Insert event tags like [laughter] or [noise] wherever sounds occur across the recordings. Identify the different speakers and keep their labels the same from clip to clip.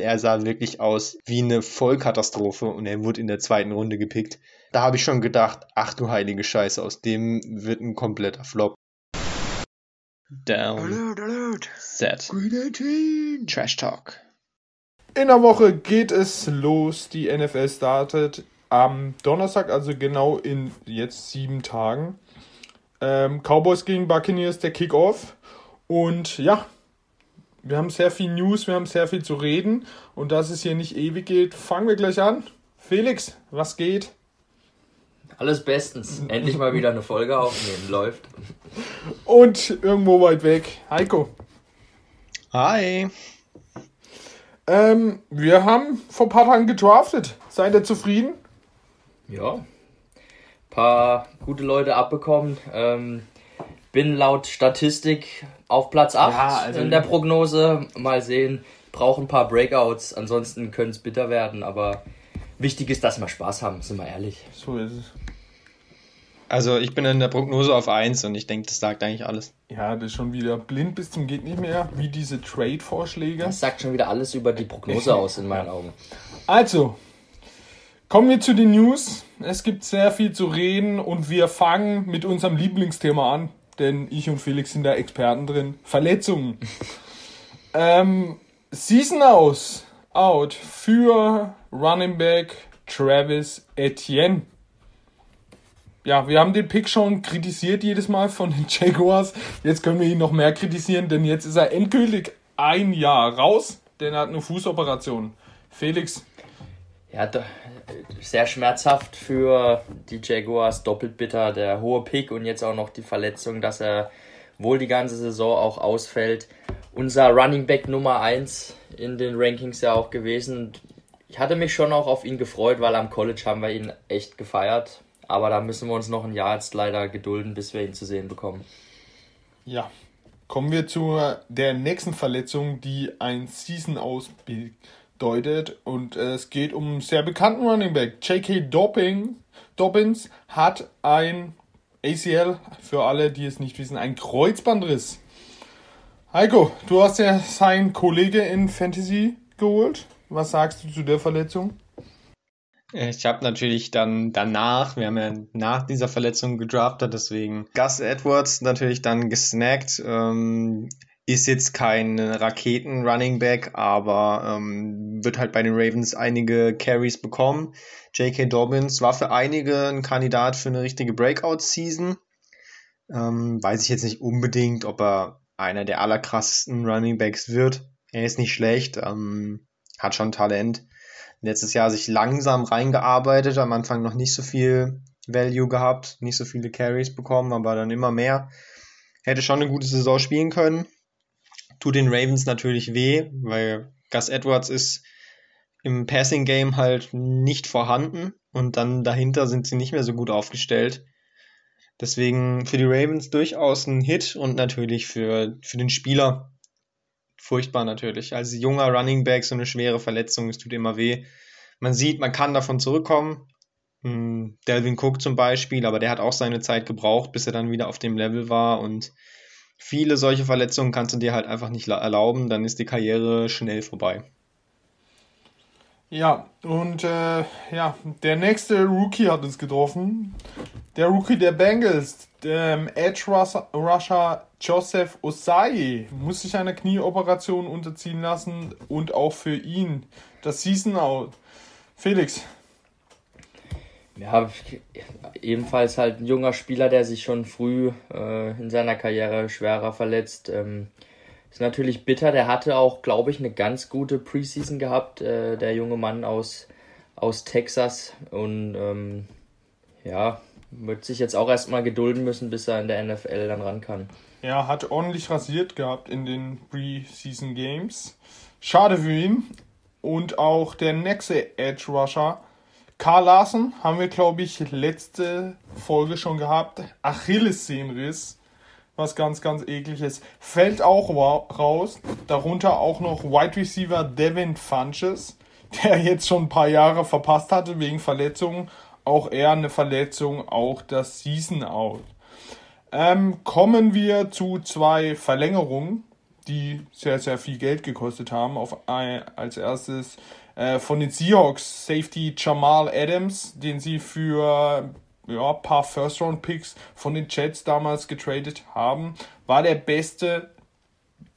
Speaker 1: Er sah wirklich aus wie eine Vollkatastrophe und er wurde in der zweiten Runde gepickt. Da habe ich schon gedacht, ach du heilige Scheiße, aus dem wird ein kompletter Flop. Down. Alert, alert. Set. Trash Talk.
Speaker 2: In der Woche geht es los. Die NFL startet am Donnerstag, also genau in jetzt sieben Tagen. Ähm, Cowboys gegen Buccaneers, der Kickoff. Und ja, wir haben sehr viel News, wir haben sehr viel zu reden. Und dass es hier nicht ewig geht, fangen wir gleich an. Felix, was geht?
Speaker 3: Alles bestens. Endlich mal wieder eine Folge aufnehmen. Läuft.
Speaker 2: Und irgendwo weit weg, Heiko.
Speaker 1: Hi.
Speaker 2: Ähm, wir haben vor ein paar Tagen gedraftet. Seid ihr zufrieden?
Speaker 3: Ja. Ein paar gute Leute abbekommen. Ähm, bin laut Statistik auf Platz 8 ja, also in der Prognose. Mal sehen. Brauchen ein paar Breakouts. Ansonsten könnte es bitter werden. Aber wichtig ist, dass wir Spaß haben, sind wir ehrlich.
Speaker 2: So ist es.
Speaker 1: Also ich bin in der Prognose auf 1 und ich denke, das sagt eigentlich alles.
Speaker 2: Ja, das ist schon wieder blind bis zum geht nicht mehr, wie diese Trade-Vorschläge.
Speaker 3: Das sagt schon wieder alles über die Prognose [laughs] aus in meinen Augen.
Speaker 2: Also, kommen wir zu den News. Es gibt sehr viel zu reden und wir fangen mit unserem Lieblingsthema an, denn ich und Felix sind da Experten drin. Verletzungen. [laughs] ähm, Season aus, out für Running Back Travis Etienne ja, wir haben den Pick schon kritisiert jedes Mal von den [laughs] Jaguars. Jetzt können wir ihn noch mehr kritisieren, denn jetzt ist er endgültig ein Jahr raus, denn er hat eine Fußoperation. Felix.
Speaker 3: Ja, sehr schmerzhaft für die Jaguars, doppelt bitter, der hohe Pick und jetzt auch noch die Verletzung, dass er wohl die ganze Saison auch ausfällt. Unser Running Back Nummer 1 in den Rankings ja auch gewesen. Ich hatte mich schon auch auf ihn gefreut, weil am College haben wir ihn echt gefeiert. Aber da müssen wir uns noch ein Jahr jetzt leider gedulden, bis wir ihn zu sehen bekommen.
Speaker 2: Ja, kommen wir zu der nächsten Verletzung, die ein Season ausbedeutet. Und es geht um einen sehr bekannten Running Back. J.K. Dobbin, Dobbins hat ein ACL, für alle, die es nicht wissen, ein Kreuzbandriss. Heiko, du hast ja seinen Kollege in Fantasy geholt. Was sagst du zu der Verletzung?
Speaker 1: Ich habe natürlich dann danach, wir haben ja nach dieser Verletzung gedraftet, deswegen Gus Edwards natürlich dann gesnackt. Ähm, ist jetzt kein Raketen-Running-Back, aber ähm, wird halt bei den Ravens einige Carries bekommen. J.K. Dobbins war für einige ein Kandidat für eine richtige Breakout-Season. Ähm, weiß ich jetzt nicht unbedingt, ob er einer der allerkrassesten Running Backs wird. Er ist nicht schlecht, ähm, hat schon Talent letztes Jahr sich langsam reingearbeitet, am Anfang noch nicht so viel Value gehabt, nicht so viele Carries bekommen, aber dann immer mehr. Hätte schon eine gute Saison spielen können. Tut den Ravens natürlich weh, weil Gus Edwards ist im Passing Game halt nicht vorhanden und dann dahinter sind sie nicht mehr so gut aufgestellt. Deswegen für die Ravens durchaus ein Hit und natürlich für, für den Spieler furchtbar natürlich. Als junger Running Back so eine schwere Verletzung, es tut immer weh. Man sieht, man kann davon zurückkommen. Hm, Delvin Cook zum Beispiel, aber der hat auch seine Zeit gebraucht, bis er dann wieder auf dem Level war und viele solche Verletzungen kannst du dir halt einfach nicht erlauben, dann ist die Karriere schnell vorbei.
Speaker 2: Ja, und äh, ja, der nächste Rookie hat es getroffen. Der Rookie der Bengals, ähm, Edge Rusher Joseph Osai, muss sich einer Knieoperation unterziehen lassen und auch für ihn das Season Out. Felix.
Speaker 3: Ja, ebenfalls halt ein junger Spieler, der sich schon früh äh, in seiner Karriere schwerer verletzt. Ähm, ist natürlich bitter. Der hatte auch, glaube ich, eine ganz gute Preseason gehabt, äh, der junge Mann aus, aus Texas. Und ähm, ja, wird sich jetzt auch erstmal gedulden müssen, bis er in der NFL dann ran kann.
Speaker 2: Er hat ordentlich rasiert gehabt in den Preseason Games. Schade für ihn. Und auch der nächste Edge Rusher, Carl Larsen, haben wir, glaube ich, letzte Folge schon gehabt. Achillessehnenriss was ganz, ganz ekliges. Fällt auch raus. Darunter auch noch Wide Receiver Devin Funches, der jetzt schon ein paar Jahre verpasst hatte wegen Verletzungen. Auch er eine Verletzung, auch das Season Out. Ähm, kommen wir zu zwei Verlängerungen, die sehr, sehr viel Geld gekostet haben. Auf als erstes äh, von den Seahawks Safety Jamal Adams, den sie für ja, paar First-Round-Picks von den Jets damals getradet haben, war der beste,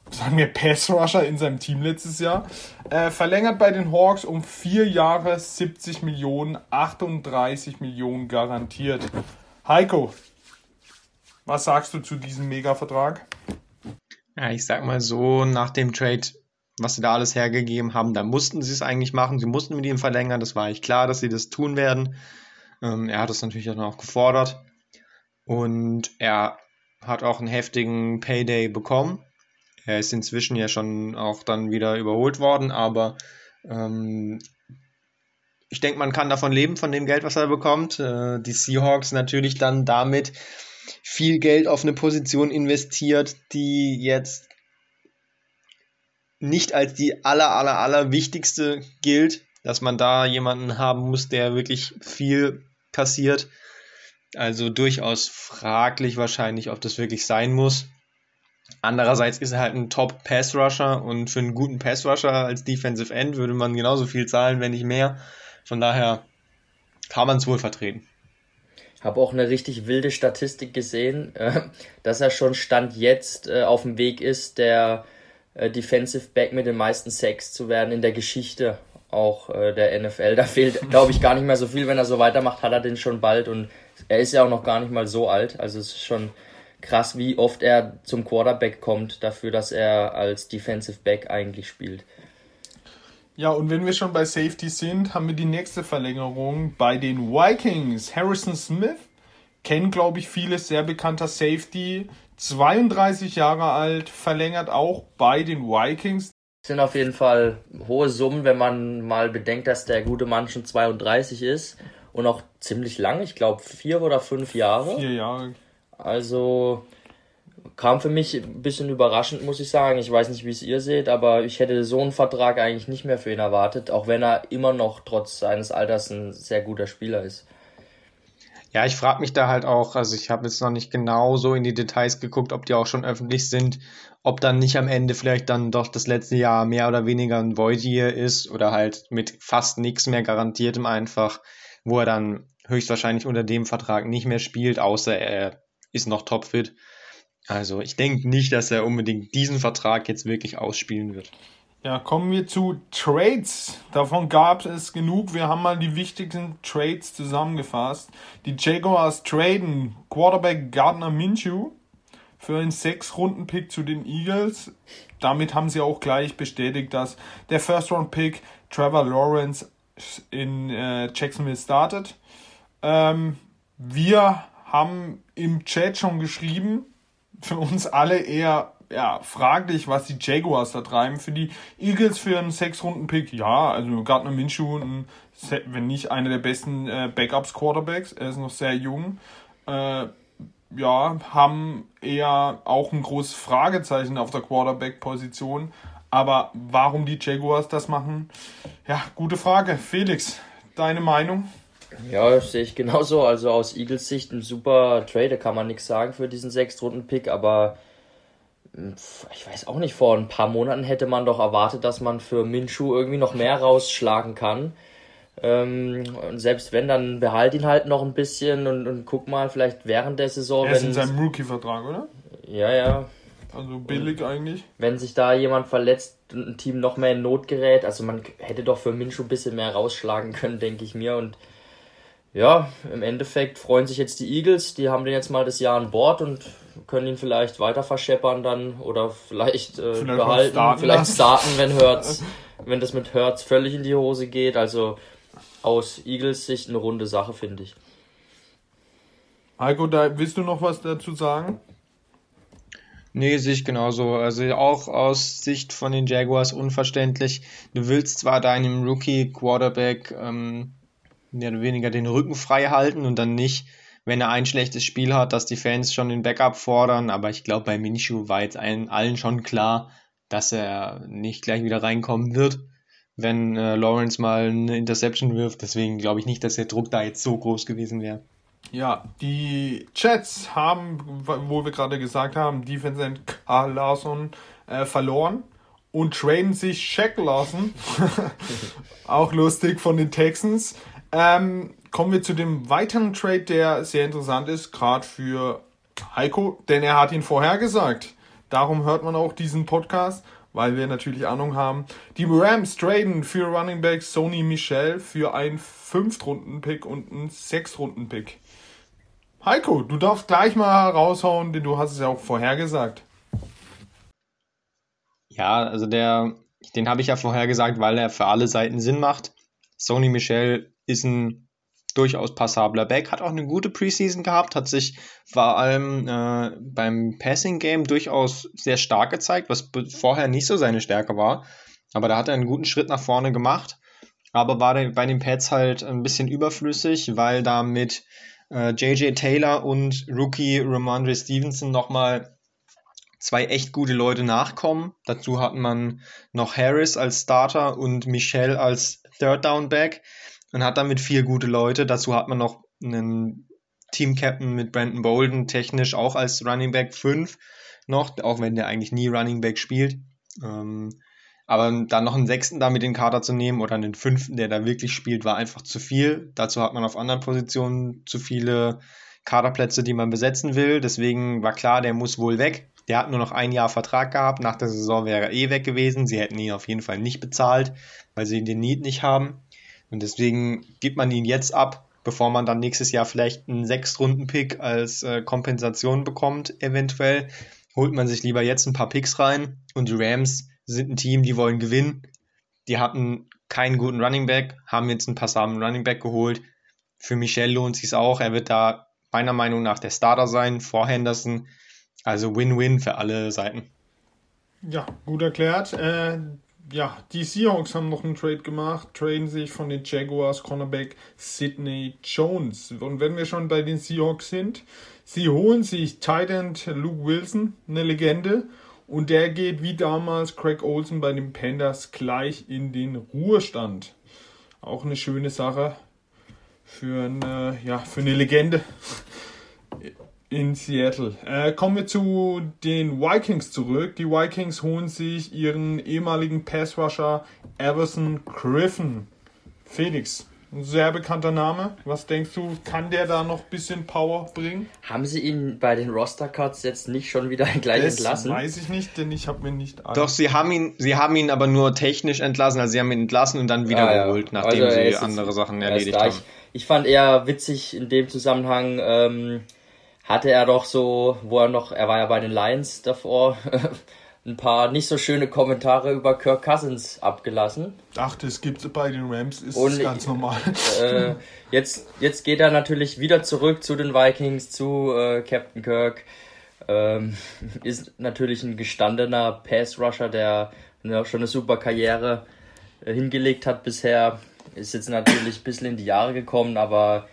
Speaker 2: sagen wir, Pass-Rusher in seinem Team letztes Jahr. Äh, verlängert bei den Hawks um vier Jahre 70 Millionen, 38 Millionen garantiert. Heiko, was sagst du zu diesem Mega-Vertrag?
Speaker 1: Ja, ich sag mal so, nach dem Trade, was sie da alles hergegeben haben, da mussten sie es eigentlich machen. Sie mussten mit ihm verlängern. Das war eigentlich klar, dass sie das tun werden. Ähm, er hat es natürlich dann auch gefordert. Und er hat auch einen heftigen Payday bekommen. Er ist inzwischen ja schon auch dann wieder überholt worden, aber ähm, ich denke, man kann davon leben, von dem Geld, was er bekommt. Äh, die Seahawks natürlich dann damit viel Geld auf eine Position investiert, die jetzt nicht als die aller, aller, aller wichtigste gilt, dass man da jemanden haben muss, der wirklich viel kassiert. Also durchaus fraglich wahrscheinlich, ob das wirklich sein muss. Andererseits ist er halt ein Top-Pass-Rusher und für einen guten Pass-Rusher als Defensive End würde man genauso viel zahlen, wenn nicht mehr. Von daher kann man es wohl vertreten.
Speaker 3: Habe auch eine richtig wilde Statistik gesehen, [laughs] äh, dass er schon Stand jetzt äh, auf dem Weg ist, der Defensive Back mit den meisten Sacks zu werden in der Geschichte auch der NFL. [laughs] Da fehlt, glaube ich, gar nicht mehr so viel. Wenn er so weitermacht, hat er den schon bald und er ist ja auch noch gar nicht mal so alt. Also es ist schon krass, wie oft er zum Quarterback kommt, dafür, dass er als Defensive Back eigentlich spielt.
Speaker 2: Ja, und wenn wir schon bei Safety sind, haben wir die nächste Verlängerung bei den Vikings. Harrison Smith, kennen glaube ich viele, sehr bekannter Safety, 32 Jahre alt, verlängert auch bei den Vikings.
Speaker 3: Das sind auf jeden Fall hohe Summen, wenn man mal bedenkt, dass der gute Mann schon 32 ist und auch ziemlich lang, ich glaube vier oder fünf Jahre.
Speaker 2: Vier Jahre.
Speaker 3: Also kam für mich ein bisschen überraschend, muss ich sagen. Ich weiß nicht, wie es ihr seht, aber ich hätte so einen Vertrag eigentlich nicht mehr für ihn erwartet, auch wenn er immer noch trotz seines Alters ein sehr guter Spieler ist.
Speaker 1: Ja, ich frage mich da halt auch, also ich habe jetzt noch nicht genau so in die Details geguckt, ob die auch schon öffentlich sind, ob dann nicht am Ende vielleicht dann doch das letzte Jahr mehr oder weniger ein Void Year ist oder halt mit fast nichts mehr garantiertem einfach, wo er dann höchstwahrscheinlich unter dem Vertrag nicht mehr spielt, außer er ist noch topfit. Also ich denke nicht, dass er unbedingt diesen Vertrag jetzt wirklich ausspielen wird.
Speaker 2: Ja, kommen wir zu Trades. Davon gab es genug. Wir haben mal die wichtigsten Trades zusammengefasst. Die Jaguars traden Quarterback Gardner Minshew für einen Sechs-Runden-Pick zu den Eagles. Damit haben sie auch gleich bestätigt, dass der First-Round-Pick Trevor Lawrence in äh, Jacksonville startet. Ähm, wir haben im Chat schon geschrieben, für uns alle eher ja, fraglich, was die Jaguars da treiben. Für die Eagles für einen Sechs-Runden-Pick, ja, also Gardner Minshew, ein, wenn nicht einer der besten äh, Backups-Quarterbacks, er ist noch sehr jung. Äh, ja, haben eher auch ein großes Fragezeichen auf der Quarterback-Position. Aber warum die Jaguars das machen? Ja, gute Frage. Felix, deine Meinung?
Speaker 3: Ja, sehe ich genauso. Also aus Eagles Sicht ein super Trade, kann man nichts sagen für diesen Sechstrunden-Pick, aber ich weiß auch nicht, vor ein paar Monaten hätte man doch erwartet, dass man für Minshu irgendwie noch mehr rausschlagen kann. Ähm, und selbst wenn, dann behalt ihn halt noch ein bisschen und, und guck mal, vielleicht während der Saison.
Speaker 2: Er ist in seinem Rookie-Vertrag, oder?
Speaker 3: Ja, ja.
Speaker 2: Also billig eigentlich.
Speaker 3: Wenn sich da jemand verletzt und ein Team noch mehr in Not gerät, also man hätte doch für Minshu ein bisschen mehr rausschlagen können, denke ich mir. Und ja, im Endeffekt freuen sich jetzt die Eagles, die haben den jetzt mal das Jahr an Bord und können ihn vielleicht weiter verscheppern dann oder vielleicht, äh, vielleicht behalten, starten vielleicht starten, wenn [laughs] Hurts, wenn das mit Hurts völlig in die Hose geht. Also aus Eagles Sicht eine runde Sache, finde ich.
Speaker 2: Heiko, da willst du noch was dazu sagen?
Speaker 1: Nee, sehe ich genauso. Also auch aus Sicht von den Jaguars unverständlich. Du willst zwar deinem Rookie-Quarterback ähm, mehr oder weniger den Rücken frei halten und dann nicht, wenn er ein schlechtes Spiel hat, dass die Fans schon den Backup fordern. Aber ich glaube, bei Minshew war jetzt allen, allen schon klar, dass er nicht gleich wieder reinkommen wird, wenn äh, Lawrence mal eine Interception wirft. Deswegen glaube ich nicht, dass der Druck da jetzt so groß gewesen wäre.
Speaker 2: Ja, die Jets haben, wo wir gerade gesagt haben, Defense End Carl Larson äh, verloren und traden sich Shaq Lawson. [laughs] Auch lustig von den Texans. Ähm, kommen wir zu dem weiteren Trade, der sehr interessant ist, gerade für Heiko, denn er hat ihn vorhergesagt. Darum hört man auch diesen Podcast, weil wir natürlich Ahnung haben. Die Rams traden für Running Back Sony Michel für einen 5-Runden-Pick und einen 6-Runden-Pick. Heiko, du darfst gleich mal raushauen, denn du hast es ja auch vorhergesagt.
Speaker 1: Ja, also der, den habe ich ja vorhergesagt, weil er für alle Seiten Sinn macht. Sony Michel ist ein durchaus passabler Back, hat auch eine gute Preseason gehabt, hat sich vor allem äh, beim Passing Game durchaus sehr stark gezeigt, was vorher nicht so seine Stärke war. Aber da hat er einen guten Schritt nach vorne gemacht, aber war bei den Pets halt ein bisschen überflüssig, weil da mit äh, JJ Taylor und Rookie Ramondre Stevenson nochmal zwei echt gute Leute nachkommen. Dazu hat man noch Harris als Starter und Michelle als Third Down Back und hat damit vier gute Leute. Dazu hat man noch einen Team Captain mit Brandon Bolden, technisch auch als Running Back 5 noch, auch wenn der eigentlich nie Running Back spielt. Ähm, aber dann noch einen sechsten da mit den Kader zu nehmen oder einen fünften, der da wirklich spielt, war einfach zu viel. Dazu hat man auf anderen Positionen zu viele Kaderplätze, die man besetzen will. Deswegen war klar, der muss wohl weg. Der hat nur noch ein Jahr Vertrag gehabt. Nach der Saison wäre er eh weg gewesen. Sie hätten ihn auf jeden Fall nicht bezahlt, weil sie den Need nicht haben. Und deswegen gibt man ihn jetzt ab, bevor man dann nächstes Jahr vielleicht einen Sechs-Runden-Pick als äh, Kompensation bekommt, eventuell. Holt man sich lieber jetzt ein paar Picks rein. Und die Rams sind ein Team, die wollen gewinnen. Die hatten keinen guten Running Back, haben jetzt einen passablen Running Back geholt. Für Michel lohnt sich auch. Er wird da meiner Meinung nach der Starter sein vor Henderson. Also Win-Win für alle Seiten.
Speaker 2: Ja, gut erklärt. Äh, ja, die Seahawks haben noch einen Trade gemacht, traden sich von den Jaguars Cornerback Sidney Jones. Und wenn wir schon bei den Seahawks sind, sie holen sich Titan Luke Wilson, eine Legende, und der geht wie damals Craig Olsen bei den Panthers gleich in den Ruhestand. Auch eine schöne Sache für eine, ja, für eine Legende in Seattle. Äh, kommen wir zu den Vikings zurück. Die Vikings holen sich ihren ehemaligen Passrusher Everson Griffin. Felix, ein sehr bekannter Name. Was denkst du, kann der da noch ein bisschen Power bringen?
Speaker 3: Haben sie ihn bei den Roster Cuts jetzt nicht schon wieder [laughs] gleich das entlassen?
Speaker 2: Weiß ich nicht, denn ich habe mir nicht.
Speaker 1: Alle. Doch, sie haben ihn, sie haben ihn aber nur technisch entlassen, also sie haben ihn entlassen und dann wieder ah, geholt, ja. nachdem also, sie andere Sachen erledigt haben.
Speaker 3: Ich, ich, fand eher witzig in dem Zusammenhang. Ähm, hatte er doch so, wo er noch, er war ja bei den Lions davor, [laughs] ein paar nicht so schöne Kommentare über Kirk Cousins abgelassen.
Speaker 2: Ach, das gibt es bei den Rams, ist Und, ganz normal.
Speaker 3: Äh, jetzt, jetzt geht er natürlich wieder zurück zu den Vikings, zu äh, Captain Kirk. Ähm, [laughs] ist natürlich ein gestandener Pass-Rusher, der ne, schon eine super Karriere äh, hingelegt hat bisher. Ist jetzt natürlich ein bisschen in die Jahre gekommen, aber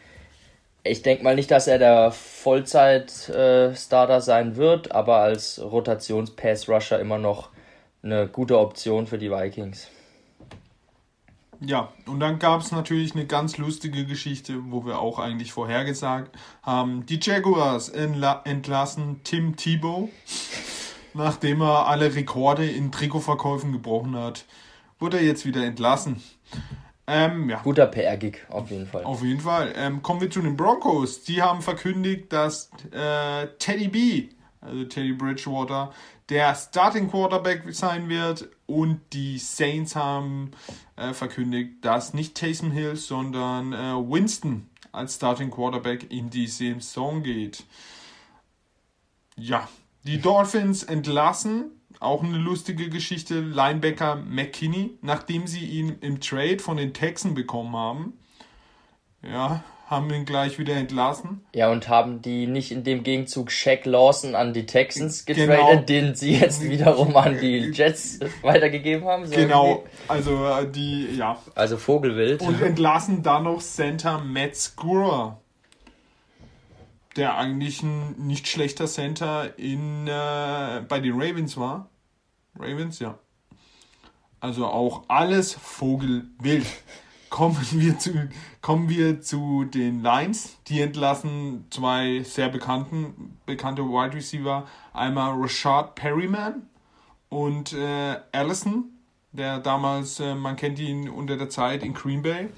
Speaker 3: ich denke mal nicht, dass er der Vollzeit-Starter äh, sein wird, aber als Rotations-Pass-Rusher immer noch eine gute Option für die Vikings.
Speaker 2: Ja, und dann gab es natürlich eine ganz lustige Geschichte, wo wir auch eigentlich vorhergesagt haben. Die Jaguars entlassen Tim Tebow, nachdem er alle Rekorde in Trikotverkäufen gebrochen hat, wurde er jetzt wieder entlassen.
Speaker 3: Ähm, ja. Guter PR-Gig, auf jeden Fall.
Speaker 2: Auf jeden Fall. Ähm, kommen wir zu den Broncos. Die haben verkündigt, dass äh, Teddy B, also Teddy Bridgewater, der Starting Quarterback sein wird. Und die Saints haben äh, verkündigt, dass nicht Taysom Hill, sondern äh, Winston als Starting Quarterback in die Saison geht. Ja, die Dolphins entlassen auch eine lustige Geschichte. Linebacker McKinney, nachdem sie ihn im Trade von den Texans bekommen haben, ja, haben ihn gleich wieder entlassen.
Speaker 3: Ja, und haben die nicht in dem Gegenzug Shaq Lawson an die Texans getradet, genau. den sie jetzt wiederum an die Jets weitergegeben haben.
Speaker 2: So genau, irgendwie. also äh, die, ja.
Speaker 3: Also Vogelwild.
Speaker 2: Und entlassen dann noch Center Matt Scura der eigentlich ein nicht schlechter Center in, äh, bei den Ravens war. Ravens, ja. Also auch alles Vogelwild. [laughs] Kommen wir zu, kommen wir zu den Lions. Die entlassen zwei sehr bekannten, bekannte Wide Receiver. Einmal Rashad Perryman und äh, Allison, der damals, äh, man kennt ihn unter der Zeit in Green Bay.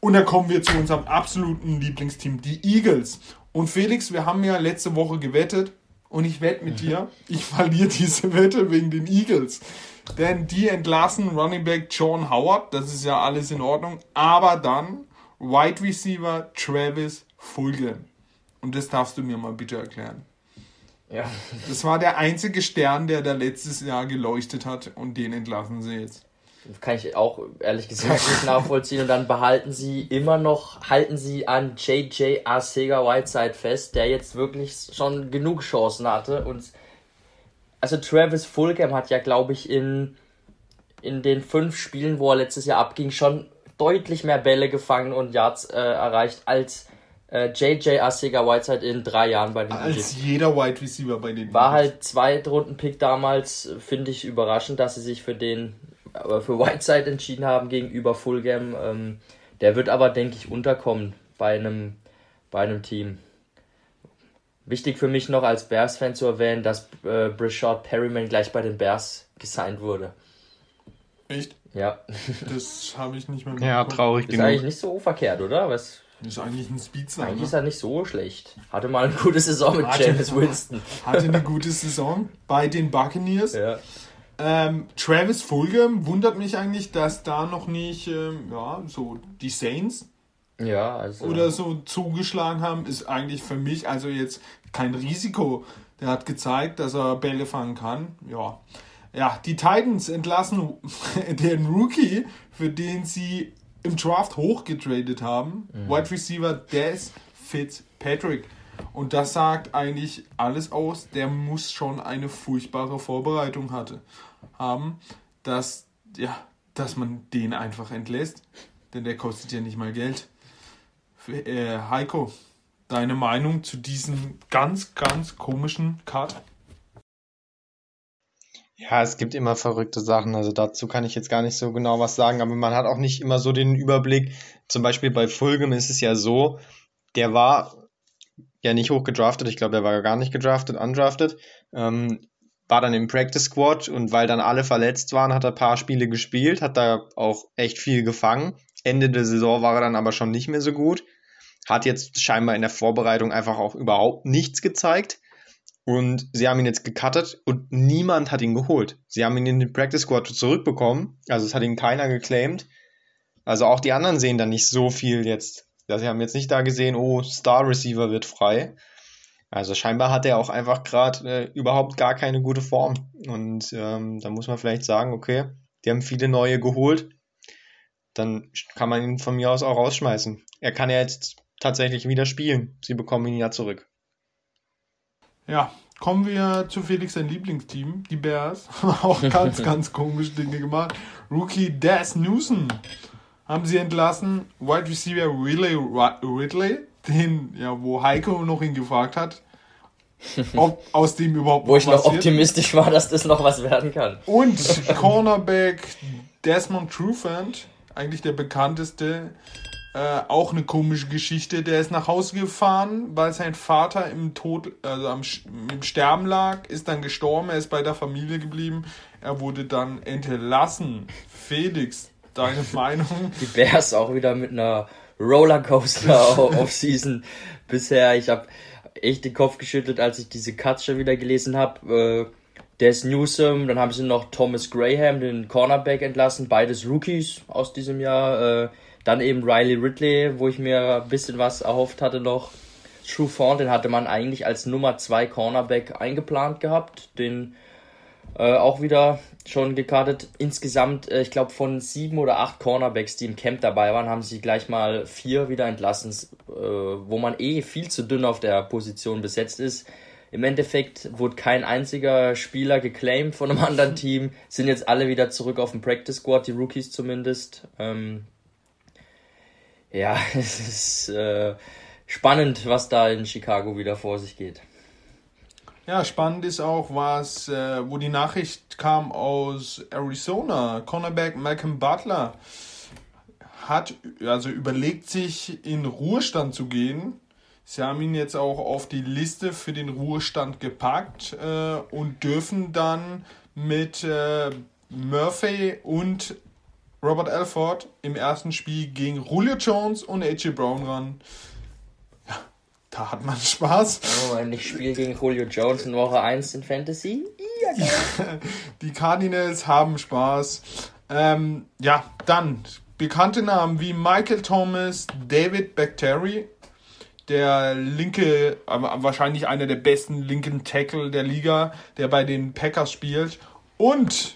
Speaker 2: Und dann kommen wir zu unserem absoluten Lieblingsteam, die Eagles. Und Felix, wir haben ja letzte Woche gewettet und ich wette mit dir, ich verliere diese Wette wegen den Eagles. Denn die entlassen Running Back John Howard, das ist ja alles in Ordnung, aber dann Wide Receiver Travis Fulgham. Und das darfst du mir mal bitte erklären. Ja. Das war der einzige Stern, der da letztes Jahr geleuchtet hat und den entlassen sie jetzt.
Speaker 3: Kann ich auch ehrlich gesagt nicht nachvollziehen. Und dann behalten sie immer noch, halten sie an JJ Arcega Whiteside fest, der jetzt wirklich schon genug Chancen hatte. Und also Travis Fulgham hat ja, glaube ich, in, in den fünf Spielen, wo er letztes Jahr abging, schon deutlich mehr Bälle gefangen und Yards äh, erreicht als äh, JJ Arcega Whiteside in drei Jahren bei den
Speaker 2: Als Eagles. jeder Wide Receiver bei den
Speaker 3: War halt Zweitrunden-Pick damals, finde ich überraschend, dass sie sich für den, für Whiteside entschieden haben gegenüber Fulgham. Ähm, der wird aber, denke ich, unterkommen bei einem, bei einem Team. Wichtig für mich noch als Bears-Fan zu erwähnen, dass äh, Brishard Perryman gleich bei den Bears gesigned wurde.
Speaker 2: Echt?
Speaker 3: Ja.
Speaker 2: Das habe ich nicht mehr
Speaker 1: mitbekommen. Ja, traurig
Speaker 3: Ist genug. eigentlich nicht so verkehrt, oder? Was?
Speaker 2: Ist eigentlich ein Speedster.
Speaker 3: Eigentlich ne? ist er nicht so schlecht. Hatte mal eine gute Saison mit hatte, James Winston.
Speaker 2: Hatte eine gute Saison bei den Buccaneers. Ja. Ähm, Travis Fulgham wundert mich eigentlich, dass da noch nicht ähm, ja, so die Saints
Speaker 3: ja, also.
Speaker 2: oder so zugeschlagen haben. Ist eigentlich für mich also jetzt kein Risiko. Der hat gezeigt, dass er Bälle fangen kann. Ja. Ja, die Titans entlassen [laughs] den Rookie, für den sie im Draft hochgetradet haben. Mhm. Wide Receiver Des Fitzpatrick. Und das sagt eigentlich alles aus. Der muss schon eine furchtbare Vorbereitung hatte, haben, dass, ja, dass man den einfach entlässt. Denn der kostet ja nicht mal Geld. Äh, Heiko, deine Meinung zu diesem ganz, ganz komischen Cut?
Speaker 1: Ja, es gibt immer verrückte Sachen. Also dazu kann ich jetzt gar nicht so genau was sagen, aber man hat auch nicht immer so den Überblick. Zum Beispiel bei Fulgham ist es ja so, der war ja nicht hoch gedraftet. Ich glaube, er war gar nicht gedraftet, undrafted. Ähm, war dann im Practice Squad und weil dann alle verletzt waren, hat er ein paar Spiele gespielt, hat da auch echt viel gefangen. Ende der Saison war er dann aber schon nicht mehr so gut. Hat jetzt scheinbar in der Vorbereitung einfach auch überhaupt nichts gezeigt. Und sie haben ihn jetzt gecuttet und niemand hat ihn geholt. Sie haben ihn in den Practice Squad zurückbekommen. Also es hat ihn keiner geclaimed. Also auch die anderen sehen da nicht so viel jetzt. Sie haben jetzt nicht da gesehen, oh, Star Receiver wird frei. Also scheinbar hat er auch einfach gerade äh, überhaupt gar keine gute Form. Und ähm, da muss man vielleicht sagen, okay, die haben viele neue geholt. Dann kann man ihn von mir aus auch rausschmeißen. Er kann ja jetzt tatsächlich wieder spielen. Sie bekommen ihn ja zurück.
Speaker 2: Ja, kommen wir zu Felix sein Lieblingsteam, die Bears. [laughs] auch ganz, [laughs] ganz komische Dinge gemacht. Rookie Des Newsom haben sie entlassen. Wide Receiver Ridley, Ridley den, ja, wo Heiko noch ihn gefragt hat, ob aus dem überhaupt
Speaker 3: Wo ich noch optimistisch war, dass das noch was werden kann.
Speaker 2: Und [laughs] Cornerback Desmond Trufant, eigentlich der bekannteste äh, auch eine komische Geschichte. Der ist nach Hause gefahren, weil sein Vater im Tod, also am, im Sterben lag, ist dann gestorben, er ist bei der Familie geblieben. Er wurde dann entlassen. Felix, deine [laughs] Meinung?
Speaker 3: Die Bears auch wieder mit einer Rollercoaster [laughs] auf Season bisher. Ich habe echt den Kopf geschüttelt, als ich diese Cuts schon wieder gelesen habe. Äh, Des Newsom, dann haben sie noch Thomas Graham, den Cornerback entlassen, beides Rookies aus diesem Jahr. Äh, dann eben Riley Ridley, wo ich mir ein bisschen was erhofft hatte noch. True Fawn, den hatte man eigentlich als Nummer 2 Cornerback eingeplant gehabt. Den äh, auch wieder schon gekartet. Insgesamt, äh, ich glaube, von sieben oder acht Cornerbacks, die im Camp dabei waren, haben sie gleich mal vier wieder entlassen, äh, wo man eh viel zu dünn auf der Position besetzt ist. Im Endeffekt wurde kein einziger Spieler geclaimed von einem [laughs] anderen Team, sind jetzt alle wieder zurück auf dem Practice Squad, die Rookies zumindest. Ähm, ja, [laughs] es ist äh, spannend, was da in Chicago wieder vor sich geht.
Speaker 2: Ja, spannend ist auch, was, äh, wo die Nachricht kam aus Arizona. Cornerback Malcolm Butler hat, also überlegt sich in Ruhestand zu gehen. Sie haben ihn jetzt auch auf die Liste für den Ruhestand gepackt äh, und dürfen dann mit äh, Murphy und Robert Alford im ersten Spiel gegen Julio Jones und AJ Brown ran. Da hat man Spaß.
Speaker 3: Oh, endlich Spiel gegen Julio Jones in Woche 1 in Fantasy. Ja, [laughs]
Speaker 2: Die Cardinals haben Spaß. Ähm, ja, dann bekannte Namen wie Michael Thomas, David Bacteri, der linke, wahrscheinlich einer der besten linken Tackle der Liga, der bei den Packers spielt. Und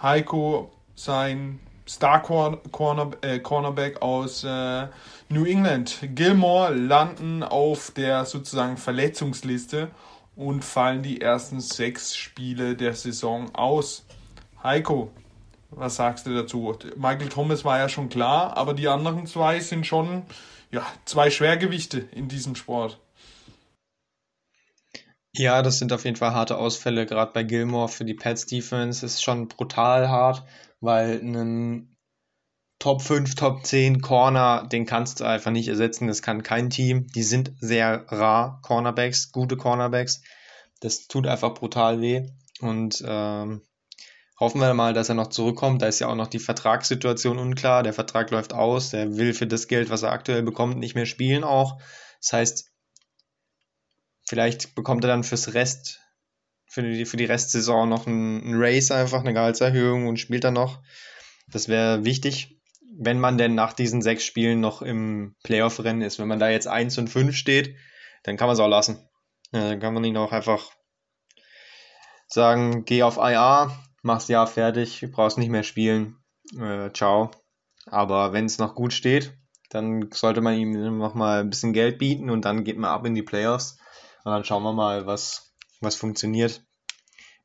Speaker 2: Heiko, sein Star Corner, äh, Cornerback aus äh, New England, Gilmore, landen auf der sozusagen Verletzungsliste und fallen die ersten sechs Spiele der Saison aus. Heiko, was sagst du dazu? Michael Thomas war ja schon klar, aber die anderen zwei sind schon ja, zwei Schwergewichte in diesem Sport.
Speaker 1: Ja, das sind auf jeden Fall harte Ausfälle. Gerade bei Gilmore für die Pets Defense ist schon brutal hart, weil einen Top 5, Top 10 Corner, den kannst du einfach nicht ersetzen. Das kann kein Team. Die sind sehr rar, Cornerbacks, gute Cornerbacks. Das tut einfach brutal weh. Und ähm, hoffen wir mal, dass er noch zurückkommt. Da ist ja auch noch die Vertragssituation unklar. Der Vertrag läuft aus. Der will für das Geld, was er aktuell bekommt, nicht mehr spielen auch. Das heißt, vielleicht bekommt er dann fürs Rest, für die, für die Restsaison noch einen, Race einfach, eine Gehaltserhöhung und spielt dann noch. Das wäre wichtig, wenn man denn nach diesen sechs Spielen noch im Playoff-Rennen ist. Wenn man da jetzt 1 und 5 steht, dann kann man es auch lassen. Ja, dann kann man ihn auch einfach sagen, geh auf IA, machst ja fertig, brauchst nicht mehr spielen, äh, ciao. Aber wenn es noch gut steht, dann sollte man ihm noch mal ein bisschen Geld bieten und dann geht man ab in die Playoffs und dann schauen wir mal, was, was funktioniert.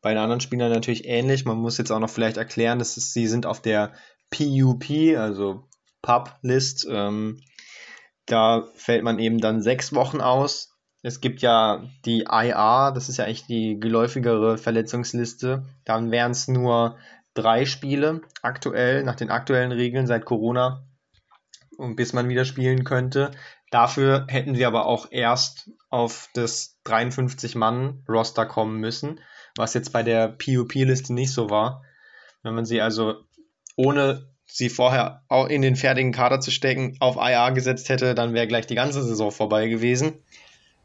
Speaker 1: Bei den anderen Spielern natürlich ähnlich. Man muss jetzt auch noch vielleicht erklären, dass es, sie sind auf der PUP, also Pub-List. Ähm, da fällt man eben dann sechs Wochen aus es gibt ja die IR, das ist ja echt die geläufigere Verletzungsliste. Dann wären es nur drei Spiele aktuell, nach den aktuellen Regeln seit Corona, und bis man wieder spielen könnte. Dafür hätten sie aber auch erst auf das 53-Mann-Roster kommen müssen, was jetzt bei der PUP-Liste nicht so war. Wenn man sie also ohne sie vorher auch in den fertigen Kader zu stecken auf IR gesetzt hätte, dann wäre gleich die ganze Saison vorbei gewesen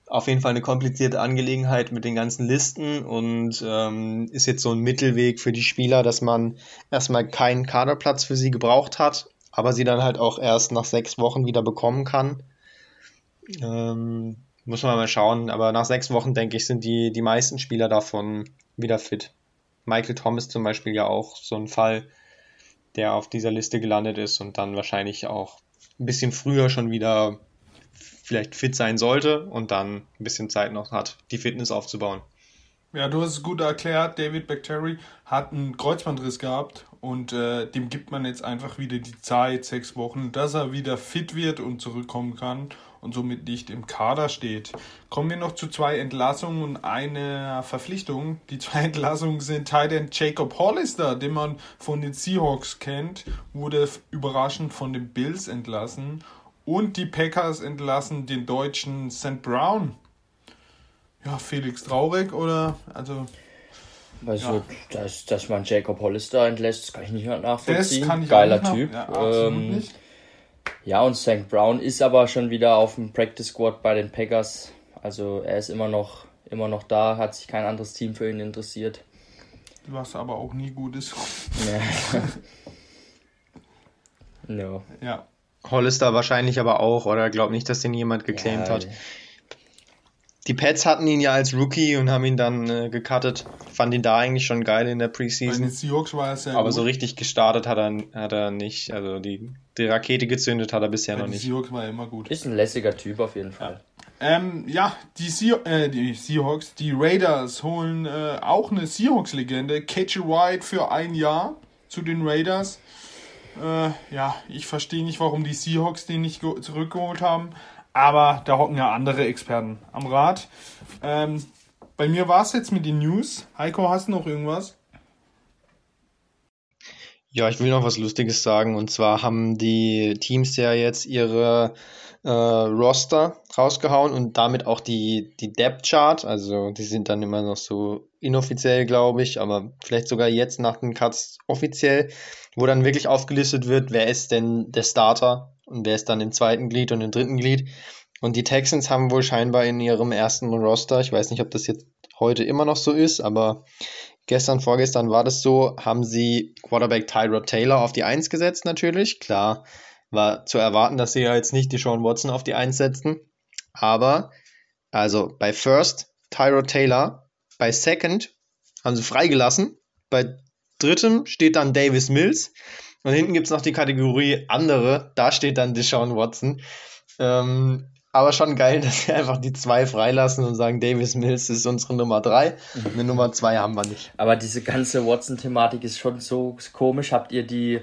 Speaker 1: auf jeden Fall eine komplizierte Angelegenheit mit den ganzen Listen und ähm, ist jetzt so ein Mittelweg für die Spieler, dass man erstmal keinen Kaderplatz für sie gebraucht hat, aber sie dann halt auch erst nach sechs Wochen wieder bekommen kann. Ähm, muss man mal schauen, aber nach sechs Wochen, denke ich, sind die, die meisten Spieler davon wieder fit. Michael Thomas zum Beispiel ja auch so ein Fall, der auf dieser Liste gelandet ist und dann wahrscheinlich auch ein bisschen früher schon wieder vielleicht fit sein sollte und dann ein bisschen Zeit noch hat, die Fitness aufzubauen.
Speaker 2: Ja, du hast es gut erklärt. David Bacteri hat einen Kreuzbandriss gehabt und äh, dem gibt man jetzt einfach wieder die Zeit, sechs Wochen, dass er wieder fit wird und zurückkommen kann und somit nicht im Kader steht. Kommen wir noch zu zwei Entlassungen und einer Verpflichtung. Die zwei [laughs] Entlassungen sind Titan Jacob Hollister, den man von den Seahawks kennt, wurde überraschend von den Bills entlassen und die Packers entlassen den deutschen St. Brown. Ja, Felix traurig oder? Also.
Speaker 3: Also, ja. dass, dass man Jacob Hollister entlässt, das kann ich nicht nachvollziehen. Das kann ich Geiler Typ. Ja, ähm, nicht. Ja, und St. Brown ist aber schon wieder auf dem Practice Squad bei den Packers. Also er ist immer noch, immer noch da, hat sich kein anderes Team für ihn interessiert.
Speaker 2: Was aber auch nie gut ist.
Speaker 3: Ja. [laughs]
Speaker 1: no. Ja. Hollister wahrscheinlich aber auch, oder glaub nicht, dass den jemand geclaimed ja, hat. Die Pets hatten ihn ja als Rookie und haben ihn dann äh, gecuttet. Fand ihn da eigentlich schon geil in der Preseason. Bei den Seahawks war er sehr Aber gut. so richtig gestartet hat er, hat er nicht. Also die, die Rakete gezündet hat er bisher Bei noch nicht.
Speaker 2: Seahawks war er immer gut.
Speaker 3: Ist ein lässiger Typ auf jeden Fall.
Speaker 2: Ja, ähm, ja die, Sea äh, die Seahawks, die Raiders holen äh, auch eine Seahawks-Legende. Catchy White für ein Jahr zu den Raiders. Äh, ja, ich verstehe nicht, warum die Seahawks den nicht zurückgeholt haben. Aber da hocken ja andere Experten am Rad. Ähm, bei mir war es jetzt mit den News. Heiko, hast du noch irgendwas?
Speaker 1: Ja, ich will noch was Lustiges sagen. Und zwar haben die Teams ja jetzt ihre äh, Roster rausgehauen und damit auch die, die Depth Chart. Also die sind dann immer noch so inoffiziell, glaube ich, aber vielleicht sogar jetzt nach den Cuts offiziell, wo dann wirklich aufgelistet wird, wer ist denn der Starter und wer ist dann im zweiten Glied und im dritten Glied. Und die Texans haben wohl scheinbar in ihrem ersten Roster, ich weiß nicht, ob das jetzt heute immer noch so ist, aber Gestern, vorgestern war das so, haben sie Quarterback Tyrod Taylor auf die Eins gesetzt natürlich. Klar, war zu erwarten, dass sie ja jetzt nicht die Sean Watson auf die Eins setzen. Aber, also bei First Tyrod Taylor, bei Second haben sie freigelassen. Bei Drittem steht dann Davis Mills. Und hinten gibt es noch die Kategorie andere. Da steht dann Deshaun Watson. Ähm, aber schon geil, [laughs] dass sie einfach die zwei freilassen und sagen, Davis Mills ist unsere Nummer drei. Eine Nummer zwei haben wir nicht.
Speaker 3: Aber diese ganze Watson-Thematik ist schon so komisch. Habt ihr die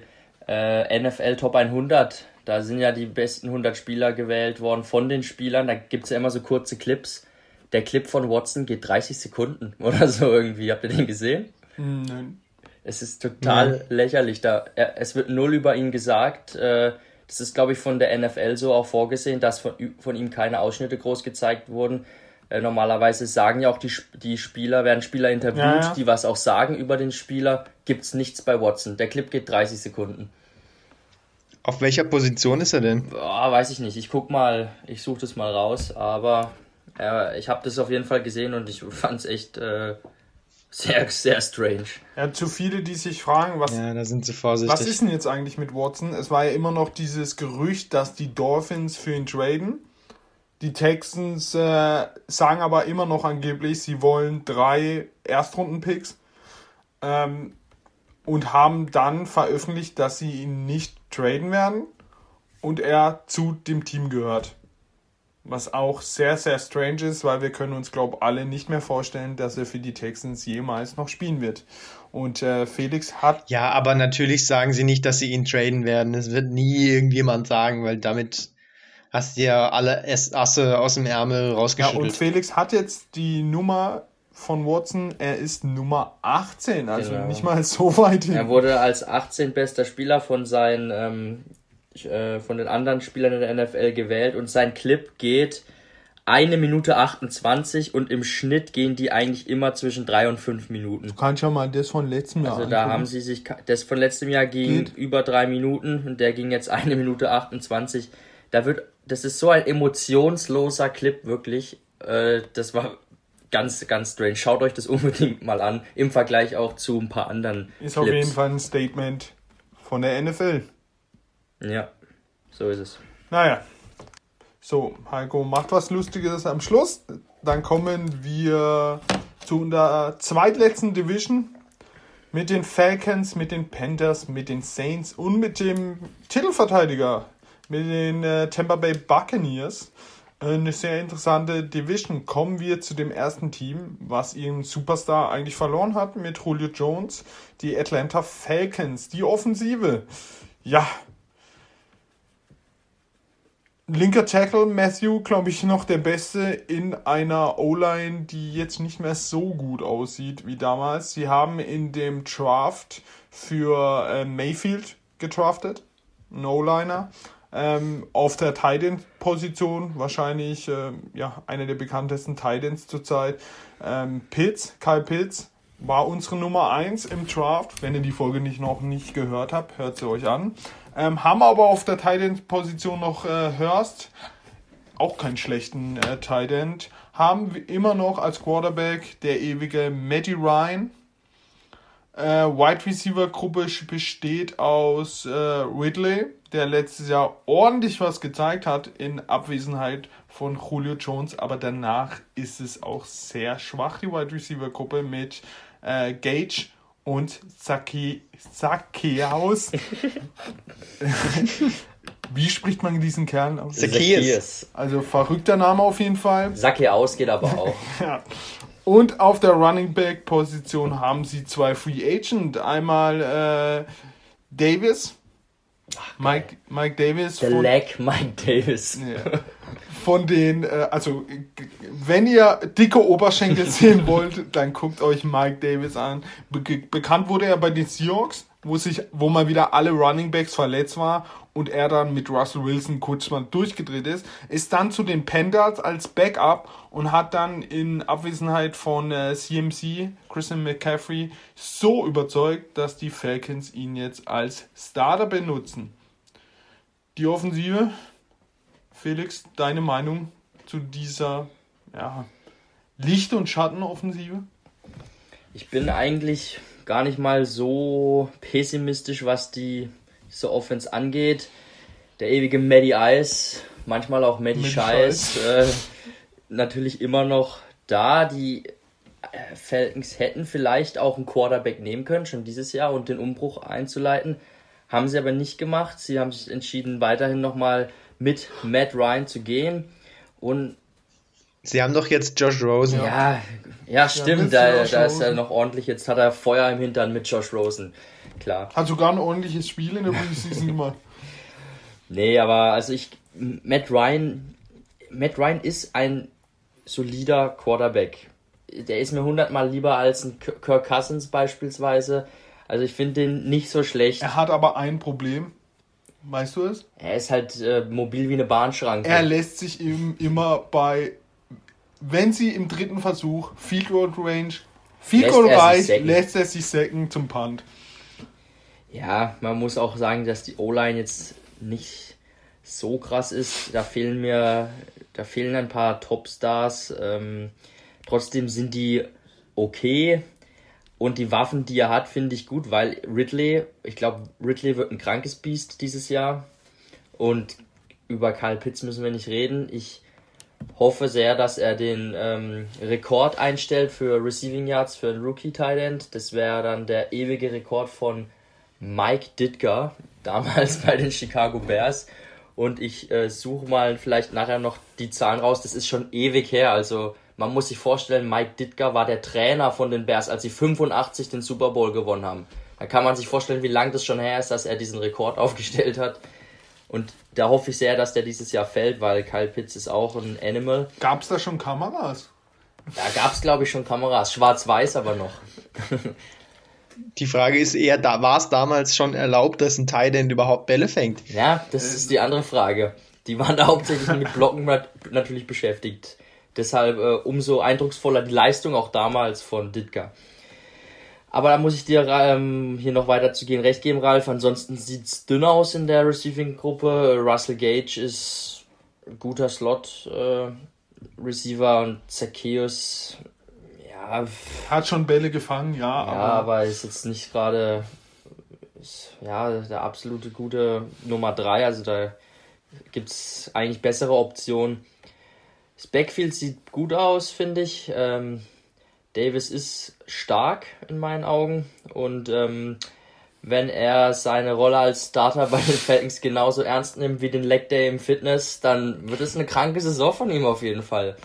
Speaker 3: äh, NFL Top 100? Da sind ja die besten 100 Spieler gewählt worden von den Spielern. Da gibt es ja immer so kurze Clips. Der Clip von Watson geht 30 Sekunden [laughs] oder so irgendwie. Habt ihr den gesehen?
Speaker 2: Nein.
Speaker 3: Es ist total Nein. lächerlich. Da, er, es wird null über ihn gesagt. Äh, das ist, glaube ich, von der NFL so auch vorgesehen, dass von, von ihm keine Ausschnitte groß gezeigt wurden. Äh, normalerweise sagen ja auch die, die Spieler, werden Spieler interviewt, ja, ja. die was auch sagen über den Spieler. Gibt es nichts bei Watson. Der Clip geht 30 Sekunden.
Speaker 1: Auf welcher Position ist er denn?
Speaker 3: Boah, weiß ich nicht. Ich guck mal, ich suche das mal raus, aber äh, ich habe das auf jeden Fall gesehen und ich [laughs] fand es echt äh, sehr, sehr strange.
Speaker 2: Ja, zu viele, die sich fragen, was,
Speaker 1: ja, da sind sie vorsichtig.
Speaker 2: was ist denn jetzt eigentlich mit Watson? Es war ja immer noch dieses Gerücht, dass die Dolphins für ihn traden. Die Texans äh, sagen aber immer noch angeblich, sie wollen drei Erstrunden-Picks ähm, und haben dann veröffentlicht, dass sie ihn nicht traden werden und er zu dem Team gehört. Was auch sehr, sehr strange ist, weil wir können uns, glaube ich, alle nicht mehr vorstellen, dass er für die Texans jemals noch spielen wird. Und äh, Felix hat.
Speaker 1: Ja, aber natürlich sagen sie nicht, dass sie ihn traden werden. Das wird nie irgendjemand sagen, weil damit hast du ja alle Asse aus dem Ärmel rausgeschüttelt.
Speaker 2: Ja, und Felix hat jetzt die Nummer von Watson, er ist Nummer 18, also genau. nicht mal so weit
Speaker 3: hin. Er wurde als 18 bester Spieler von seinen ähm, äh, von den anderen Spielern in der NFL gewählt und sein Clip geht eine Minute 28 und im Schnitt gehen die eigentlich immer zwischen drei und fünf Minuten.
Speaker 2: Du kannst ja mal das von letztem Jahr
Speaker 3: Also da haben sie sich, das von letztem Jahr ging Geht. über drei Minuten und der ging jetzt eine Minute 28. Da wird, das ist so ein emotionsloser Clip, wirklich. Äh, das war ganz, ganz strange. Schaut euch das unbedingt mal an, im Vergleich auch zu ein paar anderen
Speaker 2: Ist Clips. auf jeden Fall ein Statement von der NFL.
Speaker 3: Ja, so ist es.
Speaker 2: Naja. So, Heiko macht was Lustiges am Schluss. Dann kommen wir zu der zweitletzten Division mit den Falcons, mit den Panthers, mit den Saints und mit dem Titelverteidiger, mit den äh, Tampa Bay Buccaneers. Eine sehr interessante Division. Kommen wir zu dem ersten Team, was ihren Superstar eigentlich verloren hat mit Julio Jones, die Atlanta Falcons, die Offensive. Ja, linker Tackle Matthew, glaube ich, noch der Beste in einer O-Line, die jetzt nicht mehr so gut aussieht wie damals. Sie haben in dem Draft für äh, Mayfield gedraftet, ein O-Liner. Ähm, auf der Titan-Position wahrscheinlich äh, ja, einer der bekanntesten Titans zurzeit. Ähm, Pitts, Kyle Pitts, war unsere Nummer 1 im Draft. Wenn ihr die Folge nicht noch nicht gehört habt, hört sie euch an. Ähm, haben aber auf der Tight End Position noch äh, Hurst, auch keinen schlechten äh, Tight End. Haben wir immer noch als Quarterback der ewige Matty Ryan. Äh, Wide Receiver Gruppe besteht aus äh, Ridley, der letztes Jahr ordentlich was gezeigt hat in Abwesenheit von Julio Jones, aber danach ist es auch sehr schwach, die Wide Receiver Gruppe mit äh, Gage und Sake, Sakeaus. [laughs] Wie spricht man diesen Kerl aus?
Speaker 3: Zacchaeus.
Speaker 2: Also verrückter Name auf jeden Fall.
Speaker 3: Sakeaus geht aber auch. [laughs]
Speaker 2: ja. Und auf der Running Back Position haben sie zwei Free Agent. Einmal äh, Davis. Ach, Mike, Mike Davis.
Speaker 3: Der Leg Mike Davis.
Speaker 2: Ja von den, äh, also wenn ihr dicke Oberschenkel [laughs] sehen wollt, dann guckt euch Mike Davis an. Be bekannt wurde er bei den Seahawks wo sich, wo mal wieder alle Running Backs verletzt war und er dann mit Russell Wilson kurz mal durchgedreht ist, ist dann zu den Panthers als Backup und hat dann in Abwesenheit von äh, CMC, Christian McCaffrey, so überzeugt, dass die Falcons ihn jetzt als Starter benutzen. Die Offensive, Felix, deine Meinung zu dieser ja, Licht- und Schattenoffensive?
Speaker 3: Ich bin eigentlich gar nicht mal so pessimistisch, was die diese Offense angeht. Der ewige Maddie Ice, manchmal auch Maddie Scheiß, äh, natürlich immer noch da. Die äh, Falcons hätten vielleicht auch einen Quarterback nehmen können, schon dieses Jahr, und den Umbruch einzuleiten. Haben sie aber nicht gemacht. Sie haben sich entschieden, weiterhin nochmal mit Matt Ryan zu gehen. Und
Speaker 1: Sie haben doch jetzt Josh Rosen.
Speaker 3: Ja, ja stimmt. Ja, da, da ist er noch ordentlich. Jetzt hat er Feuer im Hintern mit Josh Rosen. Klar.
Speaker 2: Hat sogar ein ordentliches Spiel in der [laughs] Preseason gemacht.
Speaker 3: Nee, aber also ich. Matt Ryan. Matt Ryan ist ein solider Quarterback. Der ist mir hundertmal lieber als ein Kirk Cousins beispielsweise. Also ich finde den nicht so schlecht.
Speaker 2: Er hat aber ein Problem. Weißt du es?
Speaker 3: Er ist halt äh, mobil wie eine Bahnschranke.
Speaker 2: Er lässt sich eben immer bei wenn sie im dritten Versuch Field Goal Range, Field Goal reicht, lässt er sich sacken zum Punt.
Speaker 3: Ja, man muss auch sagen, dass die O-Line jetzt nicht so krass ist. Da fehlen mir, da fehlen ein paar Topstars. Ähm, trotzdem sind die okay. Und die Waffen, die er hat, finde ich gut, weil Ridley, ich glaube, Ridley wird ein krankes Biest dieses Jahr. Und über Kyle Pitts müssen wir nicht reden. Ich hoffe sehr, dass er den ähm, Rekord einstellt für Receiving Yards für einen Rookie Tight End. Das wäre dann der ewige Rekord von Mike Ditka, [laughs] damals bei den Chicago Bears. Und ich äh, suche mal vielleicht nachher noch die Zahlen raus. Das ist schon ewig her. Also man muss sich vorstellen, Mike Ditka war der Trainer von den Bears, als sie 85 den Super Bowl gewonnen haben. Da kann man sich vorstellen, wie lang das schon her ist, dass er diesen Rekord [laughs] aufgestellt hat. Und da hoffe ich sehr, dass der dieses Jahr fällt, weil Kyle Pitts ist auch ein Animal.
Speaker 2: Gab es da schon Kameras?
Speaker 3: Da gab es, glaube ich, schon Kameras. Schwarz-Weiß aber noch. [laughs]
Speaker 1: Die Frage ist eher, da war es damals schon erlaubt, dass ein Tight überhaupt Bälle fängt?
Speaker 3: Ja, das ist die andere Frage. Die waren da [laughs] hauptsächlich mit Blocken natürlich beschäftigt. Deshalb äh, umso eindrucksvoller die Leistung auch damals von Ditka. Aber da muss ich dir ähm, hier noch weiter zu gehen recht geben, Ralf. Ansonsten sieht es dünn aus in der Receiving-Gruppe. Russell Gage ist ein guter Slot-Receiver äh, und Zacchaeus, ja.
Speaker 2: Hat schon Bälle gefangen, ja.
Speaker 3: Ja, aber, aber ist jetzt nicht gerade ja, der absolute gute Nummer 3. Also da gibt es eigentlich bessere Optionen. Das Backfield sieht gut aus, finde ich. Ähm, Davis ist stark in meinen Augen und ähm, wenn er seine Rolle als Starter bei den Falcons genauso ernst nimmt wie den Leg Day im Fitness, dann wird es eine kranke Saison von ihm auf jeden Fall.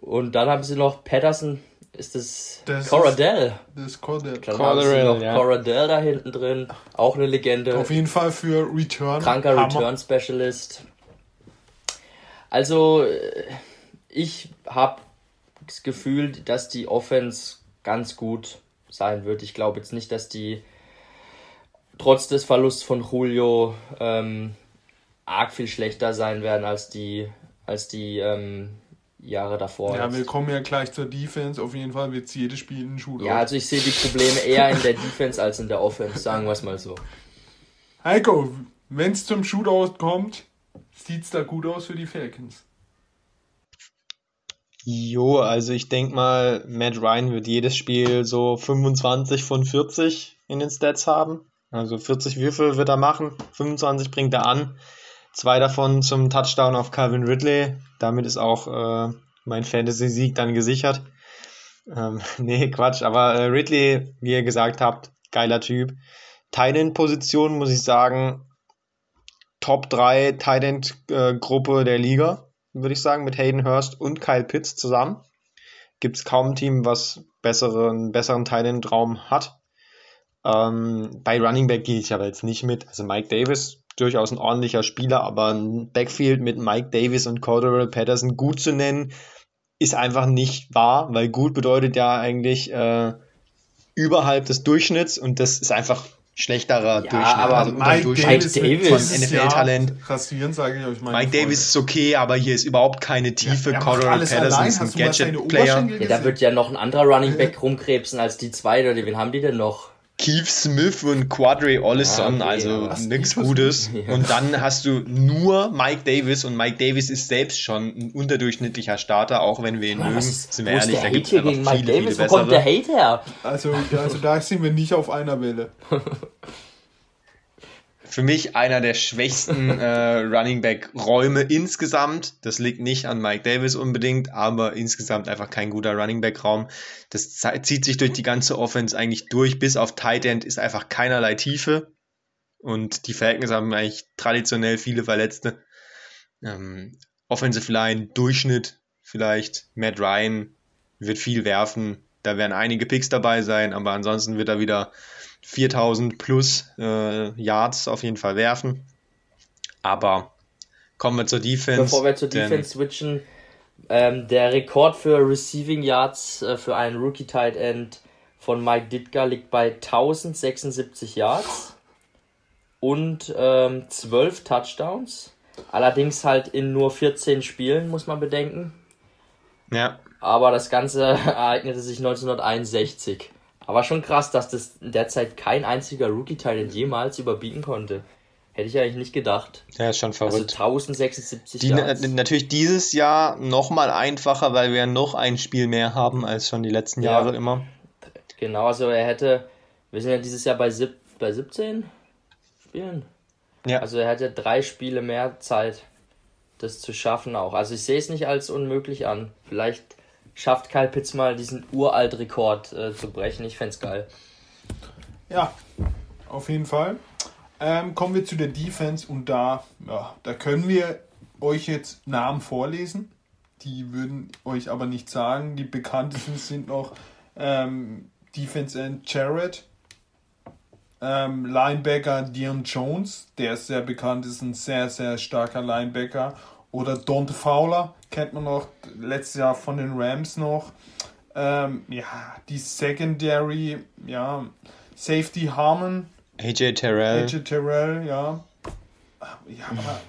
Speaker 3: Und dann haben sie noch Patterson, ist das, das Coradell?
Speaker 2: Das ist Cordell.
Speaker 3: Sie noch ja. Coradell da hinten drin, auch eine Legende.
Speaker 2: Auf jeden Fall für Return.
Speaker 3: Kranker Hammer. Return Specialist. Also, ich habe das Gefühl, dass die Offense ganz gut sein wird. Ich glaube jetzt nicht, dass die trotz des Verlusts von Julio ähm, arg viel schlechter sein werden als die, als die ähm, Jahre davor.
Speaker 2: Ja, wir kommen ja gleich zur Defense. Auf jeden Fall wird es jedes Spiel ein Shootout.
Speaker 3: Ja, also ich sehe die Probleme eher in der Defense als in der Offense, sagen wir es mal so.
Speaker 2: Heiko, wenn es zum Shootout kommt, sieht es da gut aus für die Falcons.
Speaker 1: Jo, also ich denke mal, Matt Ryan wird jedes Spiel so 25 von 40 in den Stats haben. Also 40 Würfe wird er machen, 25 bringt er an. Zwei davon zum Touchdown auf Calvin Ridley. Damit ist auch äh, mein Fantasy-Sieg dann gesichert. Ähm, [laughs] nee, Quatsch. Aber äh, Ridley, wie ihr gesagt habt, geiler Typ. Tight-End-Position muss ich sagen, Top 3 Tight-End-Gruppe äh, der Liga würde ich sagen, mit Hayden Hurst und Kyle Pitts zusammen. Gibt es kaum ein Team, was besseren, besseren Raum hat. Ähm, bei Running Back gehe ich aber jetzt nicht mit. Also Mike Davis, durchaus ein ordentlicher Spieler, aber ein Backfield mit Mike Davis und Cordero Patterson gut zu nennen, ist einfach nicht wahr, weil gut bedeutet ja eigentlich äh, überhalb des Durchschnitts und das ist einfach schlechterer
Speaker 3: Ja,
Speaker 1: Durchschnitt.
Speaker 3: aber
Speaker 1: also
Speaker 2: Mike
Speaker 1: Durchschnitt
Speaker 3: Davis
Speaker 2: von
Speaker 3: dieses
Speaker 1: NFL-Talent.
Speaker 2: Rasieren, sage ich euch mal.
Speaker 1: Mike Davis ist okay, aber hier ist überhaupt keine Tiefe.
Speaker 2: macht
Speaker 1: Cordero Patterson ist ein Gadget-Player.
Speaker 3: Ja, da wird ja noch ein anderer Running Back rumkrebsen als die zwei, oder wen haben die denn noch?
Speaker 1: Keith Smith und Quadri Ollison,
Speaker 3: Ja, okay,
Speaker 1: also
Speaker 3: aber-
Speaker 1: nichts Gutes. [laughs]
Speaker 3: Ja.
Speaker 1: Und dann hast du nur Mike Davis und Mike Davis ist selbst schon ein unterdurchschnittlicher Starter, auch wenn wir ihn mögen. Sind wir
Speaker 3: ist
Speaker 1: ehrlich,
Speaker 3: der
Speaker 1: da gibt es einfach
Speaker 3: Mike
Speaker 1: viele,
Speaker 3: Davis?
Speaker 1: viele
Speaker 3: Wo kommt der
Speaker 1: bessere.
Speaker 3: Hate her?
Speaker 2: Also, also da sind wir nicht auf einer Welle. [laughs]
Speaker 1: Für mich einer der schwächsten [laughs] äh, Running Back Räume insgesamt. Das liegt nicht an Mike Davis unbedingt, aber insgesamt einfach kein guter Running Back Raum. Das zieht sich durch die ganze Offense eigentlich durch. Bis auf Tight End ist einfach keinerlei Tiefe. Und die Falcons haben eigentlich traditionell viele Verletzte. Ähm, Offensive Line, Durchschnitt vielleicht. Matt Ryan wird viel werfen. Da werden einige Picks dabei sein, aber ansonsten wird er wieder 4000 plus äh, Yards auf jeden Fall werfen. Aber kommen wir zur Defense.
Speaker 3: Bevor wir zur Defense switchen, ähm, der Rekord für Receiving Yards äh, für einen Rookie Tight End von Mike Ditka liegt bei 1076 Yards und ähm, 12 Touchdowns. Allerdings halt in nur 14 Spielen, muss man bedenken.
Speaker 1: Ja,
Speaker 3: Aber das Ganze [laughs] ereignete sich 1961. Aber schon krass, dass das in der Zeit kein einziger Rookie-Tight jemals überbieten konnte. Hätte ich eigentlich nicht gedacht.
Speaker 1: der ist schon
Speaker 3: Also
Speaker 1: verrückt.
Speaker 3: 1076
Speaker 1: Die, natürlich dieses Jahr noch mal einfacher, weil wir noch ein Spiel mehr haben als schon die letzten
Speaker 3: Ja.
Speaker 1: Jahre immer.
Speaker 3: Genau, also er hätte, wir sind ja dieses Jahr bei, sieb, bei 17 Spielen.
Speaker 1: Ja.
Speaker 3: Also er hätte drei Spiele mehr Zeit, das zu schaffen auch. Also ich sehe es nicht als unmöglich an. Vielleicht schafft Kyle Pitts mal diesen Uralt-Rekord äh, zu brechen. Ich fände geil.
Speaker 2: Ja, auf jeden Fall. Ähm, kommen wir zu der Defense und da, ja, da können wir euch jetzt Namen vorlesen. Die würden euch aber nicht sagen. Die bekanntesten sind noch ähm, Defense End Jarrett, ähm, Linebacker Dion Jones, der ist sehr bekannt, ist ein sehr, sehr starker Linebacker. Oder Dante Fowler, kennt man noch, letztes Jahr von den Rams noch. Ähm, ja, die Secondary, ja, Safety Harmon,
Speaker 1: AJ Terrell.
Speaker 2: AJ Terrell, ja. Ja, aber,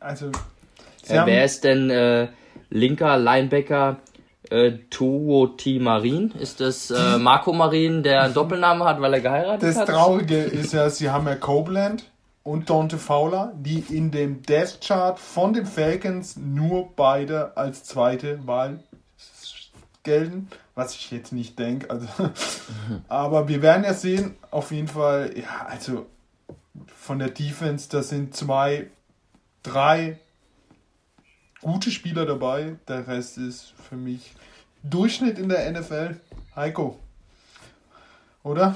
Speaker 2: also, sie
Speaker 3: Äh, wer ist denn äh, linker Linebacker äh, Tuo T. Marin? Ist das äh, Marco Marin, der einen Doppelnamen hat, weil er geheiratet
Speaker 2: das
Speaker 3: hat?
Speaker 2: Traurige ist ja, sie haben ja Copeland und Dante Fowler, die in dem Death Chart von den Falcons nur beide als zweite Wahl gelten, was ich jetzt nicht denke. Also, [laughs] aber wir werden ja sehen, auf jeden Fall, ja, also von der Defense, da sind zwei, drei gute Spieler dabei. Der Rest ist für mich Durchschnitt in der NFL. Heiko. Oder?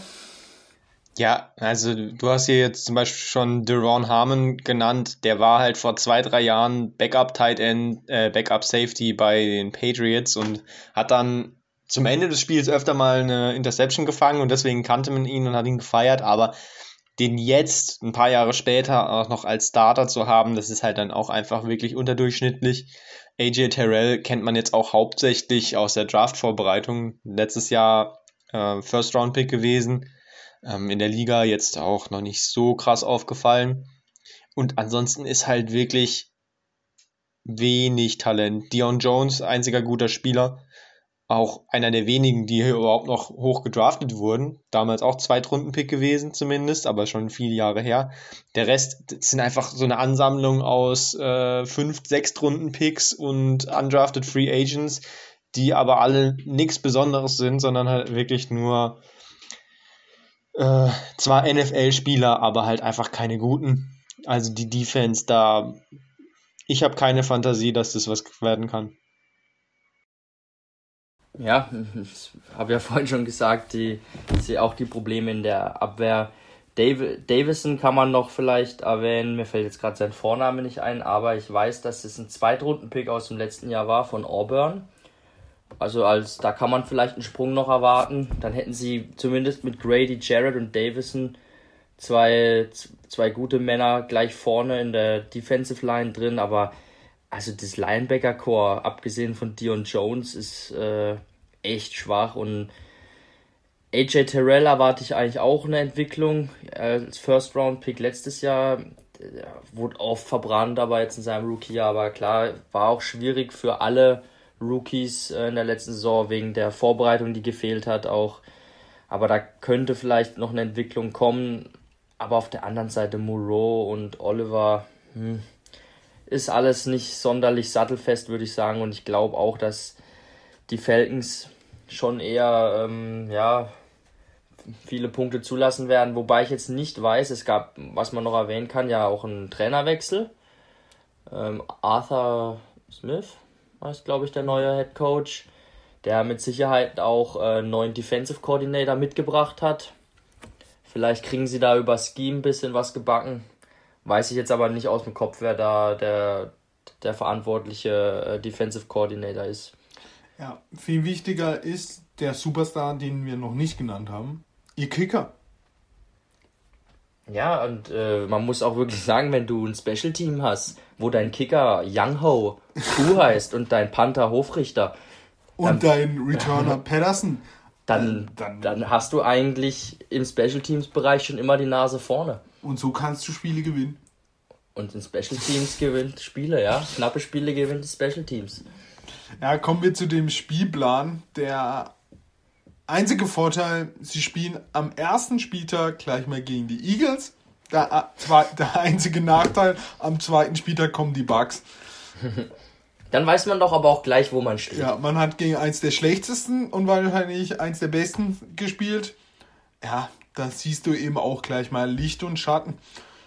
Speaker 1: Ja, also du hast hier jetzt zum Beispiel schon Deron Harmon genannt. Der war halt vor zwei, drei Jahren Backup Tight End, äh, Backup Safety bei den Patriots und hat dann zum Ende des Spiels öfter mal eine Interception gefangen und deswegen kannte man ihn und hat ihn gefeiert. Aber den jetzt ein paar Jahre später auch noch als Starter zu haben, das ist halt dann auch einfach wirklich unterdurchschnittlich. AJ Terrell kennt man jetzt auch hauptsächlich aus der Draft-Vorbereitung. Letztes Jahr äh, First-Round-Pick gewesen. Ähm, in der Liga jetzt auch noch nicht so krass aufgefallen. Und ansonsten ist halt wirklich wenig Talent. Dion Jones, einziger guter Spieler. Auch einer der wenigen, die hier überhaupt noch hoch gedraftet wurden. Damals auch Zweitrunden-Pick gewesen zumindest, aber schon viele Jahre her. Der Rest sind einfach so eine Ansammlung aus äh, fünf, sechs Runden-Picks und undrafted Free Agents, die aber alle nichts Besonderes sind, sondern halt wirklich nur äh, zwar NFL-Spieler, aber halt einfach keine guten. Also die Defense da, ich habe keine Fantasie, dass das was werden kann.
Speaker 3: Ja, [laughs] ich habe ja [laughs] vorhin schon gesagt, die, sehe auch die Probleme in der Abwehr. Dav Davison kann man noch vielleicht erwähnen, mir fällt jetzt gerade sein Vorname nicht ein, aber ich weiß, dass es ein Zweitrunden-Pick aus dem letzten Jahr war von Auburn. Also als da kann man vielleicht einen Sprung noch erwarten. Dann hätten sie zumindest mit Grady, Jarrett und Davison zwei, zwei gute Männer gleich vorne in der Defensive Line drin, aber also das Linebacker-Core, abgesehen von Dion Jones, ist äh, echt schwach und AJ Terrell erwarte ich eigentlich auch eine Entwicklung. Als First Round Pick letztes Jahr wurde oft verbrannt, aber jetzt in seinem Rookie-Jahr. Aber klar, war auch schwierig für alle Rookies äh, in der letzten Saison wegen der Vorbereitung, die gefehlt hat, auch. Aber da könnte vielleicht noch eine Entwicklung kommen. Aber auf der anderen Seite Moreau und Oliver hm, ist alles nicht sonderlich sattelfest, würde ich sagen. Und ich glaube auch, dass die Falcons schon eher ähm, ja, viele Punkte zulassen werden. Wobei ich jetzt nicht weiß, es gab, was man noch erwähnen kann, ja auch einen Trainerwechsel. Ähm, Arthur Smith ist, glaube ich, der neue Head Coach, der mit Sicherheit auch äh, einen neuen Defensive Coordinator mitgebracht hat. Vielleicht kriegen sie da über Scheme ein bisschen was gebacken. Weiß ich jetzt aber nicht aus dem Kopf, wer da der, der verantwortliche äh, Defensive Coordinator ist.
Speaker 2: Ja, viel wichtiger ist der Superstar, den wir noch nicht genannt haben, ihr Kicker.
Speaker 3: Ja, und äh, man muss auch wirklich sagen, wenn du ein Special Team hast, wo dein Kicker Young Ho Hu heißt und dein Panther Hofrichter
Speaker 2: und dein Returner [laughs] Pedersen,
Speaker 3: dann, dann, dann hast du eigentlich im Special Teams Bereich schon immer die Nase vorne.
Speaker 2: Und so kannst du Spiele gewinnen.
Speaker 3: Und in Special Teams gewinnt Spiele, ja. Knappe Spiele gewinnt Special Teams.
Speaker 2: Ja, kommen wir zu dem Spielplan. Der einzige Vorteil, sie spielen am ersten Spieltag gleich mal gegen die Eagles. Der, äh, der einzige Nachteil, am zweiten Spieltag kommen die Bugs.
Speaker 3: Dann weiß man doch aber auch gleich, wo man steht.
Speaker 2: Ja, man hat gegen eins der schlechtesten und wahrscheinlich eins der besten gespielt. Ja, da siehst du eben auch gleich mal Licht und Schatten.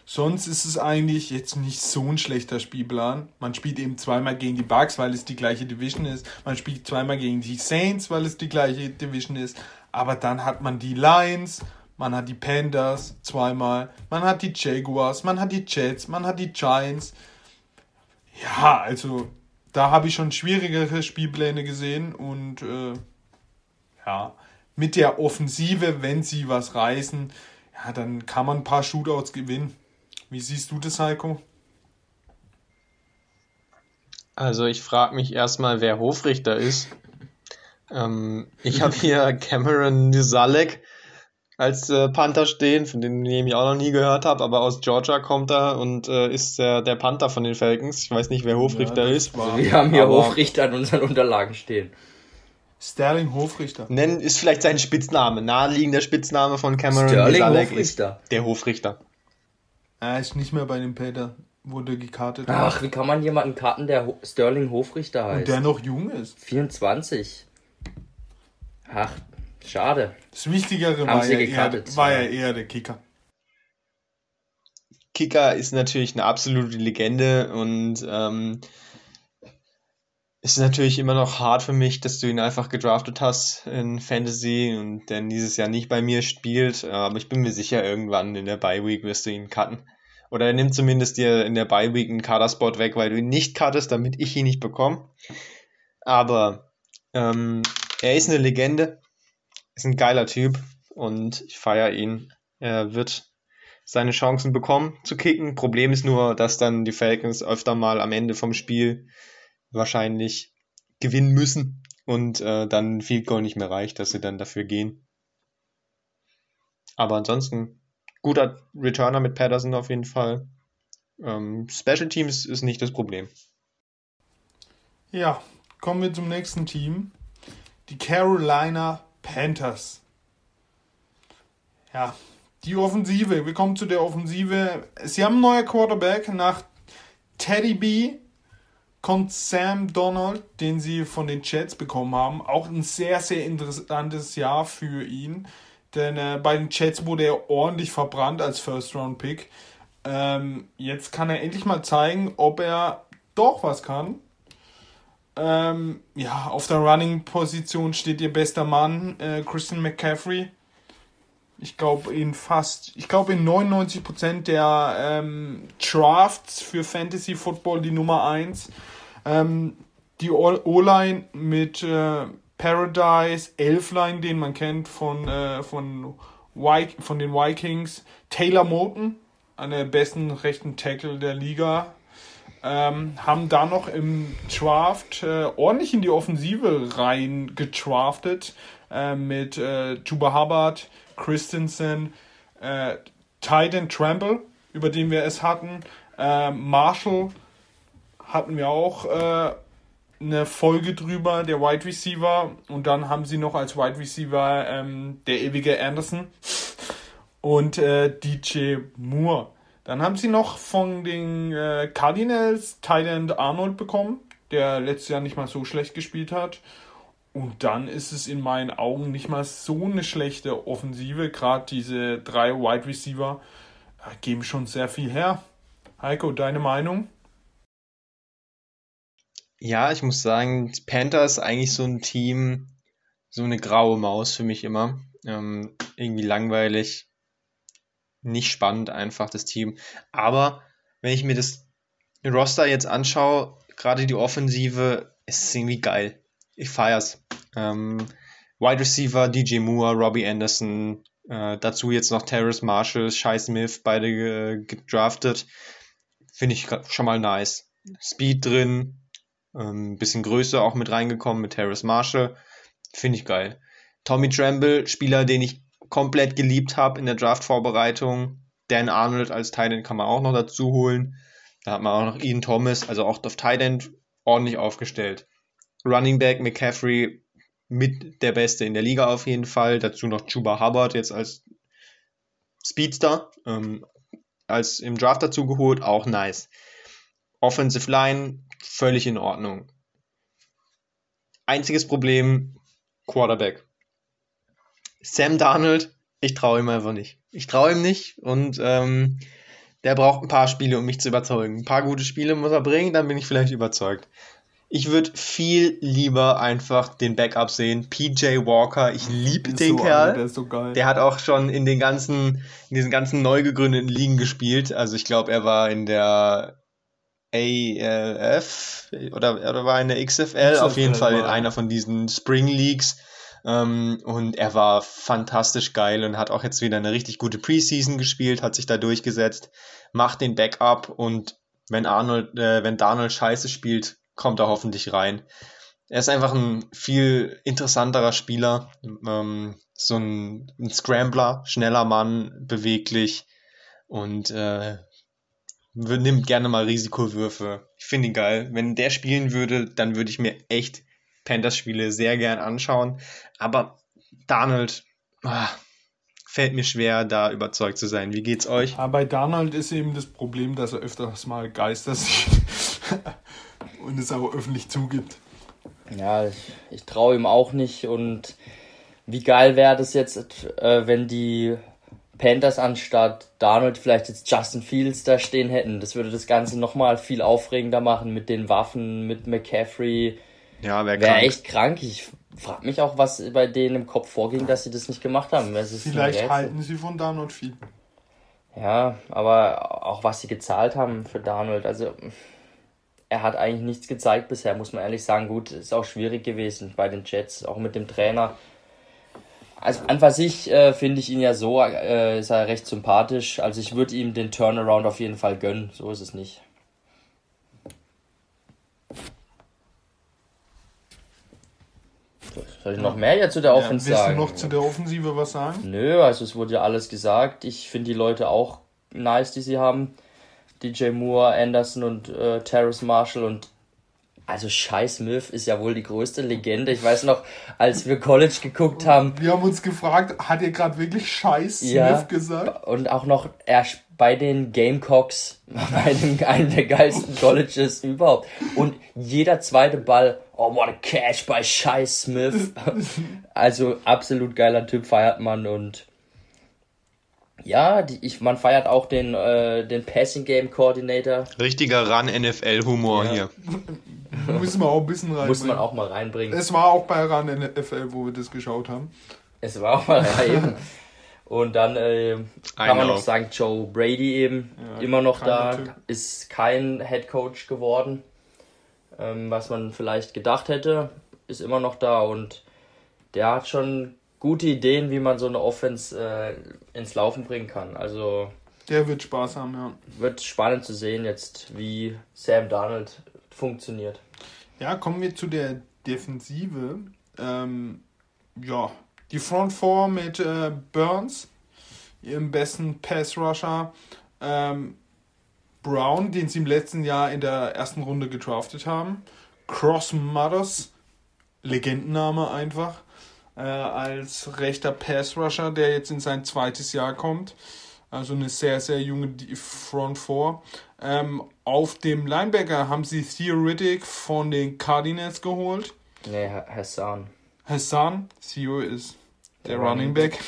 Speaker 2: Sonst ist es eigentlich jetzt nicht so ein schlechter Spielplan. Man spielt eben zweimal gegen die Bucks, weil es die gleiche Division ist. Man spielt zweimal gegen die Saints, weil es die gleiche Division ist. Aber dann hat man die Lions, man hat die Panthers zweimal, man hat die Jaguars, man hat die Jets, man hat die Giants. Ja, also da habe ich schon schwierigere Spielpläne gesehen und äh, ja, mit der Offensive, wenn sie was reißen, ja, dann kann man ein paar Shootouts gewinnen. Wie siehst du das, Heiko?
Speaker 1: Also ich frage mich erstmal, wer Hofrichter ist. Ähm, ich habe hier [laughs] Cameron Nisalek als äh, Panther stehen, von dem ich auch noch nie gehört habe, aber aus Georgia kommt er und äh, ist der, der Panther von den Falcons. Ich weiß nicht, wer Hofrichter ja, ist.
Speaker 3: Also wir haben hier Hofrichter an unseren Unterlagen stehen.
Speaker 2: Sterling Hofrichter.
Speaker 1: Nennen ist vielleicht sein Spitzname, naheliegender Spitzname von Cameron Sterling Nisalek Hofrichter. der Hofrichter.
Speaker 2: Er ist nicht mehr bei den Peter, wurde gekartet.
Speaker 3: Ach, wie kann man jemanden karten, der Ho Sterling Hofrichter heißt?
Speaker 2: Und der noch jung ist.
Speaker 3: 24. Ach, schade.
Speaker 2: Das Wichtigere war, ja eher, war ja eher der Kicker.
Speaker 1: Kicker ist natürlich eine absolute Legende und ähm, ist natürlich immer noch hart für mich, dass du ihn einfach gedraftet hast in Fantasy und der dieses Jahr nicht bei mir spielt. Aber ich bin mir sicher, irgendwann in der Bye Week wirst du ihn cutten. Oder er nimmt zumindest dir in der Bye Week einen Kaderspot weg, weil du ihn nicht cuttest, damit ich ihn nicht bekomme. Aber ähm, er ist eine Legende, ist ein geiler Typ und ich feiere ihn. Er wird seine Chancen bekommen zu kicken. Problem ist nur, dass dann die Falcons öfter mal am Ende vom Spiel wahrscheinlich gewinnen müssen und äh, dann viel Goal nicht mehr reicht, dass sie dann dafür gehen. Aber ansonsten guter Returner mit Patterson auf jeden Fall. Ähm, Special Teams ist nicht das Problem.
Speaker 2: Ja, kommen wir zum nächsten Team. Die Carolina Panthers. Ja, die Offensive. Wir kommen zu der Offensive. Sie haben einen neuen Quarterback nach Teddy B kommt Sam Donald, den sie von den Jets bekommen haben. Auch ein sehr, sehr interessantes Jahr für ihn. Denn äh, bei den Jets wurde er ordentlich verbrannt als First-Round-Pick. Ähm, jetzt kann er endlich mal zeigen, ob er doch was kann. Ähm, ja, auf der Running-Position steht ihr bester Mann, äh, Christian McCaffrey. Ich glaube in fast, ich glaube in 99% der ähm, Drafts für Fantasy Football die Nummer 1. Ähm, die O-Line mit äh, Paradise, Elfline, den man kennt von, äh, von, von den Vikings, Taylor Moten, einer der besten rechten Tackle der Liga, ähm, haben da noch im Draft äh, ordentlich in die Offensive rein gedraftet. äh, mit äh, Chuba Hubbard, Christensen, äh, Titan Trample, über den wir es hatten, äh, Marshall hatten wir auch äh, eine Folge drüber, der Wide Receiver. Und dann haben sie noch als Wide Receiver ähm, der ewige Anderson und äh, DJ Moore. Dann haben sie noch von den äh, Cardinals Tyler Arnold bekommen, der letztes Jahr nicht mal so schlecht gespielt hat. Und dann ist es in meinen Augen nicht mal so eine schlechte Offensive. Gerade diese drei Wide Receiver äh, geben schon sehr viel her. Heiko, deine Meinung?
Speaker 1: Ja, ich muss sagen, Panther ist eigentlich so ein Team, so eine graue Maus für mich immer. Ähm, irgendwie langweilig, nicht spannend einfach das Team. Aber wenn ich mir das Roster jetzt anschaue, gerade die Offensive, ist es irgendwie geil. Ich feier's. Ähm, Wide Receiver, DJ Moore, Robbie Anderson, äh, dazu jetzt noch Terrace Marshall, Shai Smith, beide äh, gedraftet. Finde ich schon mal nice. Speed drin, ähm, bisschen Größe auch mit reingekommen mit Terrace Marshall. Finde ich geil. Tommy Tremble, Spieler, den ich komplett geliebt habe in der Draft-Vorbereitung. Dan Arnold als Titan kann man auch noch dazu holen. Da hat man auch noch Ian Thomas, also auch auf Titan ordentlich aufgestellt. Running Back McCaffrey mit der Beste in der Liga auf jeden Fall. Dazu noch Chuba Hubbard jetzt als Speedster, ähm, als im Draft dazu geholt, auch nice. Offensive Line völlig in Ordnung. Einziges Problem, Quarterback. Sam Darnold, ich traue ihm einfach nicht. Ich traue ihm nicht und ähm, der braucht ein paar Spiele, um mich zu überzeugen. Ein paar gute Spiele muss er bringen, dann bin ich vielleicht überzeugt. Ich würde viel lieber einfach den Backup sehen. PJ Walker, ich liebe den so Kerl. der, ist so geil. der hat auch schon in den ganzen, in diesen ganzen neu gegründeten Ligen gespielt. Also ich glaube, er war in der ALF oder, oder war in der XFL, XFL auf jeden Fall in einer von diesen Spring Leagues. Ähm, und er war fantastisch geil und hat auch jetzt wieder eine richtig gute Preseason gespielt, hat sich da durchgesetzt, macht den Backup und wenn Arnold, äh, wenn Darnold scheiße spielt, kommt er hoffentlich rein. Er ist einfach ein viel interessanterer Spieler, ähm, so ein, ein Scrambler, schneller Mann, beweglich und äh, nimmt gerne mal Risikowürfe. Ich finde ihn geil. Wenn der spielen würde, dann würde ich mir echt Panthers-Spiele sehr gern anschauen. Aber Donald, ah, fällt mir schwer, da überzeugt zu sein. Wie geht's euch?
Speaker 2: Aber bei Donald ist eben das Problem, dass er öfters mal Geister [laughs] sieht und es auch öffentlich zugibt.
Speaker 3: Ja, ich, ich traue ihm auch nicht. Und wie geil wäre das jetzt, äh, wenn die Panthers anstatt Donald vielleicht jetzt Justin Fields da stehen hätten. Das würde das Ganze nochmal viel aufregender machen mit den Waffen, mit McCaffrey, ja, wäre wär echt krank. Ich frage mich auch, was bei denen im Kopf vorging, dass sie das nicht gemacht haben.
Speaker 2: Vielleicht halten sie von Darnold viel.
Speaker 3: Ja, aber auch was sie gezahlt haben für Darnold. Also er hat eigentlich nichts gezeigt bisher, muss man ehrlich sagen. Gut, ist auch schwierig gewesen bei den Jets, auch mit dem Trainer. Also an was ich äh, finde ich ihn ja so, äh, ist er recht sympathisch. Also ich würde ihm den Turnaround auf jeden Fall gönnen. So ist es nicht. Soll ich noch mehr jetzt zu der Offensive
Speaker 2: ja, sagen? Willst du noch zu der Offensive was sagen?
Speaker 3: Nö, also es wurde ja alles gesagt. Ich finde die Leute auch nice, die sie haben. DJ Moore, Anderson und äh, Terrace Marshall und also Shai Smith ist ja wohl die größte Legende. Ich weiß noch, als wir College geguckt haben.
Speaker 2: Wir haben uns gefragt, hat er gerade wirklich Smith ja, gesagt?
Speaker 3: Und auch noch er bei den Gamecocks, [laughs] bei dem, einem der geilsten Colleges überhaupt. Und jeder zweite Ball, oh, what a catch bei Shai Smith. [laughs] also absolut geiler Typ, feiert man und ja, die, ich, man feiert auch den, äh, den Passing Game Coordinator.
Speaker 1: Richtiger Run NFL Humor ja. hier. [laughs]
Speaker 2: Müssen wir auch ein bisschen
Speaker 3: reinbringen. Muss man auch mal reinbringen.
Speaker 2: Es war auch bei Run NFL, wo wir das geschaut haben.
Speaker 3: Es war auch mal rein. [laughs] Und dann äh, kann man noch sagen, Joe Brady eben ja, immer noch da, typ. ist kein Head Coach geworden, ähm, was man vielleicht gedacht hätte, ist immer noch da und der hat schon gute Ideen, wie man so eine Offense äh, ins Laufen bringen kann. Also
Speaker 2: der wird Spaß haben, ja.
Speaker 3: Wird spannend zu sehen jetzt, wie Sam Donald funktioniert.
Speaker 2: Ja, kommen wir zu der Defensive. Ähm, ja, Die Front Four mit äh, Burns, ihrem besten Pass-Rusher, ähm, Brown, den sie im letzten Jahr in der ersten Runde gedraftet haben, Cross Mothers, Legendenname einfach, äh, als rechter Pass-Rusher, der jetzt in sein zweites Jahr kommt. Also eine sehr, sehr junge Front Four. Ähm, auf dem Linebacker haben sie Theoretic von den Cardinals geholt.
Speaker 3: Nee, Hassan.
Speaker 2: Hassan, Theo ist der Running Back.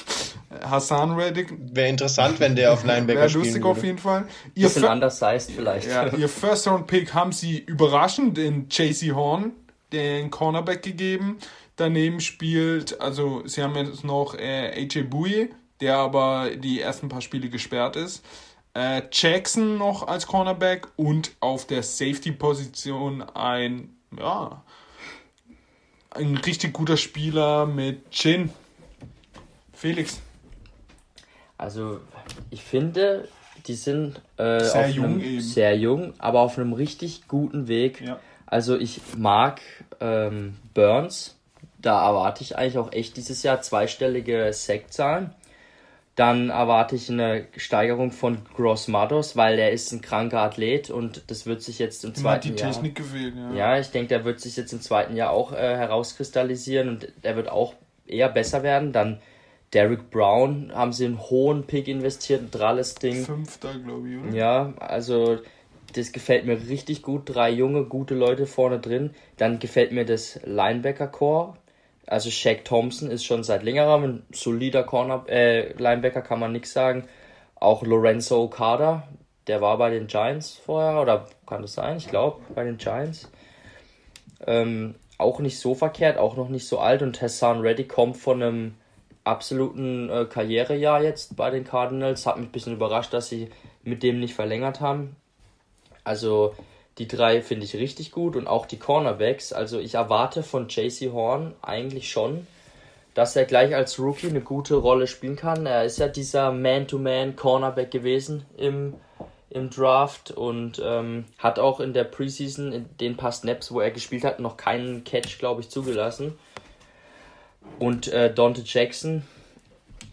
Speaker 2: Hassan Reddick.
Speaker 1: Wäre interessant, wenn der auf Linebacker Wäre lustig
Speaker 3: auf jeden Fall. Ihr Bisschen anders heißt vielleicht.
Speaker 2: Ja, ihr [laughs] First Round Pick haben sie überraschend in JC Horn, den Cornerback gegeben. Daneben spielt, also sie haben jetzt noch äh, AJ Bouye, der aber die ersten paar Spiele gesperrt ist. Äh, Jackson noch als Cornerback und auf der Safety-Position ein, ja, ein richtig guter Spieler mit Chin. Felix.
Speaker 3: Also, ich finde, die sind äh, sehr, jung einem, sehr jung, aber auf einem richtig guten Weg. Ja. Also, ich mag ähm, Burns. Da erwarte ich eigentlich auch echt dieses Jahr zweistellige Sackzahlen. Dann erwarte ich eine Steigerung von Gross Matos, weil er ist ein kranker Athlet und das wird sich jetzt im zweiten Jahr. die Technik gewählt, ja. Ja, ich denke, der wird sich jetzt im zweiten Jahr auch äh, herauskristallisieren und der wird auch eher besser werden. Dann Derek Brown haben sie einen hohen Pick investiert, ein dralles Ding. Fünfter, glaube ich, oder? Ja, also das gefällt mir richtig gut. Drei junge, gute Leute vorne drin. Dann gefällt mir das Linebacker-Core also Shaq Thompson ist schon seit längerem ein solider Corner, äh, Linebacker, kann man nichts sagen. Auch Lorenzo Okada, der war bei den Giants vorher, oder kann das sein? Ich glaube, bei den Giants. Ähm, auch nicht so verkehrt, auch noch nicht so alt. Und Hassan Reddy kommt von einem absoluten äh, Karrierejahr jetzt bei den Cardinals. Hat mich ein bisschen überrascht, dass sie mit dem nicht verlängert haben. Also die drei finde ich richtig gut und auch die Cornerbacks. Also ich erwarte von JC Horn eigentlich schon, dass er gleich als Rookie eine gute Rolle spielen kann. Er ist ja dieser Man-to-Man-Cornerback gewesen im, im Draft und ähm, hat auch in der Preseason in den paar Snaps, wo er gespielt hat, noch keinen Catch, glaube ich, zugelassen. Und äh, Dante Jackson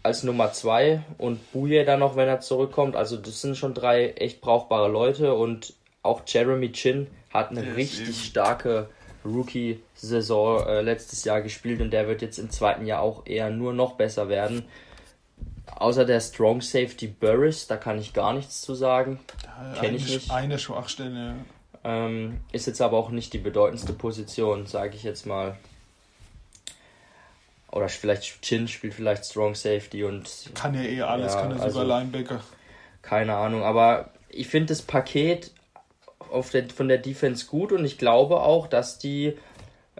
Speaker 3: als Nummer 2 und Bouye dann noch, wenn er zurückkommt. Also das sind schon drei echt brauchbare Leute und auch Jeremy Chin hat eine der richtig starke Rookie-Saison äh, letztes Jahr gespielt und der wird jetzt im zweiten Jahr auch eher nur noch besser werden. Außer der Strong Safety Burris, da kann ich gar nichts zu sagen. Kenne ich nicht.
Speaker 2: Eine Schwachstelle.
Speaker 3: Ähm, ist jetzt aber auch nicht die bedeutendste Position, sage ich jetzt mal. Oder vielleicht Chin spielt vielleicht Strong Safety und.
Speaker 2: Kann ja eh alles, ja, kann er sogar also, Linebacker.
Speaker 3: Keine Ahnung, aber ich finde das Paket auf der, von der Defense gut und ich glaube auch, dass die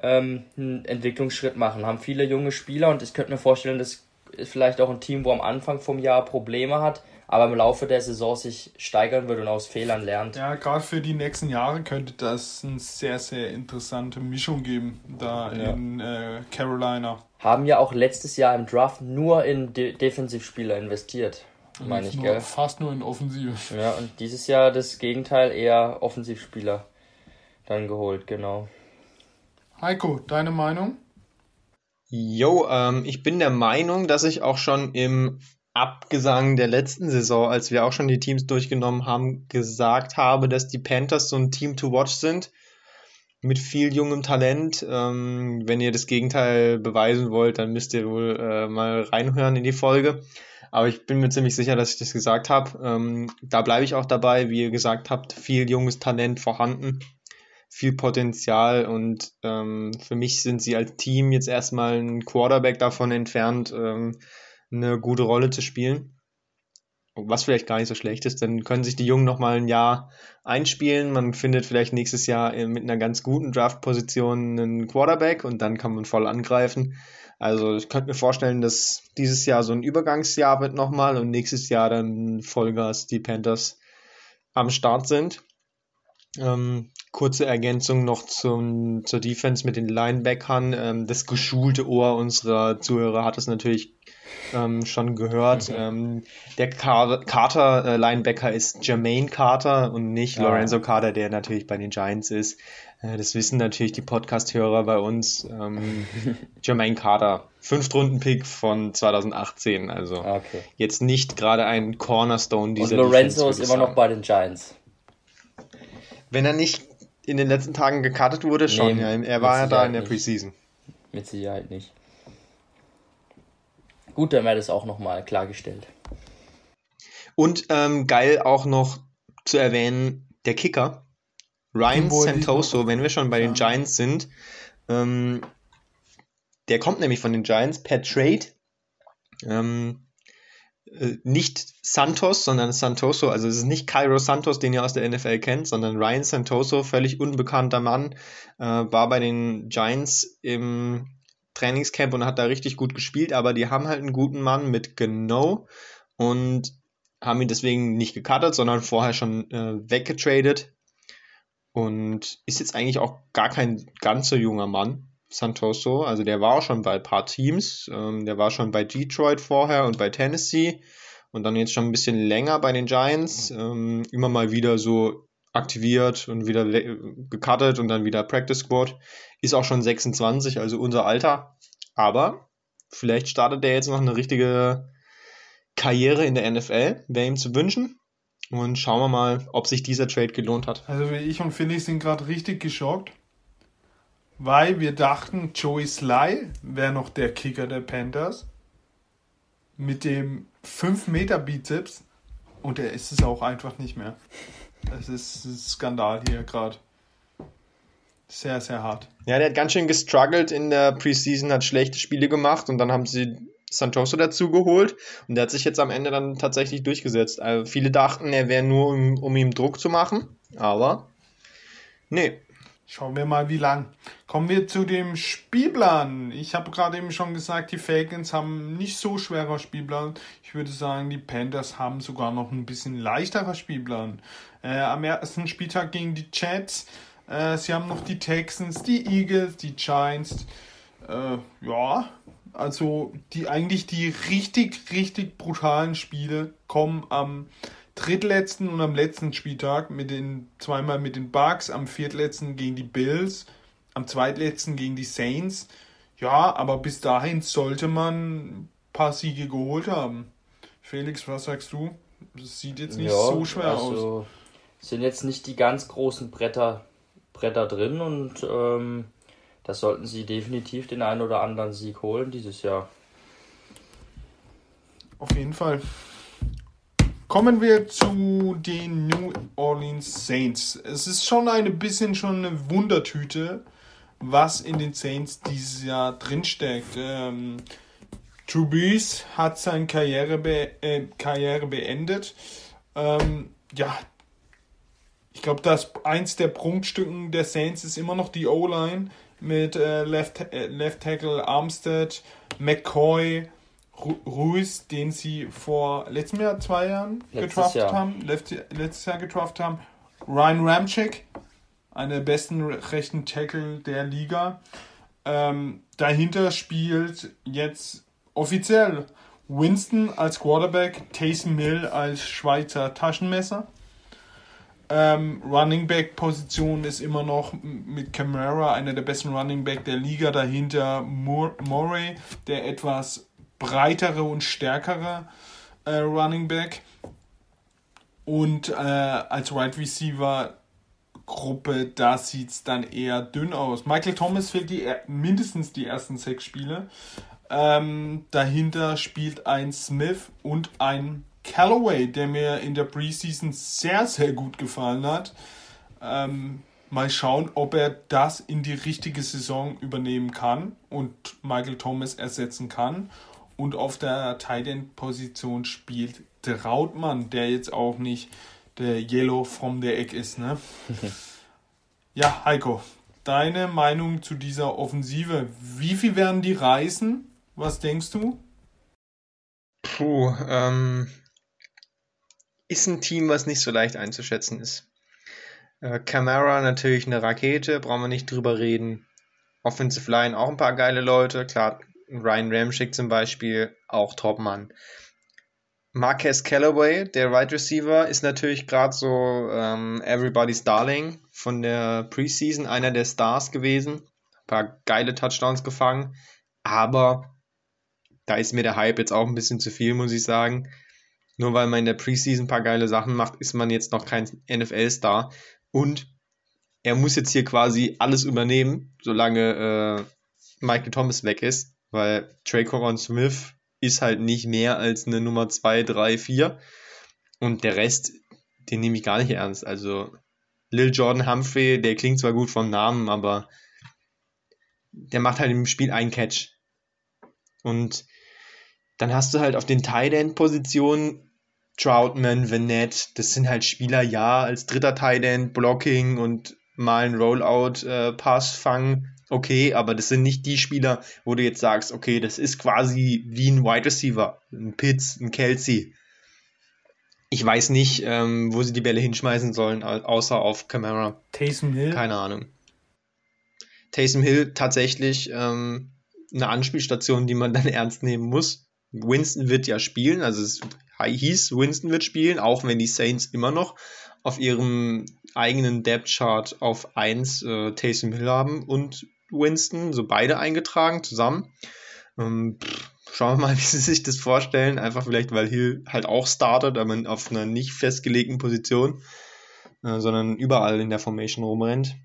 Speaker 3: ähm, einen Entwicklungsschritt machen. Haben viele junge Spieler und ich könnte mir vorstellen, das ist vielleicht auch ein Team, wo am Anfang vom Jahr Probleme hat, aber im Laufe der Saison sich steigern wird und aus Fehlern lernt.
Speaker 2: Ja, gerade für die nächsten Jahre könnte das eine sehr, sehr interessante Mischung geben, da ja. in äh, Carolina.
Speaker 3: Haben ja auch letztes Jahr im Draft nur in De Defensivspieler investiert meine ich,
Speaker 2: nur, gell? Fast nur in Offensive.
Speaker 3: Ja, und dieses Jahr das Gegenteil eher Offensivspieler dann geholt, genau.
Speaker 2: Heiko, deine Meinung?
Speaker 1: Jo, ähm, ich bin der Meinung, dass ich auch schon im Abgesang der letzten Saison, als wir auch schon die Teams durchgenommen haben, gesagt habe, dass die Panthers so ein Team to watch sind mit viel jungem Talent. Ähm, wenn ihr das Gegenteil beweisen wollt, dann müsst ihr wohl äh, mal reinhören in die Folge. Aber ich bin mir ziemlich sicher, dass ich das gesagt habe. Ähm, da bleibe ich auch dabei, wie ihr gesagt habt, viel junges Talent vorhanden, viel Potenzial und ähm, für mich sind sie als Team jetzt erstmal ein Quarterback davon entfernt, ähm, eine gute Rolle zu spielen. Was vielleicht gar nicht so schlecht ist, dann können sich die Jungen nochmal ein Jahr einspielen. Man findet vielleicht nächstes Jahr mit einer ganz guten Draft-Position einen Quarterback und dann kann man voll angreifen. Also ich könnte mir vorstellen, dass dieses Jahr so ein Übergangsjahr wird nochmal und nächstes Jahr dann Vollgas die Panthers am Start sind. Ähm, kurze Ergänzung noch zum, zur Defense mit den Linebackern. Ähm, das geschulte Ohr unserer Zuhörer hat es natürlich ähm, schon gehört. Mhm. Ähm, der Carter-Linebacker äh, ist Jermaine Carter und nicht ja. Lorenzo Carter, der natürlich bei den Giants ist. Äh, das wissen natürlich die Podcast-Hörer bei uns. Ähm, [laughs] Jermaine Carter, Fünftrunden-Pick von 2018. Also okay. jetzt nicht gerade ein Cornerstone
Speaker 3: dieser Und Lorenzo Defense, ist immer noch bei den Giants.
Speaker 1: Wenn er nicht in den letzten Tagen gekartet wurde, schon. Nee, ja. Er war ja da in der nicht. Preseason.
Speaker 3: Mit Sicherheit nicht. Gut, dann wäre das auch nochmal klargestellt.
Speaker 1: Und ähm, geil auch noch zu erwähnen, der Kicker, Ryan Santoso, wenn wir schon bei den Giants sind, ähm, der kommt nämlich von den Giants per Trade. Ähm, äh, nicht Santos, sondern Santoso. Also es ist nicht Cairo Santos, den ihr aus der NFL kennt, sondern Ryan Santoso, völlig unbekannter Mann, äh, war bei den Giants im Trainingscamp und hat da richtig gut gespielt, aber die haben halt einen guten Mann mit Genau und haben ihn deswegen nicht gecuttert, sondern vorher schon äh, weggetradet. Und ist jetzt eigentlich auch gar kein ganz so junger Mann, Santoso. Also der war auch schon bei ein paar Teams. Ähm, der war schon bei Detroit vorher und bei Tennessee und dann jetzt schon ein bisschen länger bei den Giants. Ähm, immer mal wieder so aktiviert und wieder gecuttet und dann wieder Practice Squad. Ist auch schon 26, also unser Alter. Aber vielleicht startet der jetzt noch eine richtige Karriere in der NFL. Wäre ihm zu wünschen. Und schauen wir mal, ob sich dieser Trade gelohnt hat.
Speaker 2: Also ich und Philly sind gerade richtig geschockt, weil wir dachten, Joey Sly wäre noch der Kicker der Panthers mit dem 5 Meter Bizeps und er ist es auch einfach nicht mehr. Es ist ein Skandal hier gerade. Sehr, sehr hart.
Speaker 1: Ja, der hat ganz schön gestruggelt in der Preseason, hat schlechte Spiele gemacht und dann haben sie Santoso dazu geholt und der hat sich jetzt am Ende dann tatsächlich durchgesetzt. Also viele dachten, er wäre nur, um, um ihm Druck zu machen, aber nee.
Speaker 2: Schauen wir mal, wie lang. Kommen wir zu dem Spielplan. Ich habe gerade eben schon gesagt, die Falcons haben nicht so schwerer Spielplan. Ich würde sagen, die Panthers haben sogar noch ein bisschen leichterer Spielplan. Äh, am ersten Spieltag gegen die Jets. Äh, sie haben noch die Texans, die Eagles, die Giants. Äh, ja, also die eigentlich die richtig, richtig brutalen Spiele kommen am drittletzten und am letzten Spieltag mit den zweimal mit den Bucks, am viertletzten gegen die Bills, am zweitletzten gegen die Saints. Ja, aber bis dahin sollte man ein paar Siege geholt haben. Felix, was sagst du? Das sieht jetzt nicht ja, so schwer also aus.
Speaker 3: Sind jetzt nicht die ganz großen Bretter, Bretter drin und ähm, da sollten sie definitiv den einen oder anderen Sieg holen dieses Jahr.
Speaker 2: Auf jeden Fall. Kommen wir zu den New Orleans Saints. Es ist schon ein bisschen schon eine Wundertüte, was in den Saints dieses Jahr drinsteckt. Ähm, Brees hat seine Karriere, be äh, Karriere beendet. Ähm, ja, ich glaube, dass eins der Prunkstücken der Saints ist immer noch die O-Line mit äh, Left, äh, Left Tackle Armstead, McCoy, Ruiz, den sie vor letztem Jahr, zwei Jahren getroffen haben, letztes Jahr getroffen haben, Ryan Ramchick, einer der besten rechten Tackle der Liga. Ähm, dahinter spielt jetzt offiziell Winston als Quarterback, Taysom Mill als Schweizer Taschenmesser. Ähm, Running Back Position ist immer noch mit Camara einer der besten Running Back der Liga. Dahinter Murray, der etwas breitere und stärkere äh, Running Back. Und äh, als Wide Receiver Gruppe, da sieht es dann eher dünn aus. Michael Thomas fehlt die, mindestens die ersten sechs Spiele. Ähm, dahinter spielt ein Smith und ein Callaway, der mir in der Preseason sehr, sehr gut gefallen hat. Ähm, mal schauen, ob er das in die richtige Saison übernehmen kann und Michael Thomas ersetzen kann. Und auf der Tight End Position spielt Trautmann, der jetzt auch nicht der Yellow from the Egg ist. Ne? [laughs] ja, Heiko, deine Meinung zu dieser Offensive. Wie viel werden die reißen? Was denkst du?
Speaker 1: Puh, ähm, ist ein Team, was nicht so leicht einzuschätzen ist. Äh, Camara natürlich eine Rakete, brauchen wir nicht drüber reden. Offensive Line auch ein paar geile Leute. Klar, Ryan Ramschick zum Beispiel, auch Topmann. Marquez Callaway, der Wide right Receiver, ist natürlich gerade so ähm, Everybody's Darling von der Preseason, einer der Stars gewesen. Ein paar geile Touchdowns gefangen, aber da ist mir der Hype jetzt auch ein bisschen zu viel, muss ich sagen. Nur weil man in der Preseason ein paar geile Sachen macht, ist man jetzt noch kein NFL-Star. Und er muss jetzt hier quasi alles übernehmen, solange äh, Michael Thomas weg ist, weil Traycon Smith ist halt nicht mehr als eine Nummer 2, 3, 4. Und der Rest, den nehme ich gar nicht ernst. Also Lil Jordan Humphrey, der klingt zwar gut vom Namen, aber der macht halt im Spiel einen Catch. Und dann hast du halt auf den Tight End Positionen Troutman, Vanette, das sind halt Spieler, ja, als dritter Tight End, Blocking und mal ein Rollout äh, Pass fangen, okay, aber das sind nicht die Spieler, wo du jetzt sagst, okay, das ist quasi wie ein Wide Receiver, ein Pitts, ein Kelsey. Ich weiß nicht, ähm, wo sie die Bälle hinschmeißen sollen, außer auf Camera. Taysom Hill? Keine Ahnung. Taysom Hill tatsächlich ähm, eine Anspielstation, die man dann [laughs] ernst nehmen muss. Winston wird ja spielen, also es hieß, Winston wird spielen, auch wenn die Saints immer noch auf ihrem eigenen Depth Chart auf 1 äh, Taysom Hill haben und Winston, so beide eingetragen zusammen. Ähm, schauen wir mal, [laughs] wie sie sich das vorstellen. Einfach vielleicht, weil Hill halt auch startet, aber auf einer nicht festgelegten Position, äh, sondern überall in der Formation rumrennt.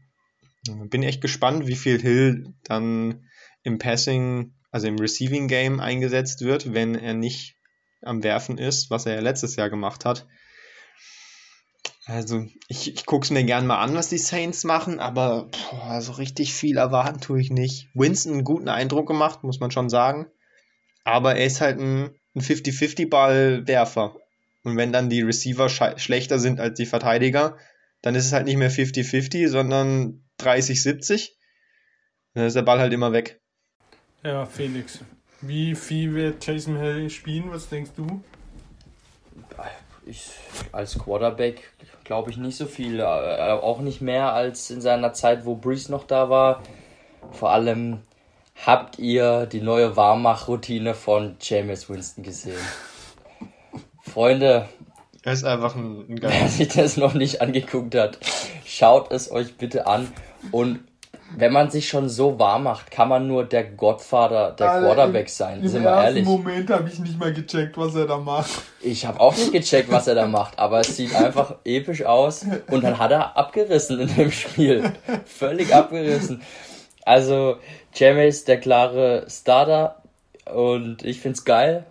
Speaker 1: Bin echt gespannt, wie viel Hill dann im Passing, also im Receiving Game eingesetzt wird, wenn er nicht am Werfen ist, was er ja letztes Jahr gemacht hat. Also, ich, ich gucke es mir gern mal an, was die Saints machen, aber boah, so richtig viel erwarten tue ich nicht. Winston einen guten Eindruck gemacht, muss man schon sagen. Aber er ist halt ein, ein 50-50-Ballwerfer. Und wenn dann die Receiver schlechter sind als die Verteidiger, dann ist es halt nicht mehr 50-50, sondern 30-70. Dann ist der Ball halt immer weg.
Speaker 2: Ja, Felix. Wie viel wird Jason Hill spielen? Was denkst du?
Speaker 3: Ich, als Quarterback glaube ich nicht so viel. Äh, auch nicht mehr als in seiner Zeit, wo Breeze noch da war. Vor allem habt ihr die neue Warmmachroutine von James Winston gesehen. [laughs] Freunde,
Speaker 1: er ist einfach ein,
Speaker 3: ein [laughs] Wer sich das noch nicht angeguckt hat, schaut es euch bitte an. Und wenn man sich schon so warm macht, kann man nur der Gottvater der Alter, Quarterback sein.
Speaker 2: Im, sind wir ehrlich. Im Moment habe ich nicht mal gecheckt, was er da macht.
Speaker 3: Ich habe auch nicht gecheckt, was er da macht, aber es sieht einfach episch aus. Und dann hat er abgerissen in dem Spiel. Völlig abgerissen. Also, James, der klare Starter. Und ich find's geil.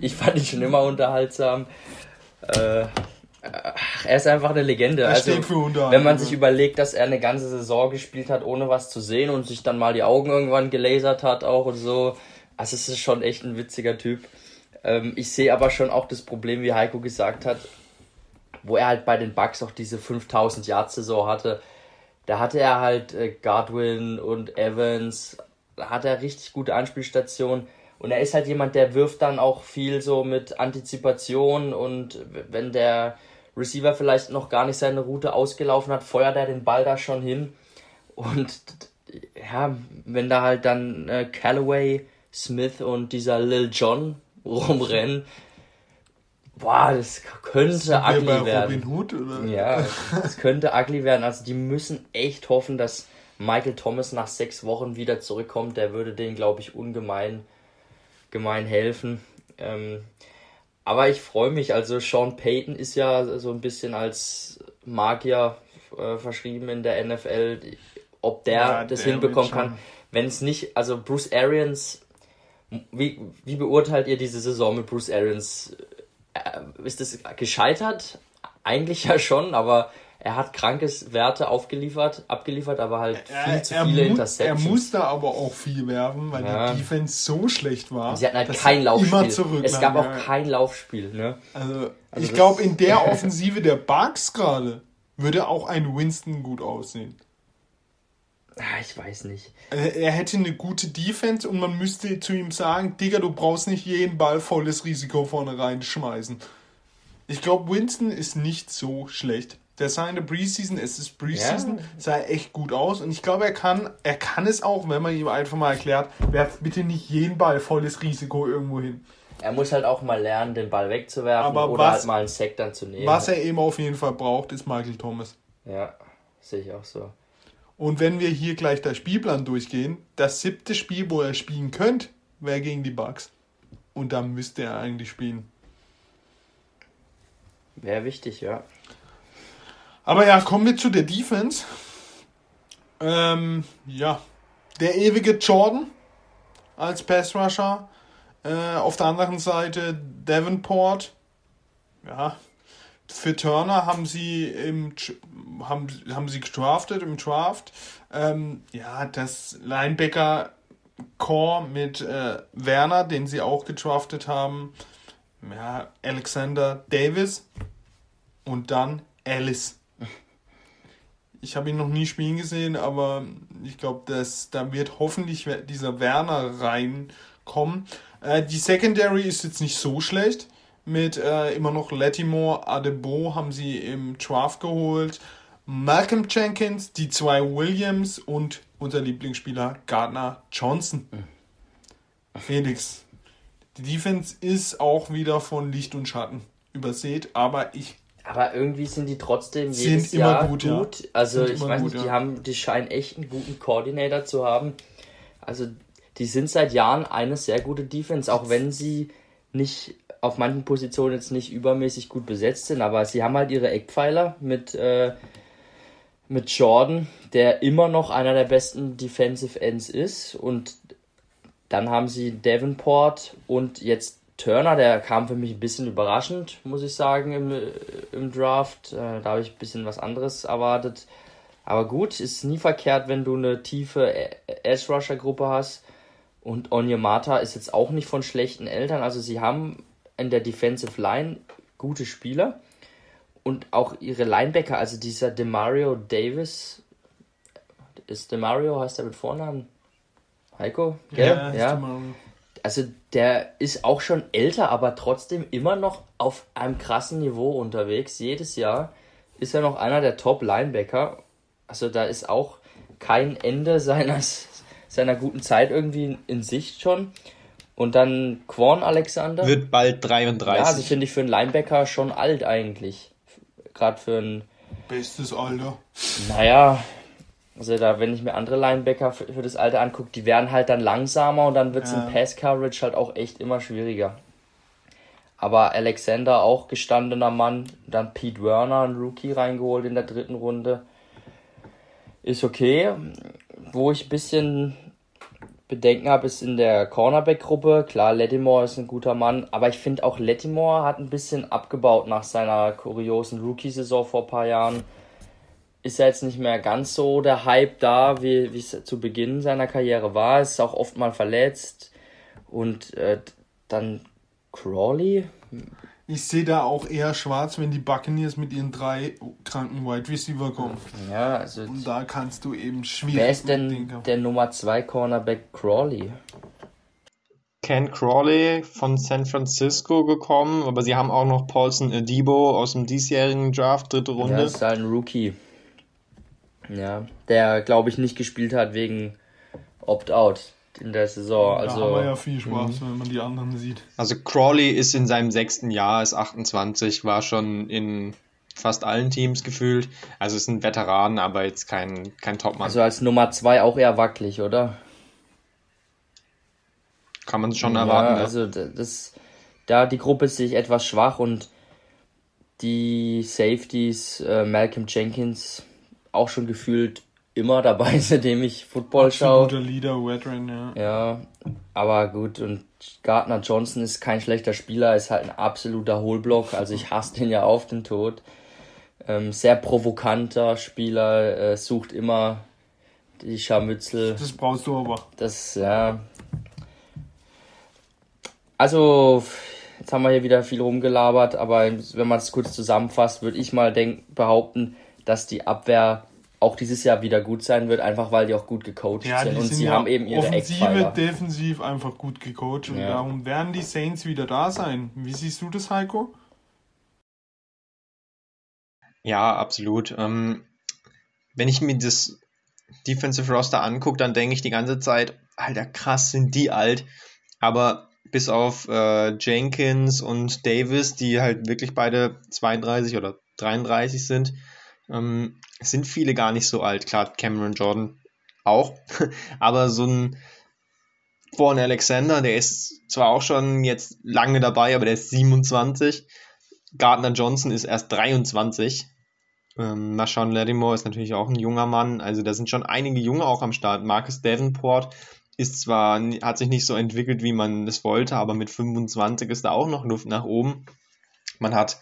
Speaker 3: Ich fand ihn schon immer unterhaltsam. Äh, er ist einfach eine Legende. Er also, wenn man sich überlegt, dass er eine ganze Saison gespielt hat, ohne was zu sehen und sich dann mal die Augen irgendwann gelasert hat auch und so. Also es ist schon echt ein witziger Typ. Ähm, ich sehe aber schon auch das Problem, wie Heiko gesagt hat, wo er halt bei den Bucks auch diese 5000 Yard Saison hatte. Da hatte er halt äh, Godwin und Evans, da hat er richtig gute Anspielstationen. Und er ist halt jemand, der wirft dann auch viel so mit Antizipation und wenn der Receiver vielleicht noch gar nicht seine Route ausgelaufen hat, feuert er den Ball da schon hin. Und ja, wenn da halt dann äh, Callaway, Smith und dieser Lil John rumrennen, boah, das könnte das ugly werden. Hood, oder? Ja, das könnte ugly werden. Also die müssen echt hoffen, dass Michael Thomas nach sechs Wochen wieder zurückkommt. Der würde denen, glaube ich, ungemein gemein helfen. Ähm, aber ich freue mich, also Sean Payton ist ja so ein bisschen als Magier äh, verschrieben in der NFL. Ob der ja, das der hinbekommen kann, wenn es nicht, also Bruce Arians, wie, wie beurteilt ihr diese Saison mit Bruce Arians? Äh, ist das gescheitert? Eigentlich ja schon, aber er hat krankes Werte aufgeliefert, abgeliefert, aber halt viel er, zu viele
Speaker 2: Interceptions. Er musste aber auch viel werfen, weil ja. die Defense so schlecht war.
Speaker 3: Sie hatten halt kein Laufspiel. es gab auch kein Laufspiel. Ne?
Speaker 2: Also, also ich glaube, in der [laughs] Offensive der Bugs gerade würde auch ein Winston gut aussehen.
Speaker 3: Ah, ich weiß nicht.
Speaker 2: Er hätte eine gute Defense und man müsste zu ihm sagen, Digga, du brauchst nicht jeden Ball volles Risiko vorne reinschmeißen. Ich glaube, Winston ist nicht so schlecht Der sah in der Preseason, es ist Preseason, ja. sah echt gut aus und ich glaube, er kann, er kann es auch, wenn man ihm einfach mal erklärt, werf bitte nicht jeden Ball volles Risiko irgendwo hin.
Speaker 3: Er muss halt auch mal lernen, den Ball wegzuwerfen Aber oder was, halt mal einen Sack dann zu nehmen.
Speaker 2: Was er eben auf jeden Fall braucht, ist Michael Thomas.
Speaker 3: Ja, sehe ich auch so.
Speaker 2: Und wenn wir hier gleich der Spielplan durchgehen, das siebte Spiel, wo er spielen könnte, wäre gegen die Bucks. Und da müsste er eigentlich spielen.
Speaker 3: Wäre wichtig, ja.
Speaker 2: Aber ja, kommen wir zu der Defense. Ähm, ja, der ewige Jordan als Pass Rusher. Äh, auf der anderen Seite Davenport. Ja, für Turner haben sie im haben, haben sie gedraftet im Draft. Ähm, ja, das Linebacker Core mit äh, Werner, den sie auch gedraftet haben. Ja, Alexander Davis und dann Alice. Ich habe ihn noch nie spielen gesehen, aber ich glaube, da wird hoffentlich dieser Werner reinkommen. Äh, die Secondary ist jetzt nicht so schlecht. Mit äh, immer noch Latimore, Adebo haben sie im Draft geholt. Malcolm Jenkins, die zwei Williams und unser Lieblingsspieler Gardner Johnson. Felix, die Defense ist auch wieder von Licht und Schatten übersät, aber ich.
Speaker 3: Aber irgendwie sind die trotzdem jedes sind Jahr gut. gut. Ja. Also sind ich weiß gut, nicht, die ja. haben, die scheinen echt einen guten Coordinator zu haben. Also die sind seit Jahren eine sehr gute Defense, auch wenn sie nicht auf manchen Positionen jetzt nicht übermäßig gut besetzt sind, aber sie haben halt ihre Eckpfeiler mit äh, mit Jordan, der immer noch einer der besten Defensive Ends ist. Und dann haben sie Davenport und jetzt Turner, der kam für mich ein bisschen überraschend, muss ich sagen, im, im Draft. Äh, da habe ich ein bisschen was anderes erwartet. Aber gut, ist nie verkehrt, wenn du eine tiefe Edge-Rusher-Gruppe hast. Und Onyemata ist jetzt auch nicht von schlechten Eltern. Also sie haben in der Defensive Line gute Spieler und auch ihre Linebacker, also dieser Demario Davis, ist Demario, heißt er mit Vornamen? Heiko? Gell? Ja, ja. Also der ist auch schon älter, aber trotzdem immer noch auf einem krassen Niveau unterwegs. Jedes Jahr ist er noch einer der Top-Linebacker. Also da ist auch kein Ende seiner, [laughs] seiner guten Zeit irgendwie in Sicht schon. Und dann Quan Alexander.
Speaker 1: Wird bald 33.
Speaker 3: Ja, also finde ich für einen Linebacker schon alt eigentlich gerade für ein.
Speaker 2: Bestes Alter.
Speaker 3: Naja, also da, wenn ich mir andere Linebacker für, für das Alter angucke, die werden halt dann langsamer und dann wird es ja. im Pass-Coverage halt auch echt immer schwieriger. Aber Alexander auch gestandener Mann, dann Pete Werner, ein Rookie reingeholt in der dritten Runde. Ist okay. Wo ich ein bisschen Bedenken habe, ist in der Cornerback-Gruppe. Klar, Lattimore ist ein guter Mann, aber ich finde auch Lattimore hat ein bisschen abgebaut nach seiner kuriosen Rookie-Saison vor ein paar Jahren. Ist er jetzt nicht mehr ganz so der Hype da, wie es zu Beginn seiner Karriere war. Ist auch oft mal verletzt. Und äh, dann Crawley,
Speaker 2: ich sehe da auch eher schwarz, wenn die Buccaneers mit ihren drei kranken Wide Receiver kommen.
Speaker 3: Ja, also.
Speaker 2: Und da kannst du eben schwierig.
Speaker 3: Wer ist denn der Nummer 2 Cornerback Crawley?
Speaker 1: Ken Crawley von San Francisco gekommen, aber sie haben auch noch Paulson Adibo aus dem diesjährigen Draft, dritte Runde. Ja,
Speaker 3: ist halt ein Rookie. Ja, der glaube ich nicht gespielt hat wegen Opt-out in der Saison. Also, da
Speaker 2: haben wir ja viel Spaß, mhm. wenn man die anderen sieht.
Speaker 1: Also Crawley ist in seinem sechsten Jahr, ist 28, war schon in fast allen Teams gefühlt. Also ist ein Veteran, aber jetzt kein, kein Topmann.
Speaker 3: Also als Nummer zwei auch eher wackelig, oder?
Speaker 1: Kann man schon ja, erwarten.
Speaker 3: Ja. Also das, da die Gruppe ist sich etwas schwach und die Safeties, äh, Malcolm Jenkins, auch schon gefühlt immer dabei, [laughs] seitdem ich Football schaue.
Speaker 2: Guter Leader, Veteran, ja.
Speaker 3: Ja, aber gut, und Gardner Johnson ist kein schlechter Spieler, ist halt ein absoluter Hohlblock, also ich hasse den ja auf den Tod. Ähm, sehr provokanter Spieler, äh, sucht immer die Scharmützel.
Speaker 2: Das brauchst du aber.
Speaker 3: Das, ja. Also, jetzt haben wir hier wieder viel rumgelabert, aber wenn man es kurz zusammenfasst, würde ich mal denk, behaupten, dass die Abwehr auch dieses Jahr wieder gut sein wird, einfach weil die auch gut gecoacht ja, sind und sind sie ja haben eben ihre
Speaker 2: Offensive, defensiv einfach gut gecoacht und ja. darum werden die Saints wieder da sein. Wie siehst du das, Heiko?
Speaker 1: Ja, absolut. Ähm, wenn ich mir das Defensive Roster angucke, dann denke ich die ganze Zeit, alter krass, sind die alt. Aber bis auf äh, Jenkins und Davis, die halt wirklich beide 32 oder 33 sind, ähm, sind viele gar nicht so alt. Klar, Cameron Jordan auch. [laughs] Aber so ein Born Alexander, der ist zwar auch schon jetzt lange dabei, aber der ist 27. Gardner Johnson ist erst 23. Ähm, Marshawn Lattimore ist natürlich auch ein junger Mann. Also da sind schon einige Junge auch am Start. Marcus Davenport ist zwar, hat sich nicht so entwickelt, wie man es wollte, aber mit 25 ist da auch noch Luft nach oben. Man hat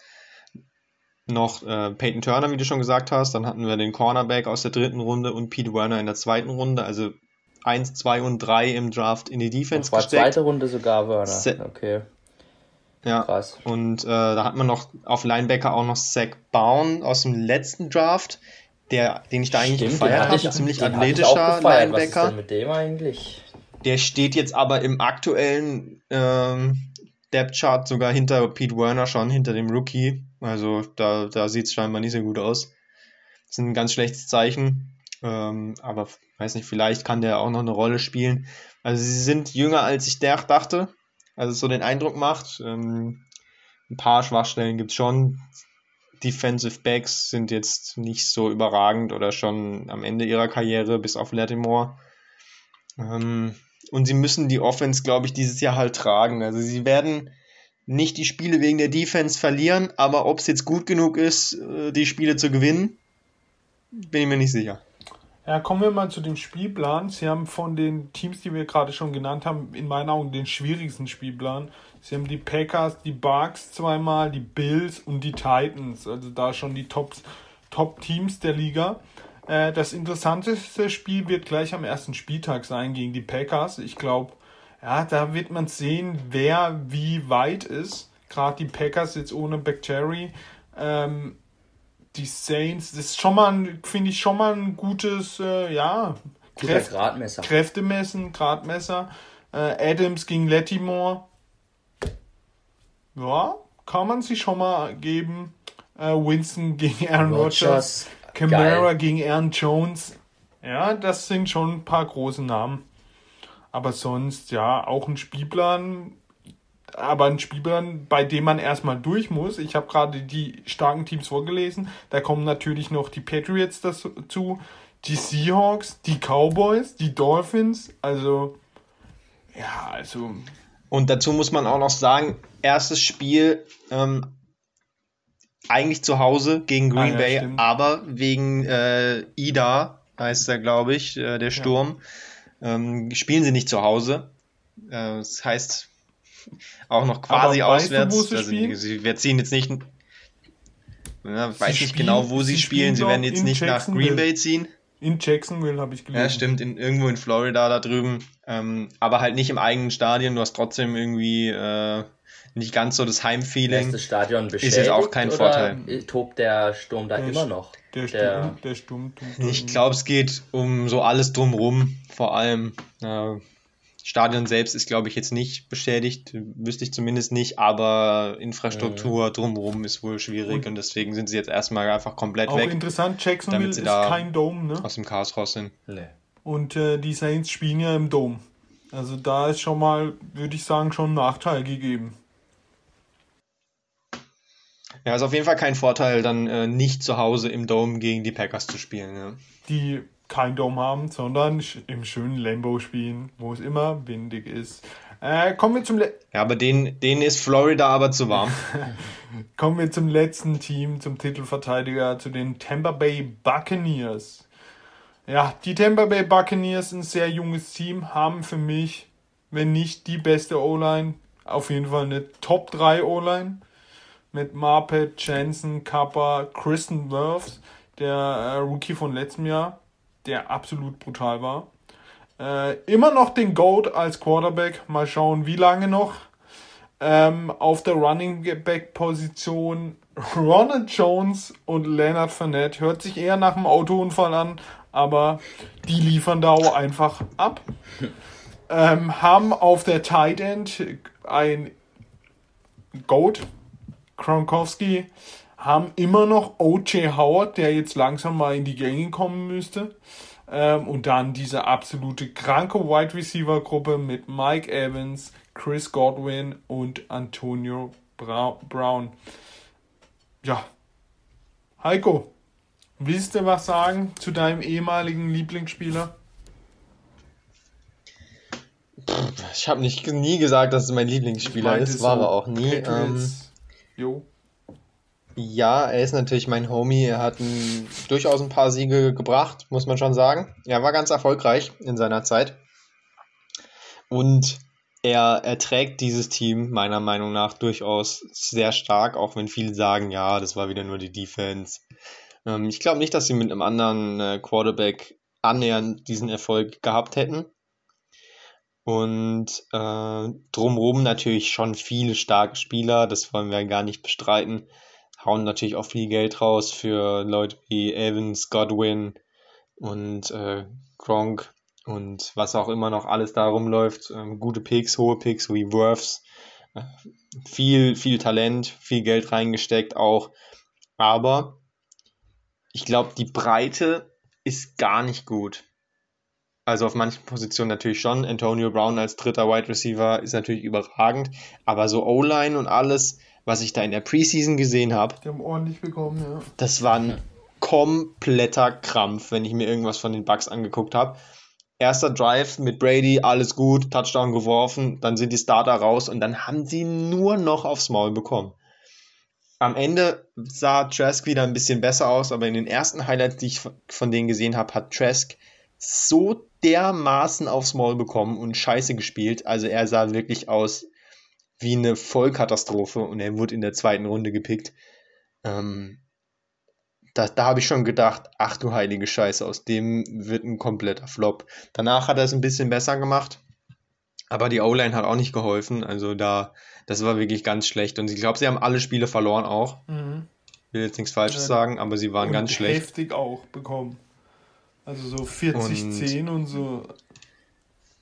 Speaker 1: noch äh, Peyton Turner, wie du schon gesagt hast. Dann hatten wir den Cornerback aus der dritten Runde und Pete Werner in der zweiten Runde. Also 1, 2 und 3 im Draft in die Defense
Speaker 3: das war gesteckt. zweite Runde sogar Werner. Se okay.
Speaker 1: Ja, Krass. und äh, da hat man noch auf Linebacker auch noch Zach Bound aus dem letzten Draft, der, den ich da eigentlich Stimmt, gefeiert habe. Ziemlich athletischer Linebacker. Was ist denn
Speaker 3: mit dem eigentlich?
Speaker 1: Der steht jetzt aber im aktuellen ähm, Depth Chart sogar hinter Pete Werner schon, hinter dem Rookie. Also da, da sieht es scheinbar nicht so gut aus. Das ist ein ganz schlechtes Zeichen. Ähm, aber weiß nicht, vielleicht kann der auch noch eine Rolle spielen. Also sie sind jünger als ich dachte. Also so den Eindruck macht. Ähm, ein paar Schwachstellen gibt es schon. Defensive Backs sind jetzt nicht so überragend oder schon am Ende ihrer Karriere, bis auf Latimore. Ähm, und sie müssen die Offense, glaube ich, dieses Jahr halt tragen. Also sie werden nicht die Spiele wegen der Defense verlieren, aber ob es jetzt gut genug ist, äh, die Spiele zu gewinnen, bin ich mir nicht sicher.
Speaker 2: Ja, kommen wir mal zu dem Spielplan. Sie haben von den Teams, die wir gerade schon genannt haben, in meinen Augen den schwierigsten Spielplan. Sie haben die Packers, die Bucks zweimal, die Bills und die Titans. Also da schon die Tops, Top-Teams der Liga. Äh, das interessanteste Spiel wird gleich am ersten Spieltag sein gegen die Packers. Ich glaube, ja, da wird man sehen, wer wie weit ist. Gerade die Packers jetzt ohne Bacteria. Ähm, die Saints, das ist schon mal, finde ich, schon mal ein gutes, äh, ja,
Speaker 3: Kräft Gradmesser.
Speaker 2: Kräftemessen, Gradmesser. Äh, Adams gegen Lettimore. Ja, kann man sich schon mal geben. Äh, Winston [laughs] gegen Aaron Rodgers. Camara gegen Aaron Jones. Ja, das sind schon ein paar große Namen. Aber sonst, ja, auch ein Spielplan, aber ein Spielplan, bei dem man erstmal durch muss. Ich habe gerade die starken Teams vorgelesen. Da kommen natürlich noch die Patriots dazu, die Seahawks, die Cowboys, die Dolphins. Also, ja, also.
Speaker 1: Und dazu muss man auch noch sagen, erstes Spiel ähm, eigentlich zu Hause gegen Green ah, ja, Bay, stimmt. aber wegen äh, Ida, heißt er, glaube ich, äh, der Sturm, ja. Ähm, spielen sie nicht zu Hause. Äh, das heißt, auch noch quasi aber auswärts. Weißt du, also, sie, wir ziehen jetzt nicht. Ja, weiß nicht spielen, genau, wo sie, sie spielen. Sie werden jetzt nicht nach Green Bay ziehen.
Speaker 2: In Jacksonville habe ich
Speaker 1: gelesen. Ja, stimmt, in, irgendwo in Florida da drüben. Ähm, aber halt nicht im eigenen Stadion. Du hast trotzdem irgendwie äh, nicht ganz so das Heimfeeling. Ist
Speaker 3: das Stadion
Speaker 1: beschädigt? Ist jetzt auch kein Vorteil.
Speaker 3: Tobt der Sturm da
Speaker 2: der
Speaker 3: immer noch?
Speaker 2: Der, Sturm, der, Sturm.
Speaker 1: Ich glaube, es geht um so alles drumrum, vor allem. Äh, Stadion selbst ist, glaube ich, jetzt nicht beschädigt, wüsste ich zumindest nicht, aber Infrastruktur mhm. drumherum ist wohl schwierig und, und, deswegen sind sie jetzt erstmal einfach komplett
Speaker 2: auch
Speaker 1: weg.
Speaker 2: Auch interessant, Jacksonville ist kein Dome, ne?
Speaker 1: Aus dem Chaos raus sind.
Speaker 2: Und äh, die Saints spielen ja im Dome. Also da ist schon mal, würde ich sagen, schon ein Nachteil gegeben.
Speaker 1: Ja, ist auf jeden Fall kein Vorteil, dann äh, nicht zu Hause im Dome gegen die Packers zu spielen. Ja.
Speaker 2: Die kein Dome haben, sondern im schönen Lambo spielen, wo es immer windig ist. Äh, kommen wir zum Le
Speaker 1: Ja, aber denen, denen ist Florida aber zu warm. [laughs]
Speaker 2: kommen wir zum letzten Team, zum Titelverteidiger, zu den Tampa Bay Buccaneers. Ja, die Tampa Bay Buccaneers, ein sehr junges Team, haben für mich, wenn nicht die beste O-Line, auf jeden Fall eine Top 3 O-Line mit Marpet, Jensen, Kappa, Kristen Wirfs, der äh, Rookie von letztem Jahr der absolut brutal war. Äh, immer noch den Goat als Quarterback. Mal schauen, wie lange noch. Ähm, auf der Running Back Position Ronald Jones und Leonard Fournette. Hört sich eher nach einem Autounfall an, aber die liefern da auch einfach ab. [laughs] Ähm, haben auf der Tight End ein Goat, Kronkowski, haben immer noch O.J. Howard, der jetzt langsam mal in die Gänge kommen müsste. Ähm, und dann diese absolute kranke Wide Receiver Gruppe mit Mike Evans, Chris Godwin und Antonio Brown. Ja. Heiko, willst du was sagen zu deinem ehemaligen Lieblingsspieler?
Speaker 1: Ich habe nicht nie gesagt, dass es mein Lieblingsspieler ist, war er auch nie. Ähm, jo. Ja, er ist natürlich mein Homie. Er hat ein, durchaus ein paar Siege gebracht, muss man schon sagen. Er war ganz erfolgreich in seiner Zeit. Und er, er trägt dieses Team meiner Meinung nach durchaus sehr stark, auch wenn viele sagen, ja, das war wieder nur die Defense. Ähm, ich glaube nicht, dass sie mit einem anderen äh, Quarterback annähernd diesen Erfolg gehabt hätten. Und äh, drumherum natürlich schon viele starke Spieler, das wollen wir gar nicht bestreiten. Hauen natürlich auch viel Geld raus für Leute wie Evans, Godwin und äh, Gronk und was auch immer noch alles da rumläuft. Ähm, gute Picks, hohe Picks wie Worths. Äh, viel, viel Talent, viel Geld reingesteckt auch. Aber ich glaube, die Breite ist gar nicht gut. Also auf manchen Positionen natürlich schon. Antonio Brown als dritter Wide Receiver ist natürlich überragend. Aber so O-Line und alles, was ich da in der Preseason gesehen habe,
Speaker 2: die haben ordentlich bekommen, ja.
Speaker 1: Das war ein kompletter Krampf, wenn ich mir irgendwas von den Bugs angeguckt habe. Erster Drive mit Brady, alles gut, Touchdown geworfen, dann sind die Starter raus und dann haben sie nur noch aufs Maul bekommen. Am Ende sah Trask wieder ein bisschen besser aus, aber in den ersten Highlights, die ich von denen gesehen habe, hat Trask so dermaßen aufs Maul bekommen und scheiße gespielt. Also er sah wirklich aus wie eine Vollkatastrophe und er wurde in der zweiten Runde gepickt. Ähm, da, da habe ich schon gedacht, ach du heilige Scheiße, aus dem wird ein kompletter Flop. Danach hat er es ein bisschen besser gemacht, aber die O-Line hat auch nicht geholfen. Also da, das war wirklich ganz schlecht. Und ich glaube, sie haben alle Spiele verloren auch. Mhm. Ich will jetzt nichts Falsches ja, sagen, aber sie waren ganz schlecht.
Speaker 2: Heftig auch bekommen. Also so 40-10 und, und, so.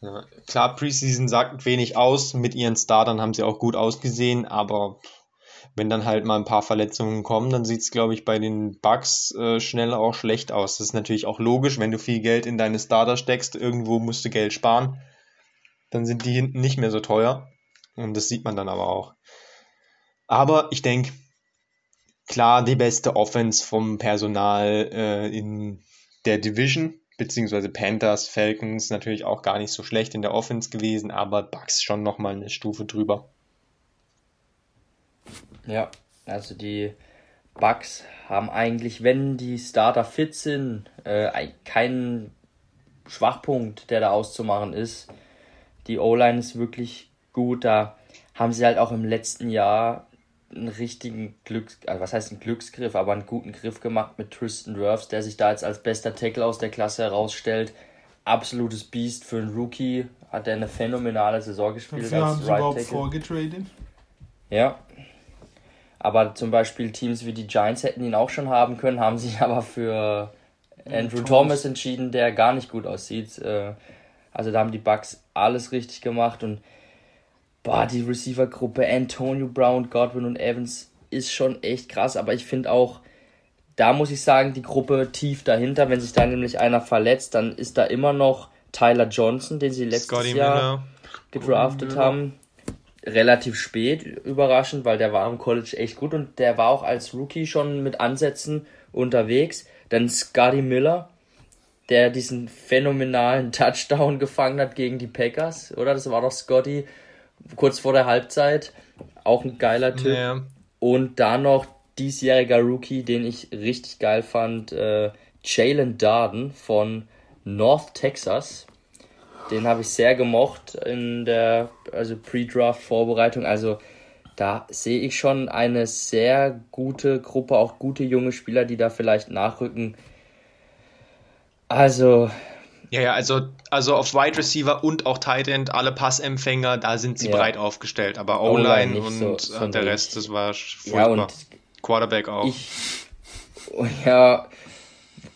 Speaker 1: Ja, klar, Preseason sagt wenig aus. Mit ihren Startern haben sie auch gut ausgesehen, aber wenn dann halt mal ein paar Verletzungen kommen, dann sieht es, glaube ich, bei den Bugs äh, schnell auch schlecht aus. Das ist natürlich auch logisch, wenn du viel Geld in deine Starter steckst, irgendwo musst du Geld sparen, dann sind die hinten nicht mehr so teuer. Und das sieht man dann aber auch. Aber ich denke, klar, die beste Offense vom Personal äh, in der Division, beziehungsweise Panthers, Falcons natürlich auch gar nicht so schlecht in der Offense gewesen, aber Bucks schon nochmal eine Stufe drüber.
Speaker 3: Ja, also die Bucks haben eigentlich, wenn die Starter fit sind, äh, keinen Schwachpunkt, der da auszumachen ist. Die O-Line ist wirklich gut. Da haben sie halt auch im letzten Jahr einen richtigen Glücks, also was heißt ein Glücksgriff, aber einen guten Griff gemacht mit Tristan Wirfs, der sich da jetzt als bester Tackle aus der Klasse herausstellt. Absolutes Biest für einen Rookie, hat er eine phänomenale Saison gespielt. Als haben right überhaupt Tackle. vorgetradet? Ja, aber zum Beispiel Teams wie die Giants hätten ihn auch schon haben können, haben sich [laughs] aber für Andrew Thomas, Thomas entschieden, der gar nicht gut aussieht. Äh, also da haben die Bucks alles richtig gemacht und boah, die Receiver-Gruppe Antonio Brown, Godwin und Evans ist schon echt krass, aber ich finde auch, da muss ich sagen, die Gruppe tief dahinter, wenn sich da nämlich einer verletzt, dann ist da immer noch Tyler Johnson, den sie letztes Scotty Jahr Miller. gedraftet haben relativ spät, überraschend, weil der war am College echt gut und der war auch als Rookie schon mit Ansätzen unterwegs. Dann Scotty Miller, der diesen phänomenalen [laughs] Touchdown gefangen hat gegen die Packers, oder? Das war doch Scotty kurz vor der Halbzeit. Auch ein geiler Typ. Ja. Und dann noch diesjähriger Rookie, den ich richtig geil fand, äh, Jalen Darden von North Texas. Den habe ich sehr gemocht in der also Pre-Draft-Vorbereitung. Also da sehe ich schon eine sehr gute Gruppe, auch gute junge Spieler, die da vielleicht nachrücken. Also.
Speaker 1: Ja, ja, also, also auf Wide Receiver und auch Tight End, alle Passempfänger, da sind sie ja. breit aufgestellt. Aber O-Line und so, der Rest, das war furchtbar. Ja, und Quarterback auch. Ich, [laughs]
Speaker 3: ja,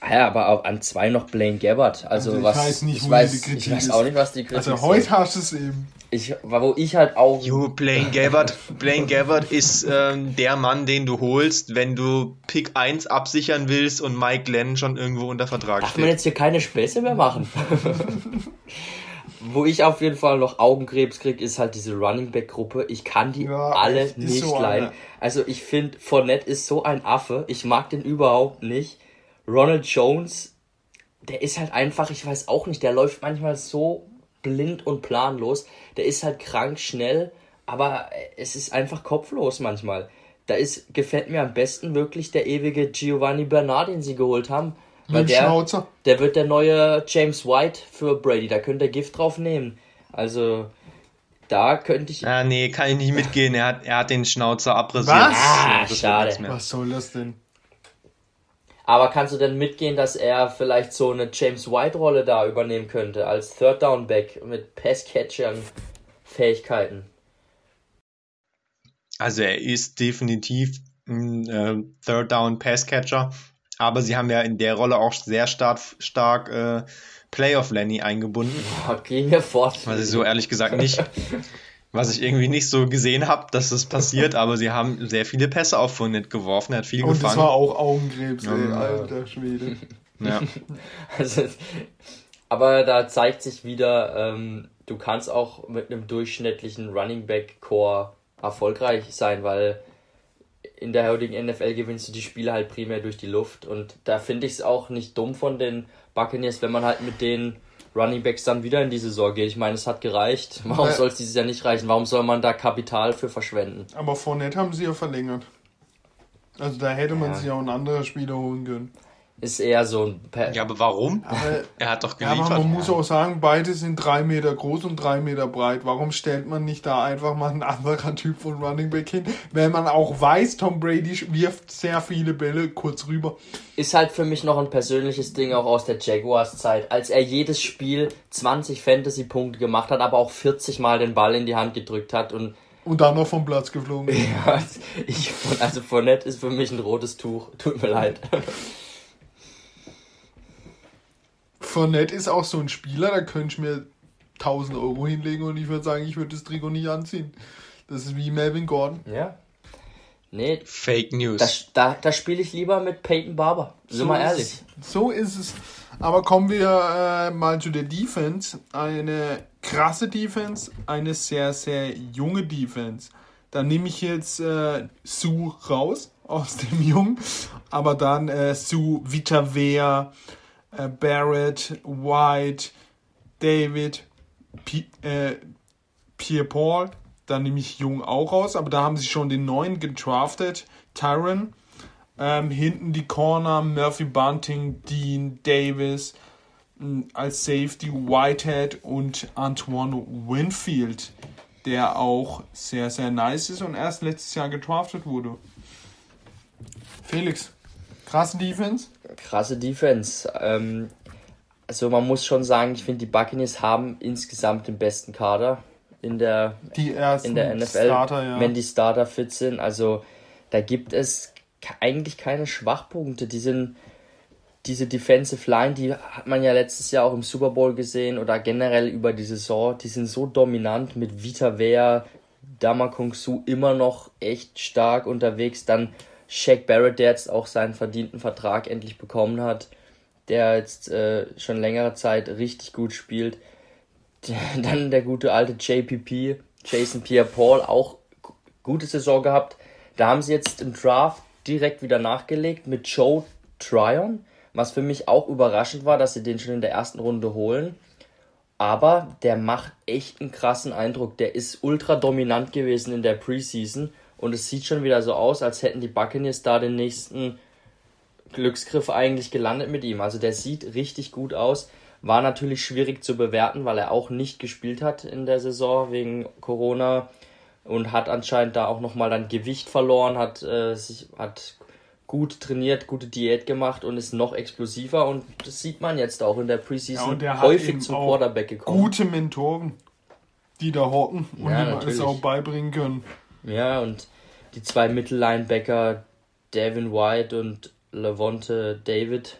Speaker 3: ja, aber auch an zwei noch Blaine Gabbard. Also, also ich was, weiß nicht, ich, weiß, ich weiß auch nicht, was die
Speaker 2: Kritik Also heute hast du es eben.
Speaker 3: ich, wo ich halt auch.
Speaker 1: Jo, Blaine Gabbard, Blaine Gabbard ist ähm, der Mann, den du holst, wenn du Pick 1 absichern willst und Mike Glenn schon irgendwo unter Vertrag
Speaker 3: Darf
Speaker 1: steht.
Speaker 3: man jetzt hier keine Späße mehr machen? [laughs] wo ich auf jeden Fall noch Augenkrebs kriege, ist halt diese Running Back Gruppe. Ich kann die
Speaker 2: Ja,
Speaker 3: alle
Speaker 2: ist
Speaker 3: nicht
Speaker 2: so
Speaker 3: leiden. Also ich finde, Fournette ist so ein Affe. Ich mag den überhaupt nicht. Ronald Jones, der ist halt einfach, ich weiß auch nicht, der läuft manchmal so blind und planlos. Der ist halt krank schnell, aber es ist einfach kopflos manchmal. Da ist, gefällt mir am besten wirklich der ewige Giovanni Bernard, den sie geholt haben. Weil
Speaker 2: Mit
Speaker 3: der,
Speaker 2: Schnauzer.
Speaker 3: der wird der neue James White für Brady. Da könnt ihr Gift drauf nehmen. Also, da könnte ich.
Speaker 1: Ah, nee, kann ich nicht mitgehen. Er hat, er hat den Schnauzer abrasiert.
Speaker 2: Was?
Speaker 3: Ah,
Speaker 1: Das wird
Speaker 3: schade.
Speaker 2: Was soll das denn?
Speaker 3: Aber kannst du denn mitgehen, dass er vielleicht so eine James White-Rolle da übernehmen könnte, als Third Down Back mit Pass-Catchern-Fähigkeiten?
Speaker 1: Also er ist definitiv ein äh, Third Down Pass Catcher, aber sie haben ja in der Rolle auch sehr stark, stark äh, Playoff Lenny eingebunden,
Speaker 3: Oh, gehen wir fort.
Speaker 1: was ich so ehrlich gesagt nicht, [laughs] was ich irgendwie nicht so gesehen habe, dass das passiert, aber sie haben sehr viele Pässe auf Fournette geworfen, er hat viel
Speaker 2: Und das
Speaker 1: gefangen.
Speaker 2: war auch Augenkrebs, ey,
Speaker 1: Ja.
Speaker 2: alter Schwede.
Speaker 1: ja. [laughs]
Speaker 3: Also, aber da zeigt sich wieder, ähm, du kannst auch mit einem durchschnittlichen Running Back Core erfolgreich sein, weil in der heutigen NFL gewinnst du die Spiele halt primär durch die Luft und da finde ich es auch nicht dumm von den Buccaneers, wenn man halt mit den Running Backs dann wieder in die Saison geht. Ich meine, es hat gereicht. Warum soll es dieses Jahr nicht reichen? Warum soll man da Kapital für verschwenden?
Speaker 2: Aber Fournette haben sie ja verlängert. Also da hätte man
Speaker 3: Ja.
Speaker 2: sich auch ein anderer Spieler holen können.
Speaker 3: Ist eher so ein per
Speaker 1: ja, aber warum?
Speaker 2: Aber, [laughs]
Speaker 1: Er hat doch
Speaker 2: ja, aber
Speaker 1: geliefert.
Speaker 2: man muss auch sagen, beide sind drei Meter groß und drei Meter breit. Warum stellt man nicht da einfach mal ein anderer Typ von Running Back hin? Wenn man auch weiß, Tom Brady wirft sehr viele Bälle kurz rüber.
Speaker 3: ist halt für mich noch ein persönliches Ding auch aus der Jaguars-Zeit, als er jedes Spiel 20 Fantasy-Punkte gemacht hat, aber auch 40 Mal den Ball in die Hand gedrückt hat und
Speaker 2: Und dann noch vom Platz geflogen. [laughs]
Speaker 3: ja, ich, also Fournette ist für mich ein rotes Tuch, tut mir leid.
Speaker 2: Fournette ist auch so ein Spieler, da könnte ich mir 1000 Euro hinlegen und ich würde sagen, ich würde das Trikot nicht anziehen. Das ist wie Melvin Gordon.
Speaker 3: Ja. Nee,
Speaker 1: Fake News.
Speaker 3: da, da, da spiele ich lieber mit Peyton Barber, sind wir
Speaker 2: ist
Speaker 3: ehrlich.
Speaker 2: es. So ist es. Aber kommen wir äh, mal zu der Defense. Eine krasse Defense, eine sehr, sehr junge Defense. Da nehme ich jetzt äh, Sue raus aus dem Jungen, aber dann äh, Sue, Vitavea, äh, Barrett, White, David, P äh, Pierre Paul, dann nehme ich Jung auch raus, aber da haben sie schon den neuen gedraftet, Tyron. Ähm, hinten die Corner, Murphy Bunting, Dean Davis, mh, als Safety Whitehead und Antoine Winfield, der auch sehr, sehr nice ist und erst letztes Jahr gedraftet wurde. Felix, krasse Defense.
Speaker 3: Krasse Defense. Ähm, also man muss schon sagen, ich finde, die Buccaneers haben insgesamt den besten Kader in der
Speaker 2: Die ersten
Speaker 3: in der NFL,
Speaker 2: Starter, ja.
Speaker 3: wenn die Starter fit sind. Also da gibt es eigentlich keine Schwachpunkte. Die sind, diese Defensive Line, die hat man ja letztes Jahr auch im Super Bowl gesehen oder generell über die Saison. Die sind so dominant mit Vita Vea, Dama Kung Su immer noch echt stark unterwegs. Dann Shaq Barrett, der jetzt auch seinen verdienten Vertrag endlich bekommen hat, der jetzt äh, schon längere Zeit richtig gut spielt. [laughs] Dann der gute alte JPP, Jason Pierre-Paul, auch gu- gute Saison gehabt. Da haben sie jetzt im Draft direkt wieder nachgelegt mit Joe Tryon, was für mich auch überraschend war, dass sie den schon in der ersten Runde holen. Aber der macht echt einen krassen Eindruck. Der ist ultra dominant gewesen in der Preseason und es sieht schon wieder so aus, als hätten die Buccaneers da den nächsten Glücksgriff eigentlich gelandet mit ihm. Also der sieht richtig gut aus. War natürlich schwierig zu bewerten, weil er auch nicht gespielt hat in der Saison wegen Corona und hat anscheinend da auch nochmal dann Gewicht verloren, hat, äh, sich, hat gut trainiert, gute Diät gemacht und ist noch explosiver und das sieht man jetzt auch in der
Speaker 2: Ja,
Speaker 3: Preseason
Speaker 2: und der hat
Speaker 3: häufig zum
Speaker 2: auch
Speaker 3: Quarterback gekommen.
Speaker 2: Gute Mentoren, die da hocken und
Speaker 3: Ja,
Speaker 2: die man es
Speaker 3: natürlich.
Speaker 2: auch beibringen können.
Speaker 3: Ja, und die zwei Mittellinebacker, Devin White und Levante David,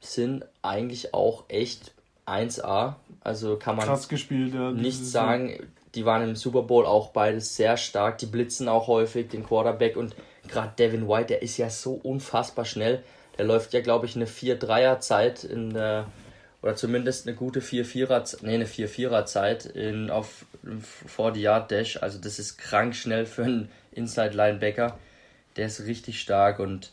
Speaker 3: sind eigentlich auch echt 1A. Also kann man
Speaker 2: gespielt, ja.
Speaker 3: nicht
Speaker 2: dieses
Speaker 3: sagen. die waren im Super Bowl auch beides sehr stark. Die blitzen auch häufig den Quarterback und gerade Devin White, der ist ja so unfassbar schnell. Der läuft ja, glaube ich, eine 4-3er-Zeit in der, oder zumindest eine gute 4-4er, nee, eine 4-4er-Zeit in, auf 40-Yard-Dash. Also das ist krank schnell für einen Inside-Linebacker. Der ist richtig stark und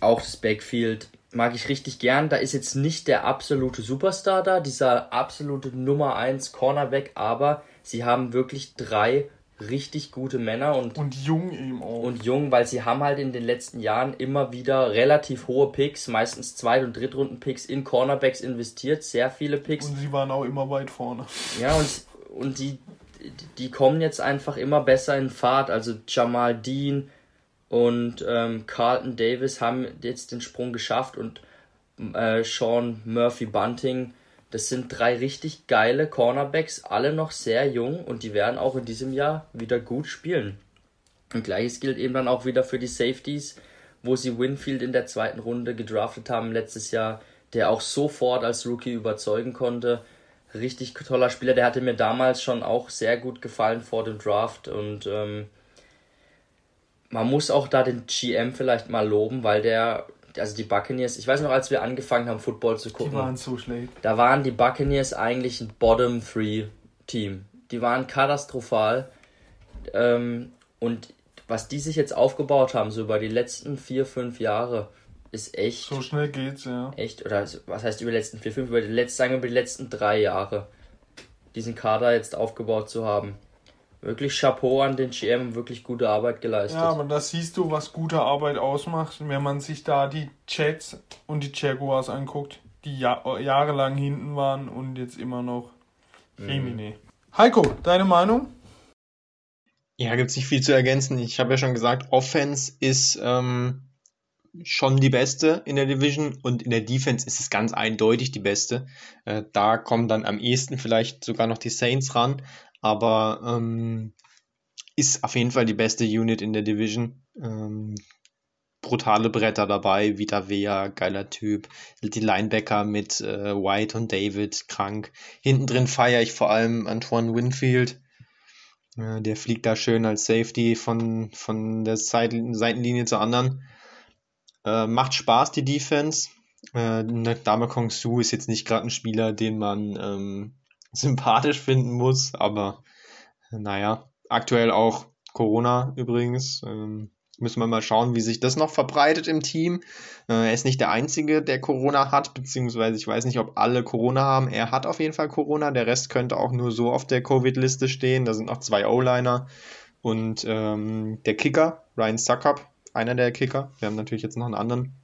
Speaker 3: auch das Backfield mag ich richtig gern. Da ist jetzt nicht der absolute Superstar da, dieser absolute Nummer 1 Cornerback, aber sie haben wirklich drei richtig gute Männer und,
Speaker 2: und jung eben auch.
Speaker 3: Und jung, weil sie haben halt in den letzten Jahren immer wieder relativ hohe Picks, meistens Zweit- und Drittrunden-Picks in Cornerbacks investiert, sehr viele Picks.
Speaker 2: Und sie waren auch immer weit vorne.
Speaker 3: Ja, und, und die, die kommen jetzt einfach immer besser in Fahrt. Also Jamal Dean, und ähm, Carlton Davis haben jetzt den Sprung geschafft und äh, Sean Murphy Bunting. Das sind drei richtig geile Cornerbacks, alle noch sehr jung und die werden auch in diesem Jahr wieder gut spielen. Und gleiches gilt eben dann auch wieder für die Safeties, wo sie Winfield in der zweiten Runde gedraftet haben letztes Jahr, der auch sofort als Rookie überzeugen konnte. Richtig toller Spieler, der hatte mir damals schon auch sehr gut gefallen vor dem Draft und ähm, man muss auch da den GM vielleicht mal loben, weil der, also die Buccaneers, ich weiß noch, als wir angefangen haben, Football zu gucken.
Speaker 2: Die waren so schlecht.
Speaker 3: Da waren die Buccaneers eigentlich ein Bottom Three Team. Die waren katastrophal. Ähm, und was die sich jetzt aufgebaut haben, so über die letzten vier, fünf Jahre, ist echt.
Speaker 2: So schnell geht's, ja.
Speaker 3: Echt, oder was heißt über die letzten vier, fünf, über die letzten, sagen wir über die letzten drei Jahre, diesen Kader jetzt aufgebaut zu haben wirklich Chapeau an den GM, wirklich gute Arbeit geleistet.
Speaker 2: Ja, aber da siehst du, was gute Arbeit ausmacht, wenn man sich da die Jets und die Jaguars anguckt, die Jahr jahrelang hinten waren und jetzt immer noch Remine. Mhm. Heiko, deine Meinung?
Speaker 1: Ja, gibt es nicht viel zu ergänzen. Ich habe ja schon gesagt, Offense ist ähm, schon die beste in der Division und in der Defense ist es ganz eindeutig die beste. Äh, da kommen dann am ehesten vielleicht sogar noch die Saints ran, aber ähm, ist auf jeden Fall die beste Unit in der Division. Ähm, brutale Bretter dabei, Vita Vea, geiler Typ. Die Linebacker mit äh, White und David, krank. Hinten drin feiere ich vor allem Antoine Winfield. Äh, der fliegt da schön als Safety von, von der Seite, Seitenlinie zur anderen. Äh, macht Spaß, die Defense. Äh, Dame Kong Su ist jetzt nicht gerade ein Spieler, den man ähm, [laughs] sympathisch finden muss, aber naja, aktuell auch Corona übrigens. Ähm, müssen wir mal schauen, wie sich das noch verbreitet im Team. Äh, er ist nicht der Einzige, der Corona hat, beziehungsweise ich weiß nicht, ob alle Corona haben. Er hat auf jeden Fall Corona, der Rest könnte auch nur so auf der Covid-Liste stehen. Da sind noch zwei O-Liner und ähm, der Kicker, Ryan Suckup, einer der Kicker. Wir haben natürlich jetzt noch einen anderen